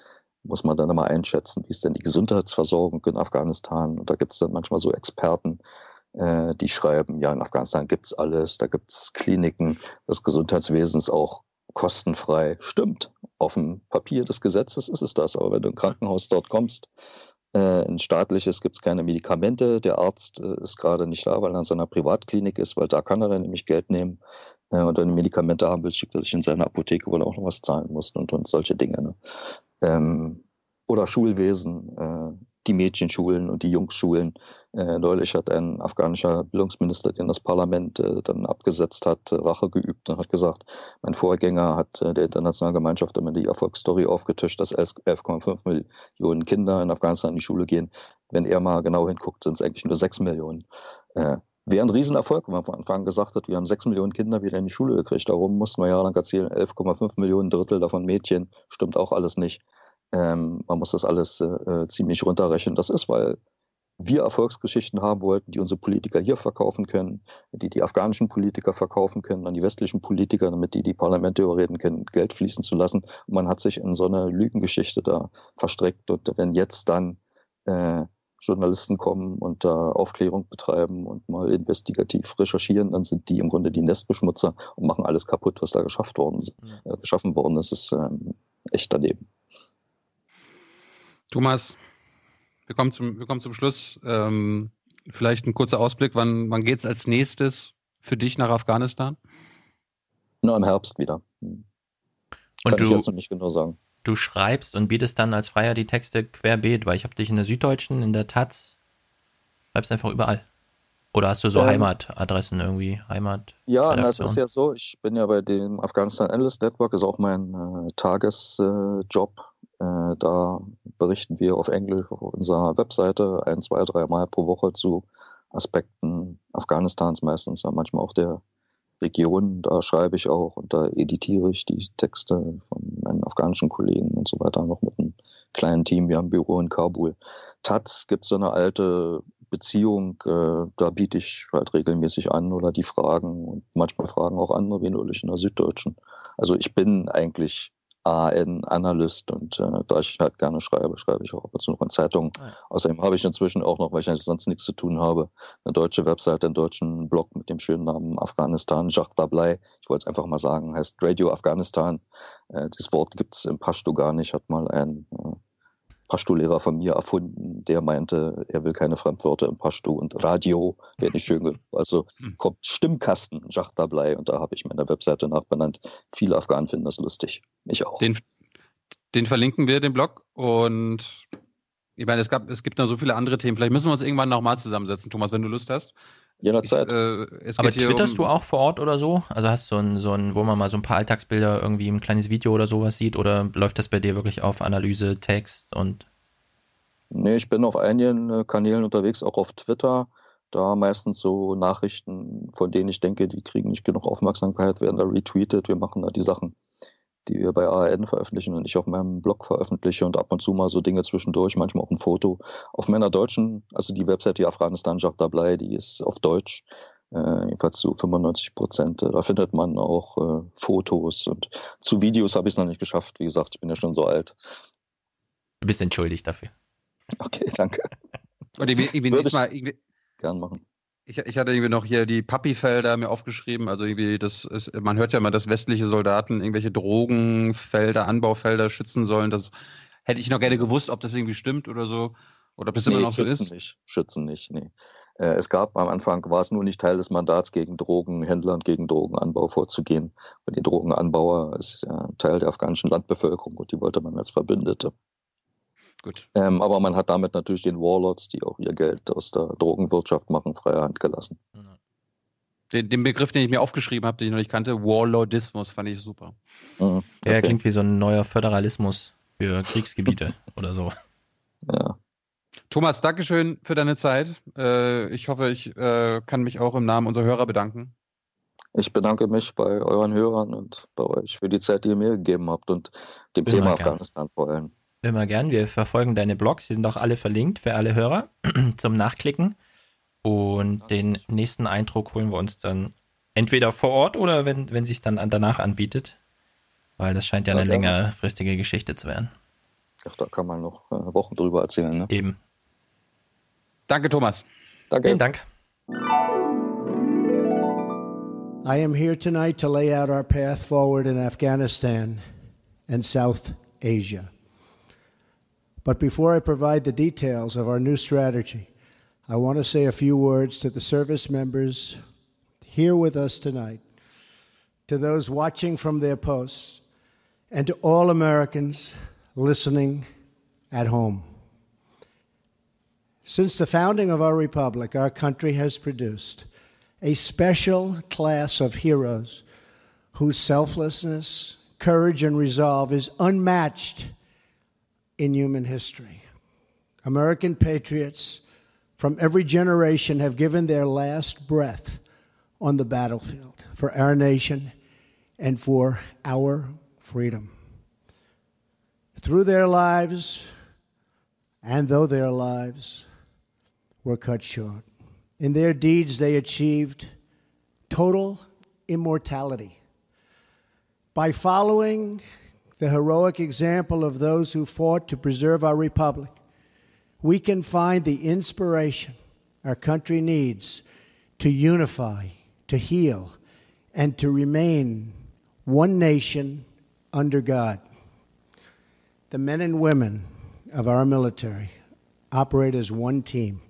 muss man dann immer einschätzen, wie ist denn die Gesundheitsversorgung in Afghanistan. Und da gibt es dann manchmal so Experten, äh, die schreiben, ja, in Afghanistan gibt's alles, da gibt's Kliniken, das Gesundheitswesen ist auch kostenfrei. Stimmt, auf dem Papier des Gesetzes ist es das, aber wenn du ein Krankenhaus dort kommst, äh, ein staatliches gibt's keine Medikamente, der Arzt äh, ist gerade nicht da, weil er in seiner Privatklinik ist, weil da kann er dann nämlich Geld nehmen äh, und wenn du Medikamente haben willst, schickt er dich in seine Apotheke, wo er auch noch was zahlen muss und, und solche Dinge. Ne? Ähm, oder Schulwesen, äh, die Mädchenschulen und die Jungsschulen. Äh, neulich hat ein afghanischer Bildungsminister, den das Parlament äh, dann abgesetzt hat, äh, Rache geübt und hat gesagt, mein Vorgänger hat äh, der internationalen Gemeinschaft immer die Erfolgsstory aufgetischt, dass 11,5 Millionen Kinder in Afghanistan in die Schule gehen. Wenn er mal genau hinguckt, sind es eigentlich nur 6 Millionen. Äh, Wäre ein Riesenerfolg, wenn man von Anfang an gesagt hat, wir haben 6 Millionen Kinder wieder in die Schule gekriegt. Darum mussten wir jahrelang erzählen, 11,5 Millionen Drittel davon Mädchen. Stimmt auch alles nicht. Ähm, man muss das alles äh, äh, ziemlich runterrechnen. Das ist, weil wir Erfolgsgeschichten haben wollten, die unsere Politiker hier verkaufen können, die die afghanischen Politiker verkaufen können an die westlichen Politiker, damit die die Parlamente überreden können, Geld fließen zu lassen. Und man hat sich in so eine Lügengeschichte da verstreckt. Und wenn jetzt dann äh, Journalisten kommen und da Aufklärung betreiben und mal investigativ recherchieren, dann sind die im Grunde die Nestbeschmutzer und machen alles kaputt, was da geschafft worden, äh, geschaffen worden ist. Das ist ähm, echt daneben. Thomas, wir kommen zum, wir kommen zum Schluss. Ähm, vielleicht ein kurzer Ausblick, wann, wann geht es als nächstes für dich nach Afghanistan? Nur im Herbst wieder. Hm. Und Kann du, ich jetzt noch nicht genau sagen. Du schreibst und bietest dann als Freier die Texte querbeet, weil ich habe dich in der Süddeutschen, in der Taz, schreibst einfach überall. Oder hast du so ähm, Heimatadressen irgendwie? Heimat? Ja, das ist ja so. Ich bin ja bei dem Afghanistan Analyst Network, ist auch mein äh, Tagesjob. Äh, da berichten wir auf Englisch auf unserer Webseite ein, zwei, drei Mal pro Woche zu Aspekten Afghanistans meistens, ja, manchmal auch der Region. Da schreibe ich auch und da editiere ich die Texte von meinen afghanischen Kollegen und so weiter noch mit einem kleinen Team. Wir haben ein Büro in Kabul. Taz gibt so eine alte Beziehung, äh, da biete ich halt regelmäßig an oder die Fragen und manchmal fragen auch andere, wie neulich in der Süddeutschen. Also ich bin eigentlich AN-Analyst und äh, da ich halt gerne schreibe, schreibe ich auch ab und zu noch in Zeitungen. Ja. Außerdem habe ich inzwischen auch noch, weil ich sonst nichts zu tun habe, eine deutsche Webseite, einen deutschen Blog mit dem schönen Namen Afghanistan, Jacques Dablai. Ich wollte es einfach mal sagen, heißt Radio Afghanistan. Äh, das Wort gibt es im Pashto gar nicht, hat mal ein äh, Pashto-Lehrer von mir erfunden, der meinte, er will keine Fremdwörter im Pashto und Radio wäre nicht schön. Also hm. kommt Stimmkasten, Jachtablei und da habe ich meine Webseite nachbenannt. Viele Afghanen finden das lustig. Ich auch. Den, den verlinken wir, den Blog und ich meine, es, gab, es gibt noch so viele andere Themen. Vielleicht müssen wir uns irgendwann nochmal zusammensetzen, Thomas, wenn du Lust hast. Jederzeit. äh, Aber twitterst um, du auch vor Ort oder so? Also hast du so ein, so ein, wo man mal so ein paar Alltagsbilder irgendwie ein kleines Video oder sowas sieht? Oder läuft das bei dir wirklich auf Analyse, Text und? Nee, ich bin auf einigen äh, Kanälen unterwegs, auch auf Twitter. da meistens so Nachrichten, von denen ich denke, die kriegen nicht genug Aufmerksamkeit, werden da retweetet. Wir machen da die Sachen, die wir bei ARN veröffentlichen und ich auf meinem Blog veröffentliche und ab und zu mal so Dinge zwischendurch, manchmal auch ein Foto. Auf meiner deutschen, also die Website, die Afghanistan Jagdablei, die ist auf Deutsch, äh, jedenfalls zu 95 Prozent. Da findet man auch äh, Fotos und zu Videos habe ich es noch nicht geschafft. Wie gesagt, ich bin ja schon so alt. Du bist entschuldigt dafür. Okay, danke. Und irgendwie, irgendwie Würde nächstes ich Mal, irgendwie, gern machen. Ich, ich hatte irgendwie noch hier die Papi-Felder mir aufgeschrieben. Also irgendwie, das ist, man hört ja immer, dass westliche Soldaten irgendwelche Drogenfelder, Anbaufelder schützen sollen. Das hätte ich noch gerne gewusst, ob das irgendwie stimmt oder so. Oder ob das immer Nee, noch so schützen ist. nicht. Schützen nicht, nee. Äh, Es gab am Anfang, war es nur nicht Teil des Mandats, gegen Drogenhändler und gegen Drogenanbau vorzugehen. Und die Drogenanbauer ist ja Teil der afghanischen Landbevölkerung und die wollte man als Verbündete. Gut. Ähm, aber man hat damit natürlich den Warlords, die auch ihr Geld aus der Drogenwirtschaft machen, freie Hand gelassen. Den, den Begriff, den ich mir aufgeschrieben habe, den ich noch nicht kannte, Warlordismus, fand ich super. Mhm. Ja, Okay. klingt wie so ein neuer Föderalismus für Kriegsgebiete oder so. Ja. Thomas, Dankeschön für deine Zeit. Äh, ich hoffe, ich äh, kann mich auch im Namen unserer Hörer bedanken. Ich bedanke mich bei euren Hörern und bei euch für die Zeit, die ihr mir gegeben habt und dem Immer Thema gern. Afghanistan vor allem. Immer gern. Wir verfolgen deine Blogs. Die sind auch alle verlinkt für alle Hörer zum Nachklicken. Und den nächsten Eindruck holen wir uns dann entweder vor Ort oder wenn, wenn sich dann an- danach anbietet. Weil das scheint ja Ja, eine gerne. längerfristige Geschichte zu werden. Ach, da kann man noch äh, Wochen drüber erzählen. Ne? Eben. Danke, Thomas. Danke. Vielen Dank. I am here tonight to lay out our path forward in Afghanistan and South Asia. But before I provide the details of our new strategy, I want to say a few words to the service members here with us tonight, to those watching from their posts, and to all Americans listening at home. Since the founding of our republic, our country has produced a special class of heroes whose selflessness, courage, and resolve is unmatched in human history. American patriots from every generation have given their last breath on the battlefield for our nation and for our freedom. Through their lives, and though their lives were cut short, in their deeds they achieved total immortality. By following the heroic example of those who fought to preserve our republic, we can find the inspiration our country needs to unify, to heal, and to remain one nation under God. The men and women of our military operate as one team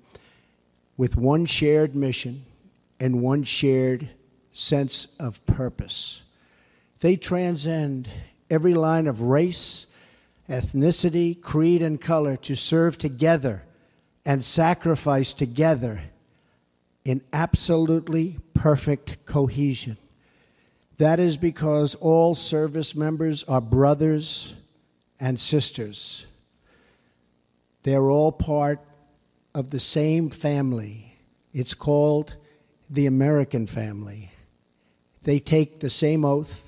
with one shared mission and one shared sense of purpose. They transcend every line of race, ethnicity, creed, and color to serve together and sacrifice together in absolutely perfect cohesion. That is because all service members are brothers and sisters. They're all part of the same family. It's called the American family. They take the same oath,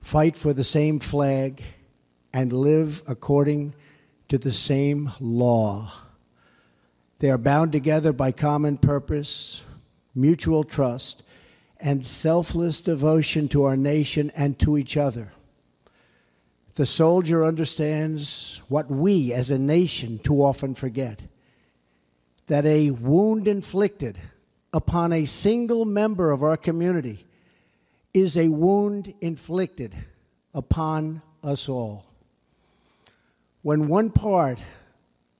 fight for the same flag, and live according to the same law. They are bound together by common purpose, mutual trust, and selfless devotion to our nation and to each other. The soldier understands what we as a nation too often forget that a wound inflicted upon a single member of our community is a wound inflicted upon us all. When one part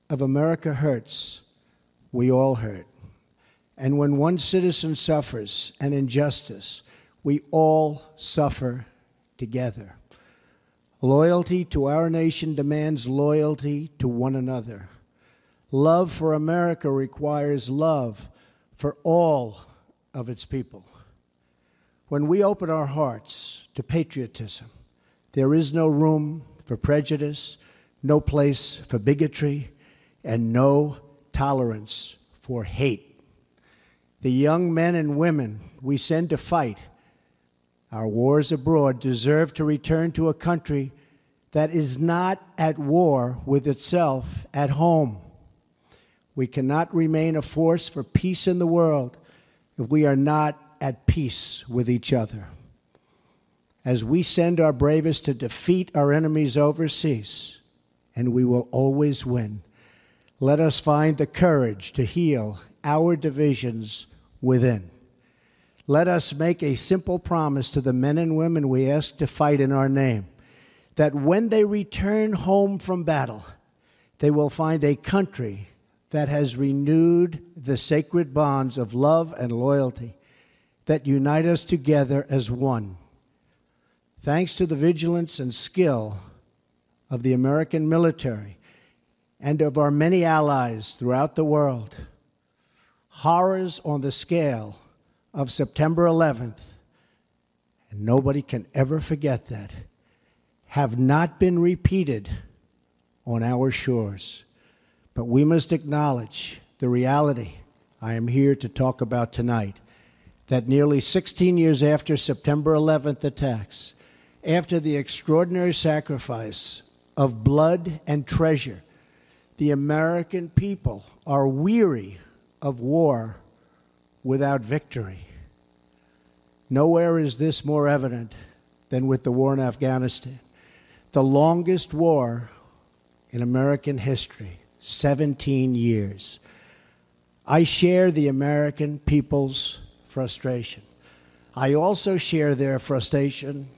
of America hurts, we all hurt. And when one citizen suffers an injustice, we all suffer together. Loyalty to our nation demands loyalty to one another. Love for America requires love for all of its people. When we open our hearts to patriotism, there is no room for prejudice, no place for bigotry, and no tolerance for hate. the young men and women we send to fight our wars abroad deserve to return to a country that is not at war with itself at home. We cannot remain a force for peace in the world if we are not at peace with each other. As we send our bravest to defeat our enemies overseas, and we will always win, let us find the courage to heal our divisions within. Let us make a simple promise to the men and women we ask to fight in our name that when they return home from battle, they will find a country that has renewed the sacred bonds of love and loyalty that unite us together as one. Thanks to the vigilance and skill of the American military and of our many allies throughout the world, horrors on the scale of September 11th, and nobody can ever forget that, have not been repeated on our shores. But we must acknowledge the reality I am here to talk about tonight that nearly 16 years after September 11th attacks, after the extraordinary sacrifice of blood and treasure, the American people are weary of war without victory. Nowhere is this more evident than with the war in Afghanistan, the longest war in American history 17 years. I share the American people's frustration. I also share their frustration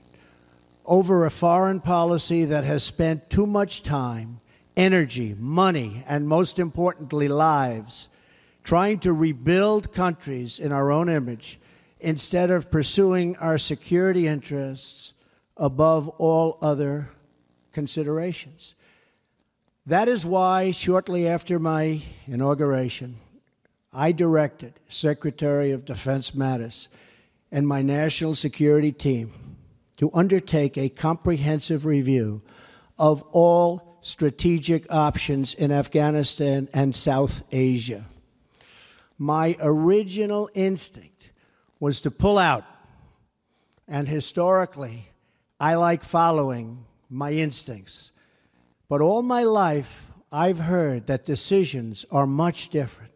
over a foreign policy that has spent too much time, energy, money, and most importantly, lives trying to rebuild countries in our own image instead of pursuing our security interests above all other considerations. That is why, shortly after my inauguration, I directed Secretary of Defense Mattis and my national security team to undertake a comprehensive review of all strategic options in Afghanistan and South Asia. My original instinct was to pull out, and historically, I like following my instincts. But all my life, I've heard that decisions are much different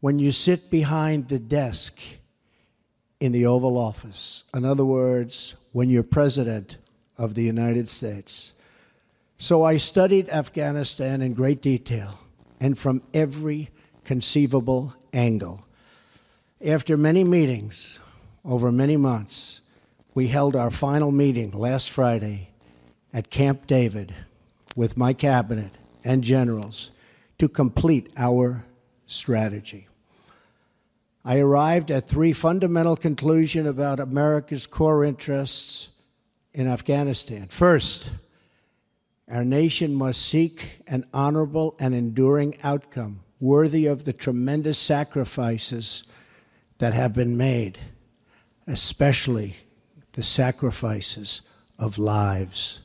when you sit behind the desk in the Oval Office. In other words, when you're President of the United States. So I studied Afghanistan in great detail and from every conceivable angle. After many meetings over many months, we held our final meeting last Friday at Camp David with my cabinet and generals to complete our strategy. I arrived at three fundamental conclusions about America's core interests in Afghanistan. First, our nation must seek an honorable and enduring outcome worthy of the tremendous sacrifices that have been made, especially the sacrifices of lives.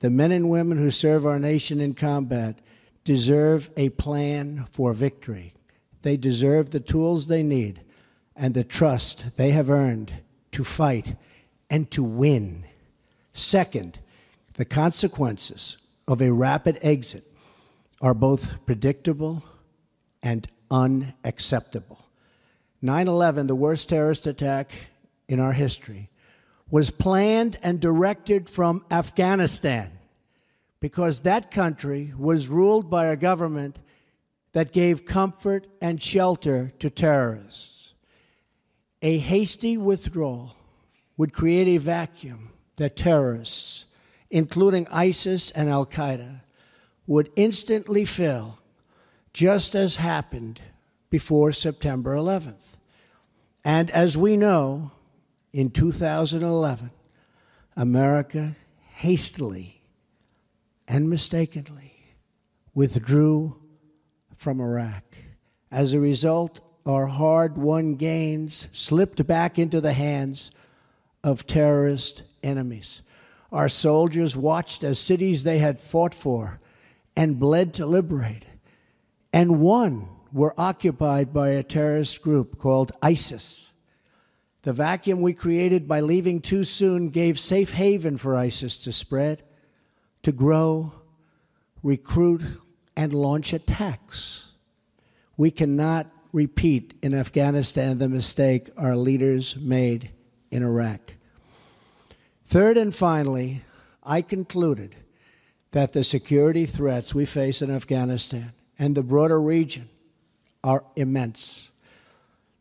The men and women who serve our nation in combat deserve a plan for victory. They deserve the tools they need and the trust they have earned to fight and to win. Second, the consequences of a rapid exit are both predictable and unacceptable. 9 11, the worst terrorist attack in our history, was planned and directed from Afghanistan because that country was ruled by a government that gave comfort and shelter to terrorists. A hasty withdrawal would create a vacuum that terrorists, including ISIS and Al Qaeda, would instantly fill, just as happened before September 11th. And as we know, in 2011, America hastily and mistakenly withdrew from Iraq. As a result, our hard won gains slipped back into the hands of terrorist enemies. Our soldiers watched as cities they had fought for and bled to liberate and won were occupied by a terrorist group called ISIS. The vacuum we created by leaving too soon gave safe haven for ISIS to spread, to grow, recruit, and launch attacks. We cannot repeat in Afghanistan the mistake our leaders made in Iraq. Third and finally, I concluded that the security threats we face in Afghanistan and the broader region are immense.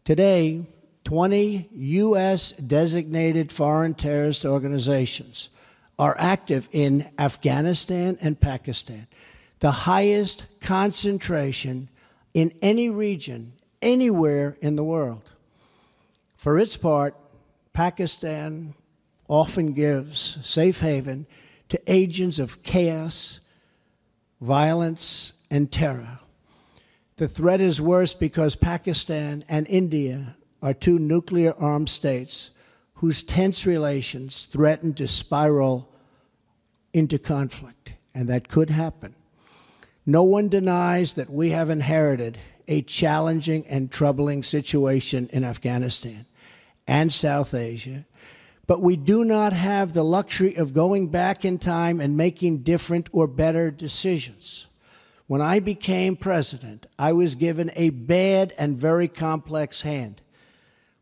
Today, 20 U.S. designated foreign terrorist organizations are active in Afghanistan and Pakistan, the highest concentration in any region anywhere in the world. For its part, Pakistan often gives safe haven to agents of chaos, violence, and terror. The threat is worse because Pakistan and India are two nuclear armed states whose tense relations threaten to spiral into conflict, and that could happen. No one denies that we have inherited a challenging and troubling situation in Afghanistan and South Asia, but we do not have the luxury of going back in time and making different or better decisions. When I became president, I was given a bad and very complex hand,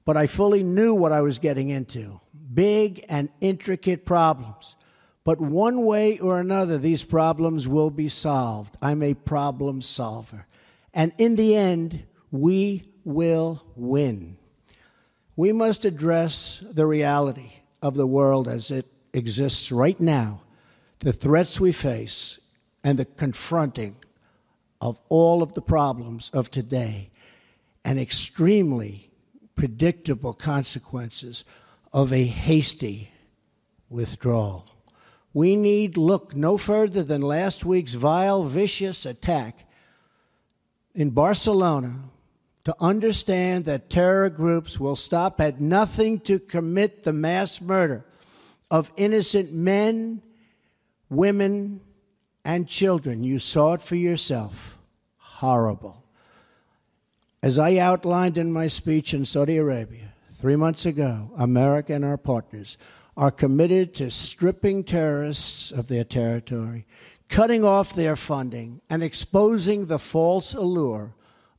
but I fully knew what I was getting into big and intricate problems. But one way or another, these problems will be solved. I'm a problem solver. And in the end, we will win. We must address the reality of the world as it exists right now, the threats we face, and the confronting of all of the problems of today, and extremely predictable consequences of a hasty withdrawal. We need look no further than last week's vile, vicious attack in Barcelona to understand that terror groups will stop at nothing to commit the mass murder of innocent men, women, and children. You saw it for yourself. Horrible. As I outlined in my speech in Saudi Arabia three months ago, America and our partners are committed to stripping terrorists of their territory, cutting off their funding, and exposing the false allure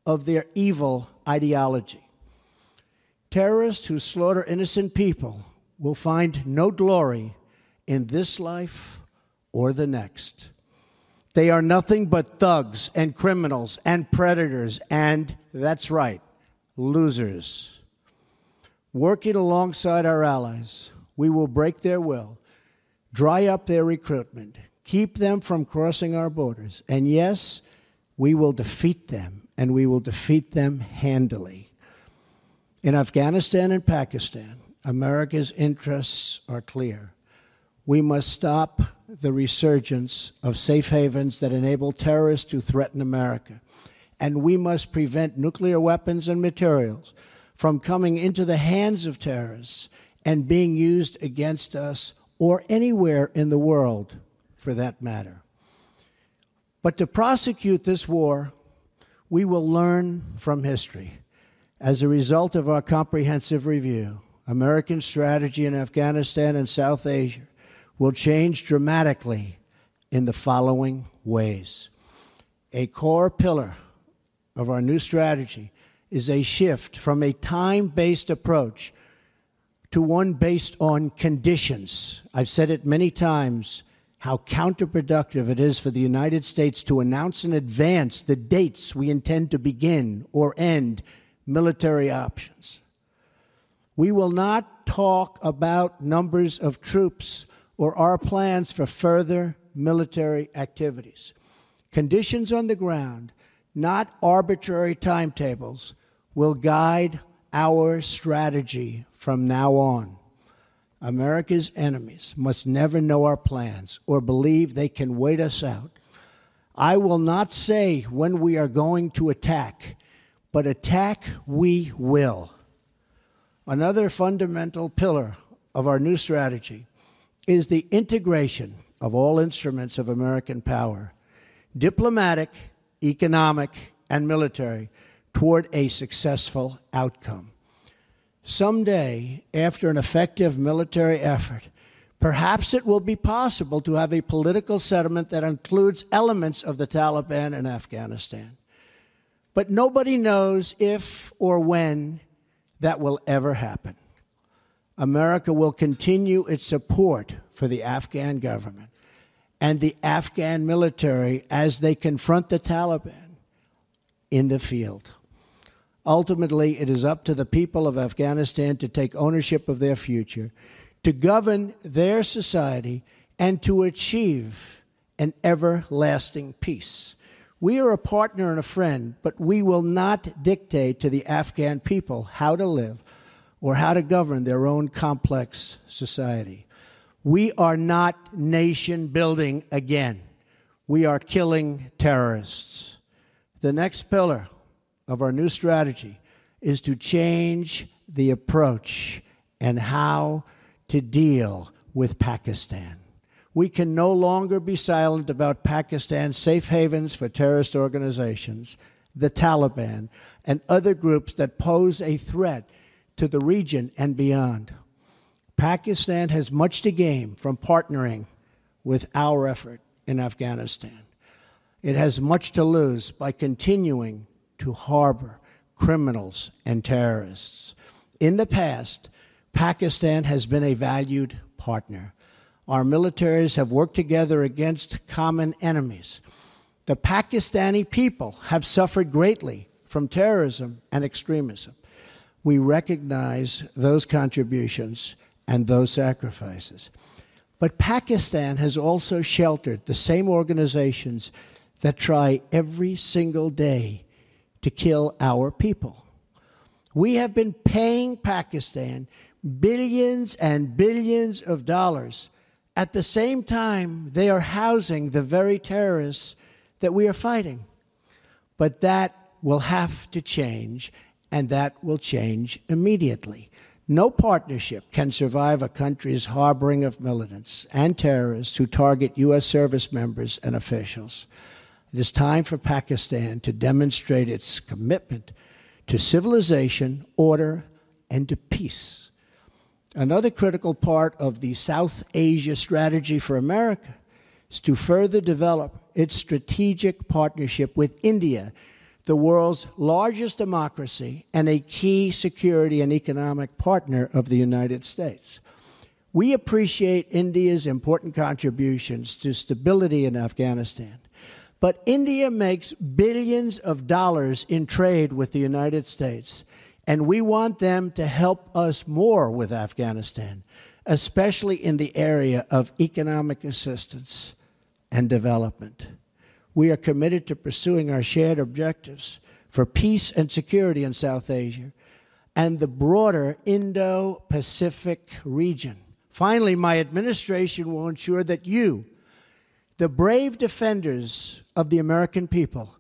of their evil ideology. Terrorists who slaughter innocent people will find no glory in this life or the next. They are nothing but thugs and criminals and predators, and that's right, losers. Working alongside our allies, we will break their will, dry up their recruitment, keep them from crossing our borders, and yes, we will defeat them, and we will defeat them handily. In Afghanistan and Pakistan, America's interests are clear. We must stop the resurgence of safe havens that enable terrorists to threaten America. And we must prevent nuclear weapons and materials from coming into the hands of terrorists and being used against us or anywhere in the world for that matter. But to prosecute this war, we will learn from history. As a result of our comprehensive review, American strategy in Afghanistan and South Asia will change dramatically in the following ways. A core pillar of our new strategy is a shift from a time based approach to one based on conditions. I've said it many times how counterproductive it is for the United States to announce in advance the dates we intend to begin or end military options. We will not talk about numbers of troops or our plans for further military activities. Conditions on the ground, not arbitrary timetables, will guide our strategy from now on. America's enemies must never know our plans or believe they can wait us out. I will not say when we are going to attack, but attack we will. Another fundamental pillar of our new strategy is the integration of all instruments of American power diplomatic, economic, and military toward a successful outcome. Someday, after an effective military effort, perhaps it will be possible to have a political settlement that includes elements of the Taliban in Afghanistan. But nobody knows if or when that will ever happen. America will continue its support for the Afghan government and the Afghan military as they confront the Taliban in the field. Ultimately, it is up to the people of Afghanistan to take ownership of their future, to govern their society, and to achieve an everlasting peace. We are a partner and a friend, but we will not dictate to the Afghan people how to live or how to govern their own complex society. We are not nation building again. We are killing terrorists. The next pillar of our new strategy is to change the approach and how to deal with Pakistan. We can no longer be silent about Pakistan's safe havens for terrorist organizations, the Taliban, and other groups that pose a threat to the region and beyond. Pakistan has much to gain from partnering with our effort in Afghanistan. It has much to lose by continuing to harbor criminals and terrorists. In the past, Pakistan has been a valued partner. Our militaries have worked together against common enemies. The Pakistani people have suffered greatly from terrorism and extremism. We recognize those contributions and those sacrifices. But Pakistan has also sheltered the same organizations that try every single day to kill our people. We have been paying Pakistan billions and billions of dollars. At the same time, they are housing the very terrorists that we are fighting. But that will have to change, and that will change immediately. No partnership can survive a country's harboring of militants and terrorists who target U.S. service members and officials. It is time for Pakistan to demonstrate its commitment to civilization, order, and to peace. Another critical part of the South Asia strategy for America is to further develop its strategic partnership with India the world's largest democracy and a key security and economic partner of the United States. We appreciate India's important contributions to stability in Afghanistan. But India makes billions of dollars in trade with the United States, and we want them to help us more with Afghanistan, especially in the area of economic assistance and development we are committed to pursuing our shared objectives for peace and security in South Asia and the broader Indo Pacific region. Finally, my administration will ensure that you, the brave defenders of the American people,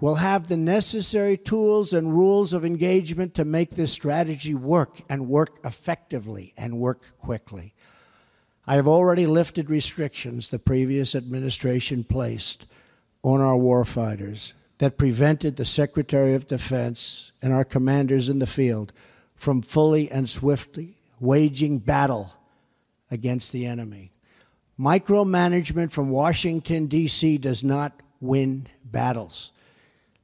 will have the necessary tools and rules of engagement to make this strategy work and work effectively and work quickly. I have already lifted restrictions the previous administration placed on our warfighters that prevented the Secretary of Defense and our commanders in the field from fully and swiftly waging battle against the enemy. Micromanagement from Washington, D.C. does not win battles.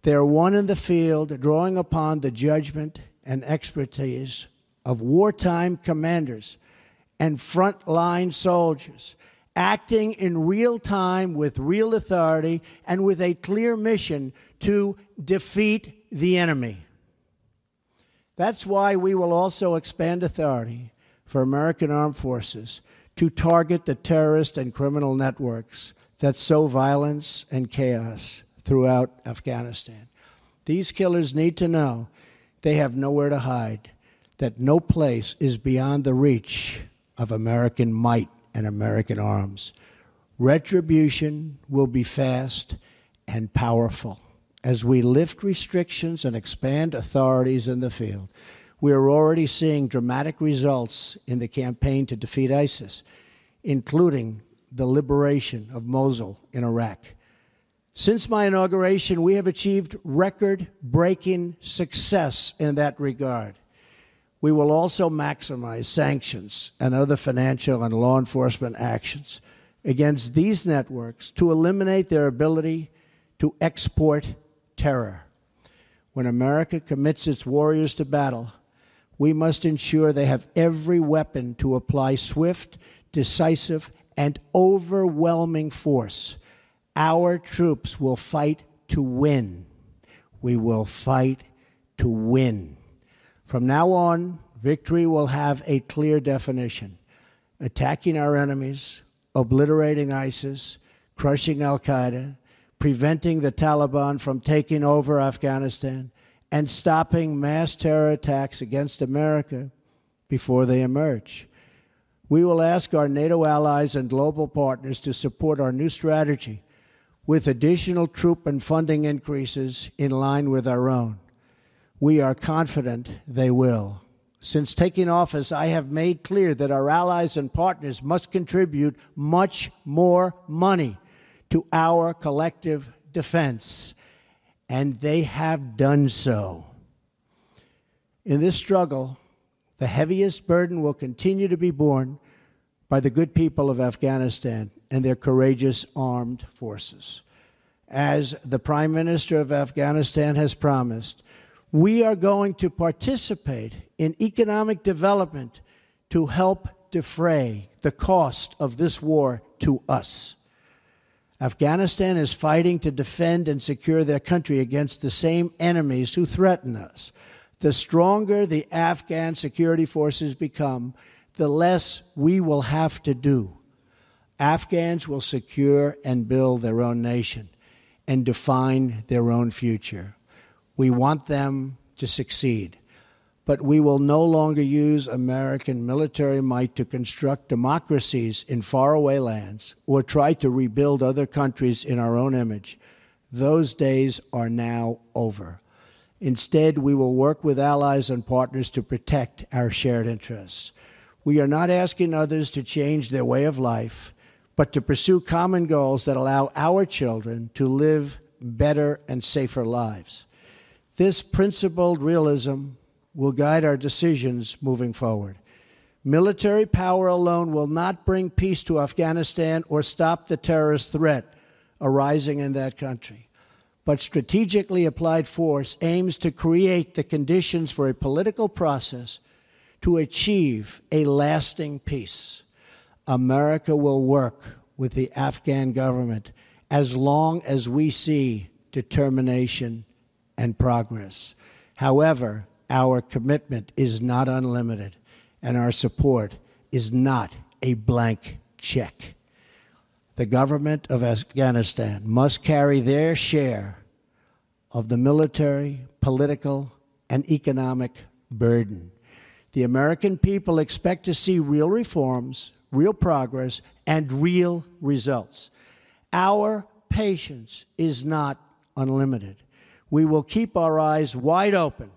They are won in the field, drawing upon the judgment and expertise of wartime commanders and frontline soldiers acting in real time with real authority and with a clear mission to defeat the enemy. That's why we will also expand authority for American armed forces to target the terrorist and criminal networks that sow violence and chaos throughout Afghanistan. These killers need to know they have nowhere to hide, that no place is beyond the reach of American might and American arms. Retribution will be fast and powerful as we lift restrictions and expand authorities in the field. We are already seeing dramatic results in the campaign to defeat ISIS, including the liberation of Mosul in Iraq. Since my inauguration, we have achieved record breaking success in that regard. We will also maximize sanctions and other financial and law enforcement actions against these networks to eliminate their ability to export terror. When America commits its warriors to battle, we must ensure they have every weapon to apply swift, decisive, and overwhelming force. Our troops will fight to win. We will fight to win. From now on, victory will have a clear definition attacking our enemies, obliterating ISIS, crushing Al Qaeda, preventing the Taliban from taking over Afghanistan, and stopping mass terror attacks against America before they emerge. We will ask our NATO allies and global partners to support our new strategy with additional troop and funding increases in line with our own. We are confident they will. Since taking office, I have made clear that our allies and partners must contribute much more money to our collective defense, and they have done so. In this struggle, the heaviest burden will continue to be borne by the good people of Afghanistan and their courageous armed forces. As the Prime Minister of Afghanistan has promised, we are going to participate in economic development to help defray the cost of this war to us. Afghanistan is fighting to defend and secure their country against the same enemies who threaten us. The stronger the Afghan security forces become, the less we will have to do. Afghans will secure and build their own nation and define their own future. We want them to succeed. But we will no longer use American military might to construct democracies in faraway lands or try to rebuild other countries in our own image. Those days are now over. Instead, we will work with allies and partners to protect our shared interests. We are not asking others to change their way of life, but to pursue common goals that allow our children to live better and safer lives. This principled realism will guide our decisions moving forward. Military power alone will not bring peace to Afghanistan or stop the terrorist threat arising in that country. But strategically applied force aims to create the conditions for a political process to achieve a lasting peace. America will work with the Afghan government as long as we see determination and progress. However, our commitment is not unlimited, and our support is not a blank check. The government of Afghanistan must carry their share of the military, political, and economic burden. The American people expect to see real reforms, real progress, and real results. Our patience is not unlimited. We will keep our eyes wide open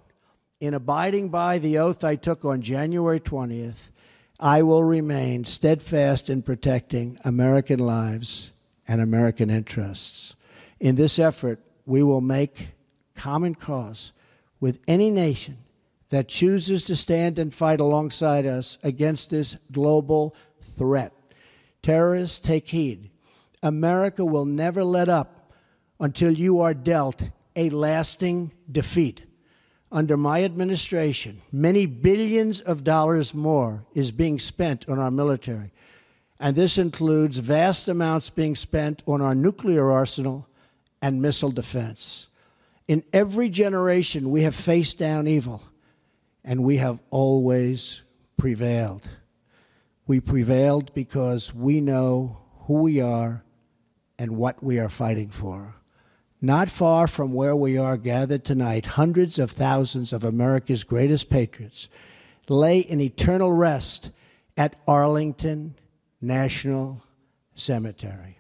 in abiding by the oath I took on January 20th, I will remain steadfast in protecting American lives and American interests. In this effort, we will make common cause with any nation that chooses to stand and fight alongside us against this global threat. Terrorists, take heed. America will never let up until you are dealt a lasting defeat under my administration, many billions of dollars more is being spent on our military. And this includes vast amounts being spent on our nuclear arsenal and missile defense. In every generation, we have faced down evil, and we have always prevailed. We prevailed because we know who we are and what we are fighting for. Not far from where we are gathered tonight, hundreds of thousands of America's greatest patriots lay in eternal rest at Arlington National Cemetery.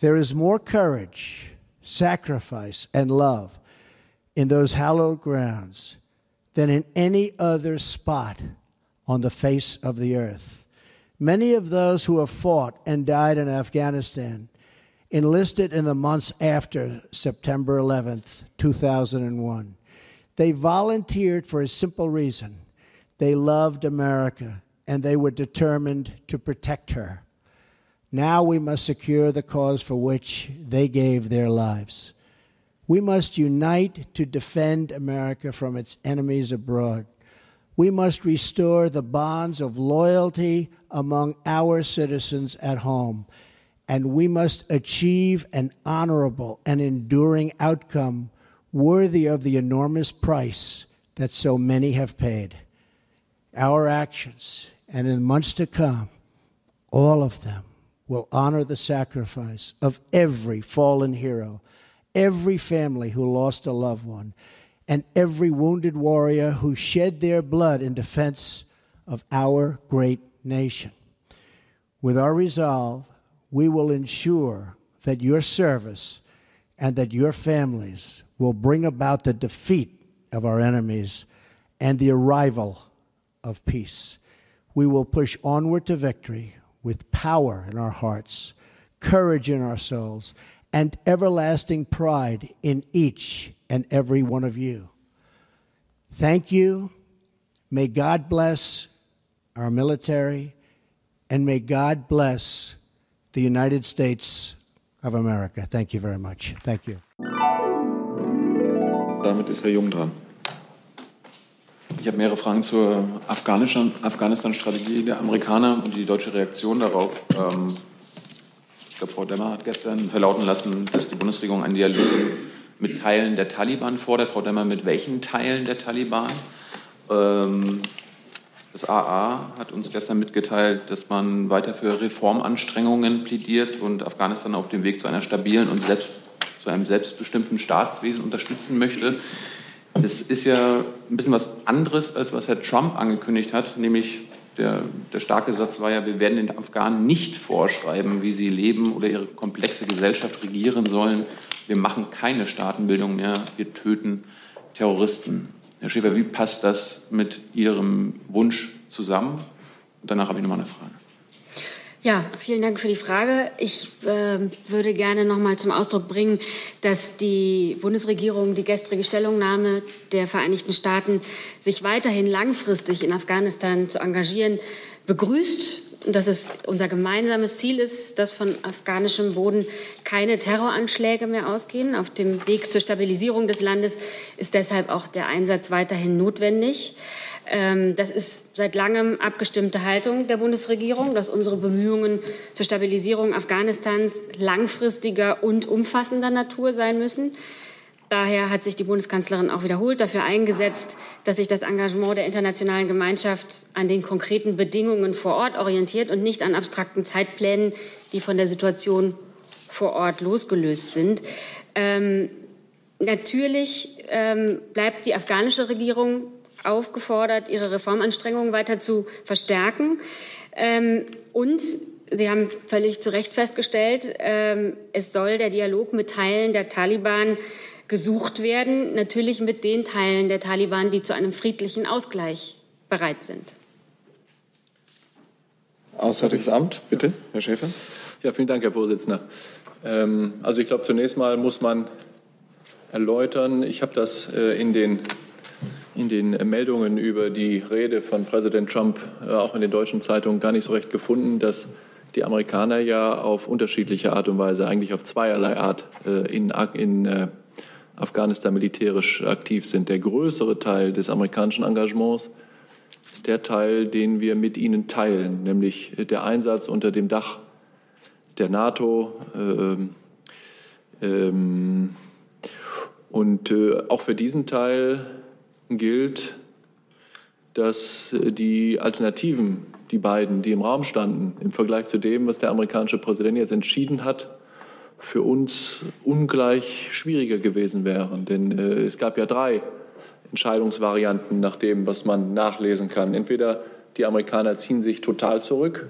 There is more courage, sacrifice, and love in those hallowed grounds than in any other spot on the face of the earth. Many of those who have fought and died in Afghanistan enlisted in the months after September 11th, 2001. They volunteered for a simple reason they loved America and they were determined to protect her. Now we must secure the cause for which they gave their lives. We must unite to defend America from its enemies abroad. We must restore the bonds of loyalty among our citizens at home. And we must achieve an honorable and enduring outcome worthy of the enormous price that so many have paid. Our actions, and in months to come, all of them will honor the sacrifice of every fallen hero, every family who lost a loved one, and every wounded warrior who shed their blood in defense of our great nation. With our resolve, we will ensure that your service and that your families will bring about the defeat of our enemies and the arrival of peace. We will push onward to victory with power in our hearts, courage in our souls, and everlasting pride in each and every one of you. Thank you. May God bless our military, and may God bless the United States of America. Thank you very much. Thank you. Damit ist Herr Jung dran. Ich habe mehrere Fragen zur Afghanistan-Strategie der Amerikaner und die deutsche Reaktion darauf. Ähm, ich glaube, Frau Demmer hat gestern verlauten lassen, dass die Bundesregierung einen Dialog mit Teilen der Taliban fordert. Frau Demmer, mit welchen Teilen der Taliban? Das AA hat uns gestern mitgeteilt, dass man weiter für Reformanstrengungen plädiert und Afghanistan auf dem Weg zu einer stabilen und selbst, zu einem selbstbestimmten Staatswesen unterstützen möchte. Das ist ja ein bisschen was anderes, als was Herr Trump angekündigt hat, nämlich der, der, starke Satz war ja, wir werden den Afghanen nicht vorschreiben, wie sie leben oder ihre komplexe Gesellschaft regieren sollen. Wir machen keine Staatenbildung mehr, wir töten Terroristen. Herr Schäfer, wie passt das mit Ihrem Wunsch zusammen? Und danach habe ich noch mal eine Frage. Ja, vielen Dank für die Frage. Ich äh, würde gerne noch mal zum Ausdruck bringen, dass die Bundesregierung die gestrige Stellungnahme der Vereinigten Staaten, sich weiterhin langfristig in Afghanistan zu engagieren, begrüßt dass es unser gemeinsames Ziel ist, dass von afghanischem Boden keine Terroranschläge mehr ausgehen. Auf dem Weg zur Stabilisierung des Landes ist deshalb auch der Einsatz weiterhin notwendig. Ähm, das ist seit langem abgestimmte Haltung der Bundesregierung, dass unsere Bemühungen zur Stabilisierung Afghanistans langfristiger und umfassender Natur sein müssen. Daher hat sich die Bundeskanzlerin auch wiederholt dafür eingesetzt, dass sich das Engagement der internationalen Gemeinschaft an den konkreten Bedingungen vor Ort orientiert und nicht an abstrakten Zeitplänen, die von der Situation vor Ort losgelöst sind. Ähm, natürlich ähm, bleibt die afghanische Regierung aufgefordert, ihre Reformanstrengungen weiter zu verstärken. Ähm, und Sie haben völlig zu Recht festgestellt, ähm, es soll der Dialog mit Teilen der Taliban gesucht werden, natürlich mit den Teilen der Taliban, die zu einem friedlichen Ausgleich bereit sind. Auswärtiges Amt, bitte, Herr Schäfer. Ja, vielen Dank, Herr Vorsitzender. Ähm, also ich glaube, zunächst mal muss man erläutern, ich habe das äh, in den in den Meldungen über die Rede von Präsident Trump äh, auch in den deutschen Zeitungen gar nicht so recht gefunden, dass die Amerikaner ja auf unterschiedliche Art und Weise, eigentlich auf zweierlei Art äh, in, in Afghanistan militärisch aktiv sind. Der größere Teil des amerikanischen Engagements ist der Teil, den wir mit ihnen teilen, nämlich der Einsatz unter dem Dach der NATO. Ähm, ähm, und äh, auch für diesen Teil gilt, dass die Alternativen, die beiden, die im Raum standen, im Vergleich zu dem, was der amerikanische Präsident jetzt entschieden hat, für uns ungleich schwieriger gewesen wären. Denn äh, es gab ja drei Entscheidungsvarianten nach dem, was man nachlesen kann. Entweder die Amerikaner ziehen sich total zurück,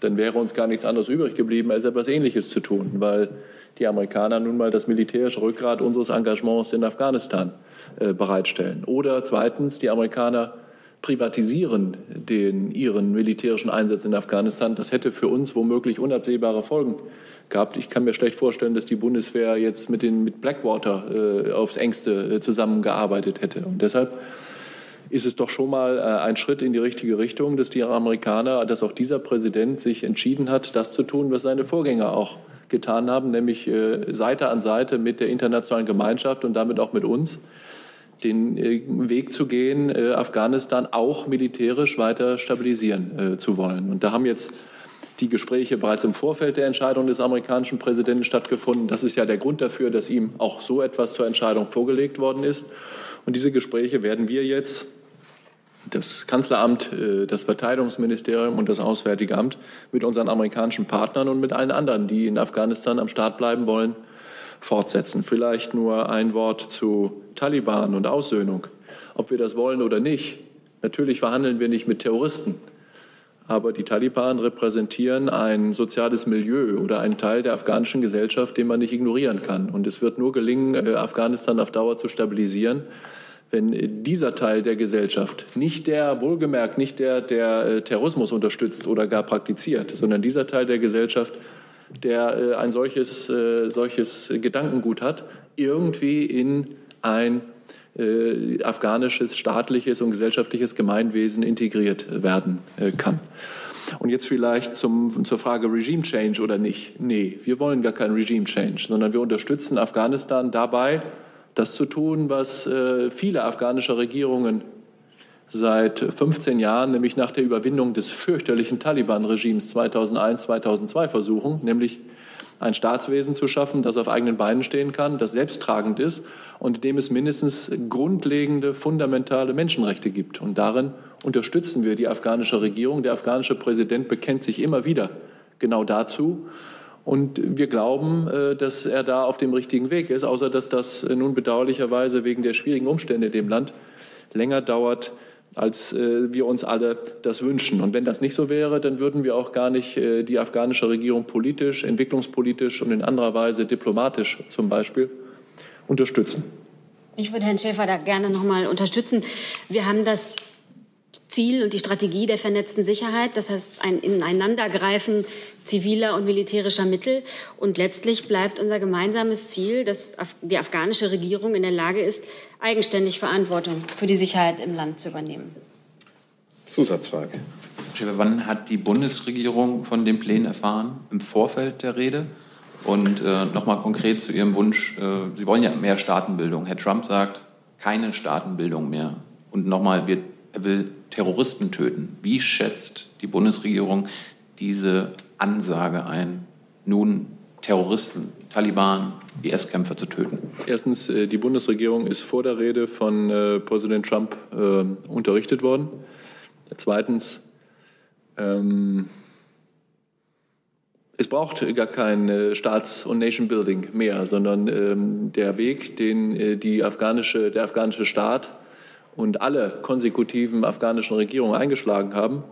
dann wäre uns gar nichts anderes übrig geblieben, als etwas Ähnliches zu tun, weil die Amerikaner nun mal das militärische Rückgrat unseres Engagements in Afghanistan äh, bereitstellen. Oder zweitens, die Amerikaner privatisieren den ihren militärischen Einsatz in Afghanistan, das hätte für uns womöglich unabsehbare Folgen gehabt. Ich kann mir schlecht vorstellen, dass die Bundeswehr jetzt mit, den, mit Blackwater äh, aufs engste äh, zusammengearbeitet hätte. Und deshalb ist es doch schon mal äh, ein Schritt in die richtige Richtung, dass die Amerikaner, dass auch dieser Präsident sich entschieden hat, das zu tun, was seine Vorgänger auch getan haben, nämlich äh, Seite an Seite mit der internationalen Gemeinschaft und damit auch mit uns den äh, Weg zu gehen, äh, Afghanistan auch militärisch weiter stabilisieren äh, zu wollen. Und da haben jetzt die Gespräche bereits im Vorfeld der Entscheidung des amerikanischen Präsidenten stattgefunden. Das ist ja der Grund dafür, dass ihm auch so etwas zur Entscheidung vorgelegt worden ist. Und diese Gespräche werden wir jetzt, das Kanzleramt, das Verteidigungsministerium und das Auswärtige Amt, mit unseren amerikanischen Partnern und mit allen anderen, die in Afghanistan am Start bleiben wollen, fortsetzen. Vielleicht nur ein Wort zu Taliban und Aussöhnung. Ob wir das wollen oder nicht, natürlich verhandeln wir nicht mit Terroristen. Aber die Taliban repräsentieren ein soziales Milieu oder einen Teil der afghanischen Gesellschaft, den man nicht ignorieren kann. Und es wird nur gelingen, äh, Afghanistan auf Dauer zu stabilisieren, wenn dieser Teil der Gesellschaft, nicht der, wohlgemerkt, nicht der, der äh, Terrorismus unterstützt oder gar praktiziert, sondern dieser Teil der Gesellschaft der äh, ein solches, äh, solches Gedankengut hat, irgendwie in ein äh, afghanisches staatliches und gesellschaftliches Gemeinwesen integriert werden kann. Und jetzt vielleicht zum, zur Frage Regime Change oder nicht. Nee, wir wollen gar kein Regime Change, sondern wir unterstützen Afghanistan dabei, das zu tun, was äh, viele afghanische Regierungen seit 15 Jahren, nämlich nach der Überwindung des fürchterlichen Taliban-Regimes 2001, 2002 versuchen, nämlich ein Staatswesen zu schaffen, das auf eigenen Beinen stehen kann, das selbsttragend ist und in dem es mindestens grundlegende, fundamentale Menschenrechte gibt. Und darin unterstützen wir die afghanische Regierung. Der afghanische Präsident bekennt sich immer wieder genau dazu. Und wir glauben, äh, dass er da auf dem richtigen Weg ist, außer dass das nun bedauerlicherweise wegen der schwierigen Umstände in dem Land länger dauert, als äh, wir uns alle das wünschen. Und wenn das nicht so wäre, dann würden wir auch gar nicht äh, die afghanische Regierung politisch, entwicklungspolitisch und in anderer Weise diplomatisch zum Beispiel unterstützen. Ich würde Herrn Schäfer da gerne noch mal unterstützen. Wir haben das Ziel und die Strategie der vernetzten Sicherheit, das heißt ein Ineinandergreifen ziviler und militärischer Mittel. Und letztlich bleibt unser gemeinsames Ziel, dass die afghanische Regierung in der Lage ist, eigenständig Verantwortung für die Sicherheit im Land zu übernehmen. Zusatzfrage. Wann hat die Bundesregierung von den Plänen erfahren? Im Vorfeld der Rede? Und äh, nochmal konkret zu Ihrem Wunsch, äh, Sie wollen ja mehr Staatenbildung. Herr Trump sagt, keine Staatenbildung mehr. Und nochmal, er will Terroristen töten. Wie schätzt die Bundesregierung diese Ansage ein, nun Terroristen, Taliban, IS-Kämpfer zu töten? Erstens, äh, die Bundesregierung ist vor der Rede von äh, Präsident Trump äh, unterrichtet worden. Zweitens, ähm, es braucht gar kein Staats- und Nation-Building mehr, sondern ähm, der Weg, den die afghanische, der afghanische Staat und alle konsekutiven afghanischen Regierungen eingeschlagen haben,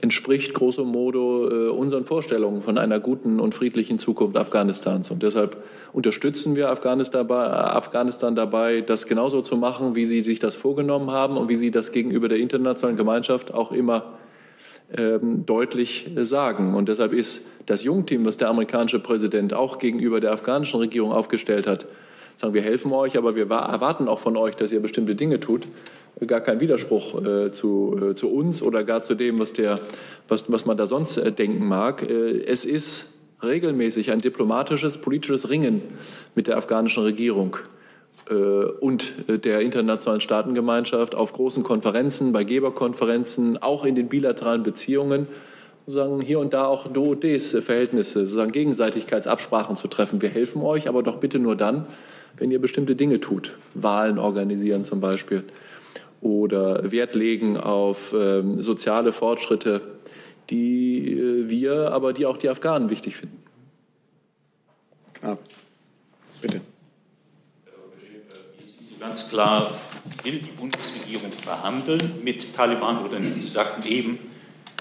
entspricht grosso modo äh, unseren Vorstellungen von einer guten und friedlichen Zukunft Afghanistans. Und deshalb unterstützen wir Afghanistan dabei, Afghanistan dabei, das genauso zu machen, wie sie sich das vorgenommen haben und wie sie das gegenüber der internationalen Gemeinschaft auch immer ähm, deutlich sagen. Und deshalb ist das Jungteam, was der amerikanische Präsident auch gegenüber der afghanischen Regierung aufgestellt hat, sagen, wir helfen euch, aber wir erwarten auch von euch, dass ihr bestimmte Dinge tut, gar kein Widerspruch äh, zu, äh, zu uns oder gar zu dem, was, der, was, was man da sonst äh, denken mag. Äh, es ist regelmäßig ein diplomatisches, politisches Ringen mit der afghanischen Regierung äh, und äh, der internationalen Staatengemeinschaft auf großen Konferenzen, bei Geberkonferenzen, auch in den bilateralen Beziehungen sozusagen hier und da auch Do-Des-Verhältnisse, sozusagen Gegenseitigkeitsabsprachen zu treffen. Wir helfen euch, aber doch bitte nur dann, wenn ihr bestimmte Dinge tut. Wahlen organisieren zum Beispiel oder Wert legen auf ähm, soziale Fortschritte, die äh, wir, aber die auch die Afghanen wichtig finden. Knapp. Bitte. Ganz klar, will die Bundesregierung verhandeln mit Taliban oder nicht? Sie sagten eben,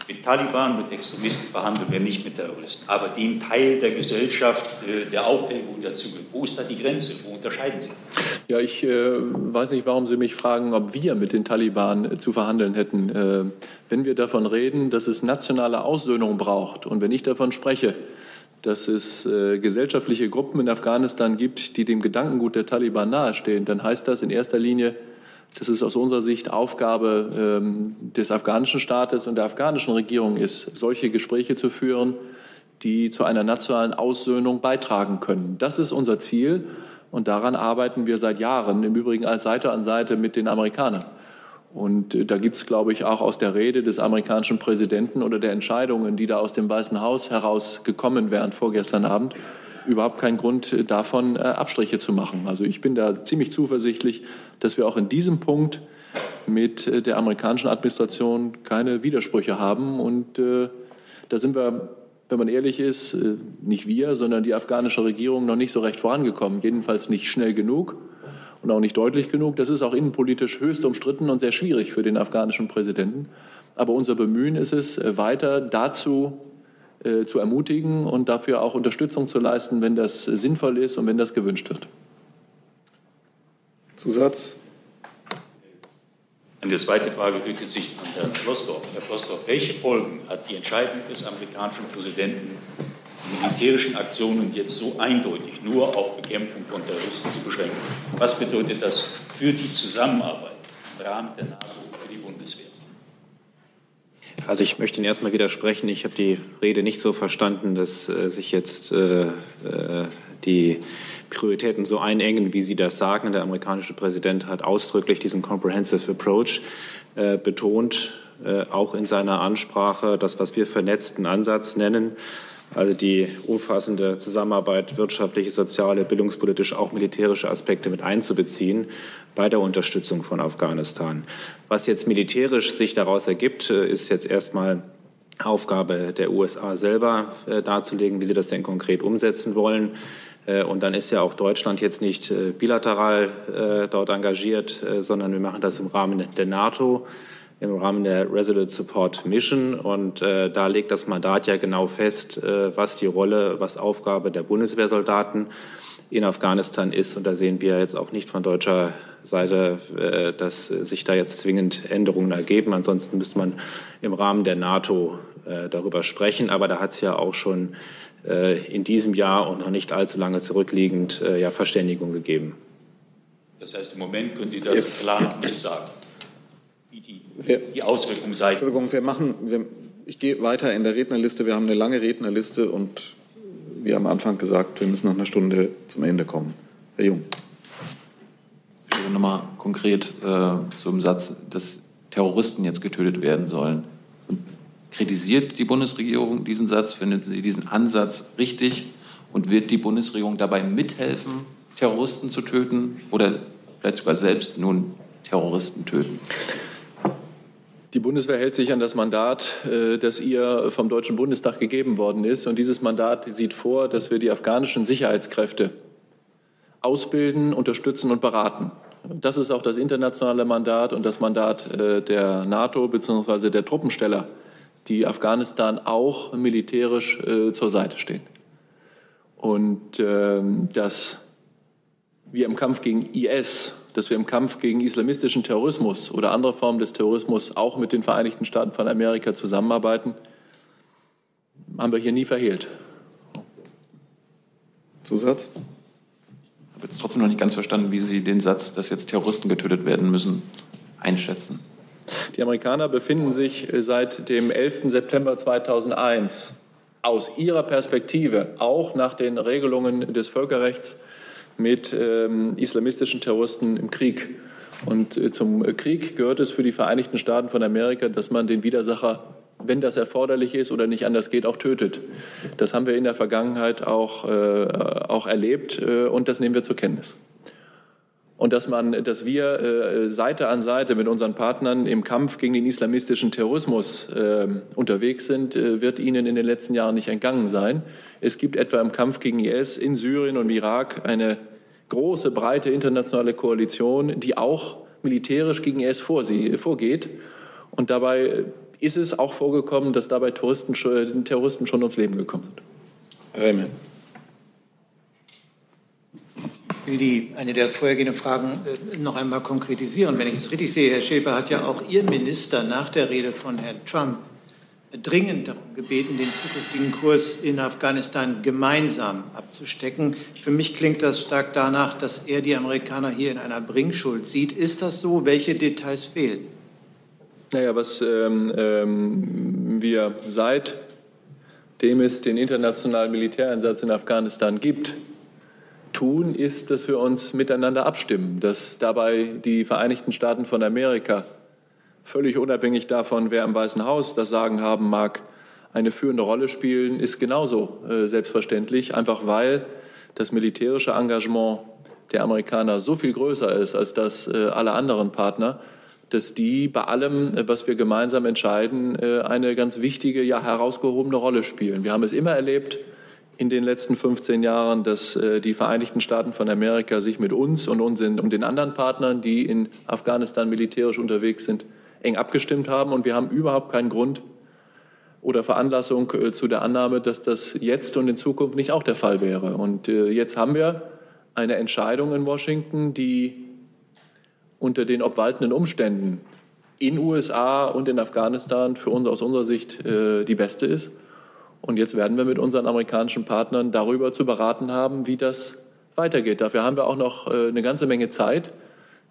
Mit Taliban, mit Extremisten verhandeln wir nicht mit Terroristen, aber den Teil der Gesellschaft, äh, der auch irgendwo dazugehört. Wo ist da die Grenze? Wo unterscheiden Sie? Ja, ich äh, weiß nicht, warum Sie mich fragen, ob wir mit den Taliban äh, zu verhandeln hätten. Äh, wenn wir davon reden, dass es nationale Aussöhnung braucht und wenn ich davon spreche, dass es äh, gesellschaftliche Gruppen in Afghanistan gibt, die dem Gedankengut der Taliban nahestehen, dann heißt das in erster Linie, dass es aus unserer Sicht Aufgabe ähm, des afghanischen Staates und der afghanischen Regierung ist, solche Gespräche zu führen, die zu einer nationalen Aussöhnung beitragen können. Das ist unser Ziel und daran arbeiten wir seit Jahren, im Übrigen als Seite an Seite mit den Amerikanern. Und äh, da gibt es, glaube ich, auch aus der Rede des amerikanischen Präsidenten oder der Entscheidungen, die da aus dem Weißen Haus herausgekommen wären vorgestern Abend, überhaupt keinen Grund äh, davon, äh, Abstriche zu machen. Also ich bin da ziemlich zuversichtlich, dass wir auch in diesem Punkt mit äh, der amerikanischen Administration keine Widersprüche haben. Und da sind wir, wenn man ehrlich ist, nicht wir, sondern die afghanische Regierung noch nicht so recht vorangekommen. Jedenfalls nicht schnell genug und auch nicht deutlich genug. Das ist auch innenpolitisch höchst umstritten und sehr schwierig für den afghanischen Präsidenten. Aber unser Bemühen ist es, weiter dazu äh, zu ermutigen und dafür auch Unterstützung zu leisten, wenn das sinnvoll ist und wenn das gewünscht wird. Zusatz? Eine zweite Frage richtet sich an Herrn Flossdorf. Herr Flossdorf, welche Folgen hat die Entscheidung des amerikanischen Präsidenten, die militärischen Aktionen jetzt so eindeutig nur auf Bekämpfung von Terroristen zu beschränken? Was bedeutet das für die Zusammenarbeit im Rahmen der NATO für die Bundeswehr? Also ich möchte Ihnen erstmal widersprechen. Ich habe die Rede nicht so verstanden, dass äh, sich jetzt äh, äh, die Prioritäten so einengen, wie Sie das sagen. Der amerikanische Präsident hat ausdrücklich diesen Comprehensive Approach äh, betont, äh, auch in seiner Ansprache, das, was wir vernetzten Ansatz nennen also die umfassende Zusammenarbeit, wirtschaftliche, soziale, bildungspolitische, auch militärische Aspekte mit einzubeziehen bei der Unterstützung von Afghanistan. Was jetzt militärisch sich daraus ergibt, äh, ist jetzt erstmal Aufgabe der USA selber äh, darzulegen, wie sie das denn konkret umsetzen wollen. Äh, und dann ist ja auch Deutschland jetzt nicht bilateral dort engagiert, sondern wir machen das im Rahmen der NATO im Rahmen der Resolute Support Mission. Und äh, da legt das Mandat ja genau fest, äh, was die Rolle, was Aufgabe der Bundeswehrsoldaten in Afghanistan ist. Und da sehen wir jetzt auch nicht von deutscher Seite, äh, dass sich da jetzt zwingend Änderungen ergeben. Ansonsten müsste man im Rahmen der NATO äh, darüber sprechen. Aber da hat es ja auch schon äh, in diesem Jahr und noch nicht allzu lange zurückliegend äh, ja Verständigung gegeben. Das heißt, im Moment können Sie das Jetzt. klar nicht sagen wir, die Auswirkungen sein. Entschuldigung, wir machen, wir, ich gehe weiter in der Rednerliste. Wir haben eine lange Rednerliste und wie am Anfang gesagt, wir müssen nach einer Stunde zum Ende kommen. Herr Jung. Ich will nochmal konkret äh, zum Satz, dass Terroristen jetzt getötet werden sollen. Und kritisiert die Bundesregierung diesen Satz? Findet sie diesen Ansatz richtig? Und wird die Bundesregierung dabei mithelfen, Terroristen zu töten oder vielleicht sogar selbst nun Terroristen töten? Die Bundeswehr hält sich an das Mandat, äh, das ihr vom Deutschen Bundestag gegeben worden ist. Und dieses Mandat sieht vor, dass wir die afghanischen Sicherheitskräfte ausbilden, unterstützen und beraten. Das ist auch das internationale Mandat und das Mandat äh, der NATO bzw. der Truppensteller, die Afghanistan auch militärisch äh, zur Seite stehen. Und ähm, dass wir im Kampf gegen IS dass wir im Kampf gegen islamistischen Terrorismus oder andere Formen des Terrorismus auch mit den Vereinigten Staaten von Amerika zusammenarbeiten, haben wir hier nie verhehlt. Zusatz? Ich habe jetzt trotzdem noch nicht ganz verstanden, wie Sie den Satz, dass jetzt Terroristen getötet werden müssen, einschätzen. Die Amerikaner befinden sich seit dem 11. September 2001 aus ihrer Perspektive, auch nach den Regelungen des Völkerrechts, mit ähm, islamistischen Terroristen im Krieg. Und äh, zum Krieg gehört es für die Vereinigten Staaten von Amerika, dass man den Widersacher, wenn das erforderlich ist oder nicht anders geht, auch tötet. Das haben wir in der Vergangenheit auch, äh, auch erlebt äh, und das nehmen wir zur Kenntnis. Und dass, man, dass wir äh, Seite an Seite mit unseren Partnern im Kampf gegen den islamistischen Terrorismus äh, unterwegs sind, äh, wird Ihnen in den letzten Jahren nicht entgangen sein. Es gibt etwa im Kampf gegen IS in Syrien und Irak eine große, breite internationale Koalition, die auch militärisch gegen IS vorgeht und dabei ist es auch vorgekommen, dass dabei Touristen, Terroristen schon ums Leben gekommen sind. Remen. Ich will die, eine der vorhergehenden Fragen noch einmal konkretisieren. Wenn ich es richtig sehe, Herr Schäfer hat ja auch Ihr Minister nach der Rede von Herrn Trump dringend darum gebeten, den zukünftigen Kurs in Afghanistan gemeinsam abzustecken. Für mich klingt das stark danach, dass er die Amerikaner hier in einer Bringschuld sieht. Ist das so? Welche Details fehlen? Naja, was ähm, ähm, wir seitdem es den internationalen Militäreinsatz in Afghanistan gibt, tun, ist, dass wir uns miteinander abstimmen, dass dabei die Vereinigten Staaten von Amerika völlig unabhängig davon, wer im Weißen Haus das Sagen haben mag, eine führende Rolle spielen, ist genauso äh, selbstverständlich, einfach weil das militärische Engagement der Amerikaner so viel größer ist als das äh, aller anderen Partner, dass die bei allem, äh, was wir gemeinsam entscheiden, äh, eine ganz wichtige, ja herausgehobene Rolle spielen. Wir haben es immer erlebt in den letzten 15 Jahren, dass äh, die Vereinigten Staaten von Amerika sich mit uns und, uns in, und den anderen Partnern, die in Afghanistan militärisch unterwegs sind, eng abgestimmt haben. Und wir haben überhaupt keinen Grund oder Veranlassung äh, zu der Annahme, dass das jetzt und in Zukunft nicht auch der Fall wäre. Und äh, jetzt haben wir eine Entscheidung in Washington, die unter den obwaltenden Umständen in USA und in Afghanistan für uns aus unserer Sicht die beste ist. Und jetzt werden wir mit unseren amerikanischen Partnern darüber zu beraten haben, wie das weitergeht. Dafür haben wir auch noch eine ganze Menge Zeit.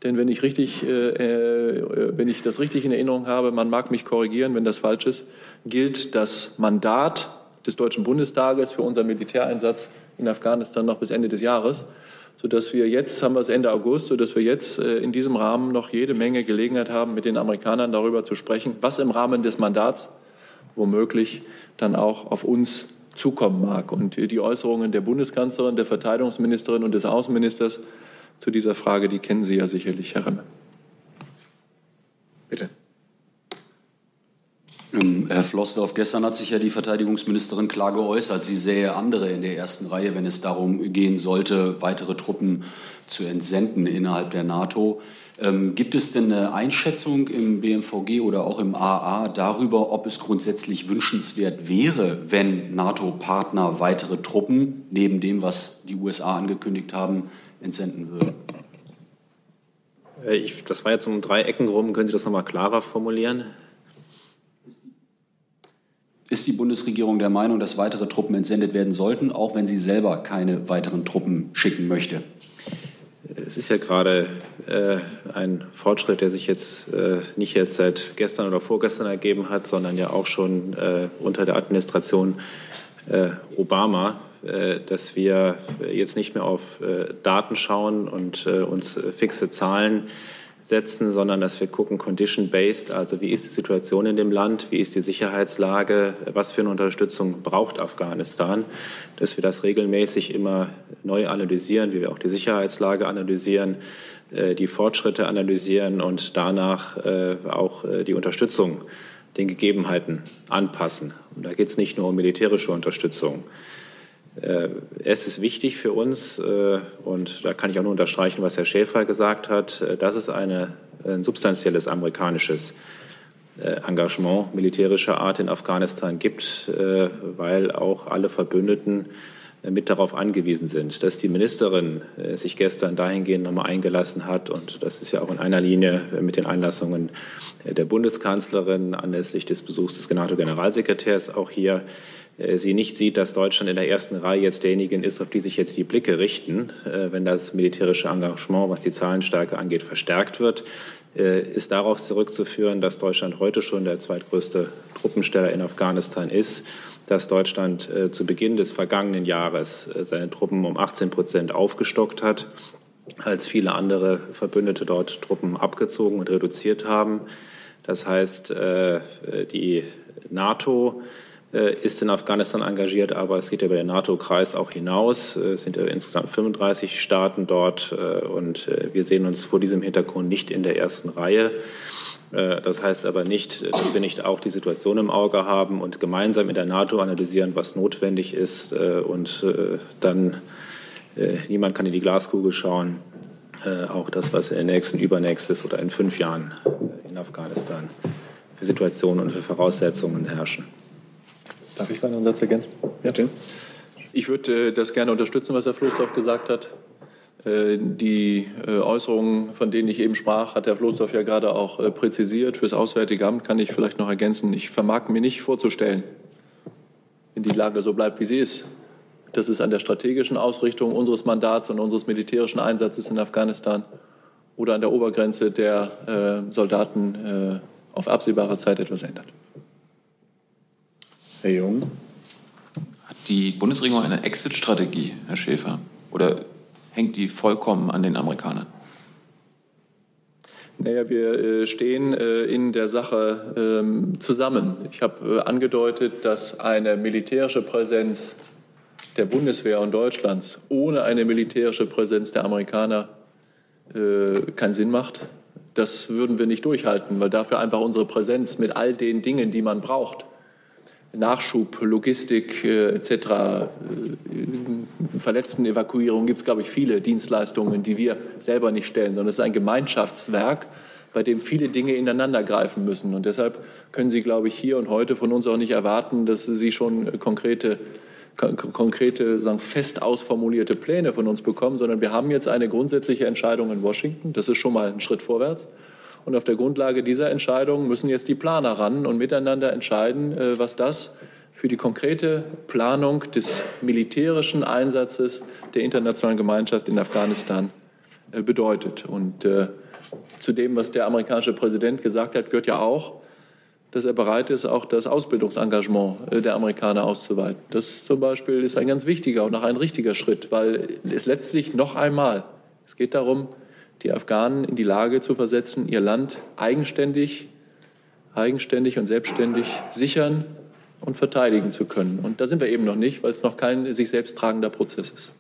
Denn wenn ich, richtig, äh, äh, wenn ich das richtig in Erinnerung habe, man mag mich korrigieren, wenn das falsch ist, gilt das Mandat des Deutschen Bundestages für unseren Militäreinsatz in Afghanistan noch bis Ende des Jahres, sodass wir jetzt, haben wir es Ende August, sodass wir jetzt äh, in diesem Rahmen noch jede Menge Gelegenheit haben, mit den Amerikanern darüber zu sprechen, was im Rahmen des Mandats womöglich dann auch auf uns zukommen mag. Und die Äußerungen der Bundeskanzlerin, der Verteidigungsministerin und des Außenministers zu dieser Frage, die kennen Sie ja sicherlich, Herr Remme. Bitte. Ähm, Herr Flossdorf, gestern hat sich ja die Verteidigungsministerin klar geäußert. Sie sähe andere in der ersten Reihe, wenn es darum gehen sollte, weitere Truppen zu entsenden innerhalb der NATO. Ähm, gibt es denn eine Einschätzung im BMVG oder auch im AA darüber, ob es grundsätzlich wünschenswert wäre, wenn NATO-Partner weitere Truppen neben dem, was die USA angekündigt haben, entsenden würde? Äh, ich, das war jetzt um drei Ecken rum. Können Sie das nochmal klarer formulieren? Ist die Bundesregierung der Meinung, dass weitere Truppen entsendet werden sollten, auch wenn sie selber keine weiteren Truppen schicken möchte? Es ist ja gerade äh, ein Fortschritt, der sich jetzt äh, nicht erst seit gestern oder vorgestern ergeben hat, sondern ja auch schon äh, unter der Administration äh, Obama äh, dass wir jetzt nicht mehr auf äh, Daten schauen und äh, uns fixe Zahlen setzen, sondern dass wir gucken, condition-based, also wie ist die Situation in dem Land, wie ist die Sicherheitslage, was für eine Unterstützung braucht Afghanistan, dass wir das regelmäßig immer neu analysieren, wie wir auch die Sicherheitslage analysieren, die Fortschritte analysieren und danach auch die Unterstützung den Gegebenheiten anpassen. Und da geht es nicht nur um militärische Unterstützung. Äh, es ist wichtig für uns, äh, und da kann ich auch nur unterstreichen, was Herr Schäfer gesagt hat, äh, dass es eine, ein substanzielles amerikanisches Engagement militärischer Art in Afghanistan gibt, weil auch alle Verbündeten mit darauf angewiesen sind. Dass die Ministerin sich gestern dahingehend nochmal eingelassen hat, und das ist ja auch in einer Linie mit den Einlassungen der Bundeskanzlerin anlässlich des Besuchs des NATO-Generalsekretärs auch hier, sie nicht sieht, dass Deutschland in der ersten Reihe jetzt derjenigen ist, auf die sich jetzt die Blicke richten, äh, wenn das militärische Engagement, was die Zahlenstärke angeht, verstärkt wird, äh, ist darauf zurückzuführen, dass Deutschland heute schon der zweitgrößte Truppensteller in Afghanistan ist, dass Deutschland zu Beginn des vergangenen Jahres seine Truppen um 18 Prozent aufgestockt hat, als viele andere Verbündete dort Truppen abgezogen und reduziert haben. Das heißt, die NATO äh, ist in Afghanistan engagiert, aber es geht über den NATO-Kreis auch hinaus. Äh, es sind ja insgesamt 35 Staaten dort äh, und wir sehen uns vor diesem Hintergrund nicht in der ersten Reihe. Das heißt aber nicht, dass wir nicht auch die Situation im Auge haben und gemeinsam in der NATO analysieren, was notwendig ist. Und dann, niemand kann in die Glaskugel schauen, auch das, was in den nächsten, übernächstes oder in fünf Jahren in Afghanistan für Situationen und für Voraussetzungen herrschen. Darf ich einen Satz ergänzen? Bitte. Ich würde äh, das gerne unterstützen, was Herr Floßdorf gesagt hat. Äh, die äh, Äußerungen, von denen ich eben sprach, hat Herr Floßdorf ja gerade auch präzisiert. Fürs Auswärtige Amt kann ich vielleicht noch ergänzen. Ich vermag mir nicht vorzustellen, wenn die Lage so bleibt, wie sie ist, dass es an der strategischen Ausrichtung unseres Mandats und unseres militärischen Einsatzes in Afghanistan oder an der Obergrenze der Soldaten auf absehbare Zeit etwas ändert. Herr Jung. Hat die Bundesregierung eine Exit-Strategie, Herr Schäfer? Oder hängt die vollkommen an den Amerikanern? Naja, wir äh, stehen äh, in der Sache ähm, zusammen. Ich habe äh, angedeutet, dass eine militärische Präsenz der Bundeswehr und Deutschlands ohne eine militärische Präsenz der Amerikaner keinen Sinn macht. Das würden wir nicht durchhalten, weil dafür einfach unsere Präsenz mit all den Dingen, die man braucht, Nachschub, Logistik äh, etc., äh, Verletztenevakuierung gibt es, glaube ich, viele Dienstleistungen, die wir selber nicht stellen, sondern es ist ein Gemeinschaftswerk, bei dem viele Dinge ineinander greifen müssen. Und deshalb können Sie, glaube ich, hier und heute von uns auch nicht erwarten, dass Sie schon konkrete konkrete, sagen, fest ausformulierte Pläne von uns bekommen, sondern wir haben jetzt eine grundsätzliche Entscheidung in Washington. Das ist schon mal ein Schritt vorwärts. Und auf der Grundlage dieser Entscheidung müssen jetzt die Planer ran und miteinander entscheiden, äh, was das für die konkrete Planung des militärischen Einsatzes der internationalen Gemeinschaft in Afghanistan äh, bedeutet. Und äh, zu dem, was der amerikanische Präsident gesagt hat, gehört ja auch, dass er bereit ist, auch das Ausbildungsengagement der Amerikaner auszuweiten. Das zum Beispiel ist ein ganz wichtiger und auch ein richtiger Schritt, weil es letztlich noch einmal, es geht darum, die Afghanen in die Lage zu versetzen, ihr Land eigenständig, eigenständig und selbstständig sichern und verteidigen zu können. Und da sind wir eben noch nicht, weil es noch kein sich selbst tragender Prozess ist.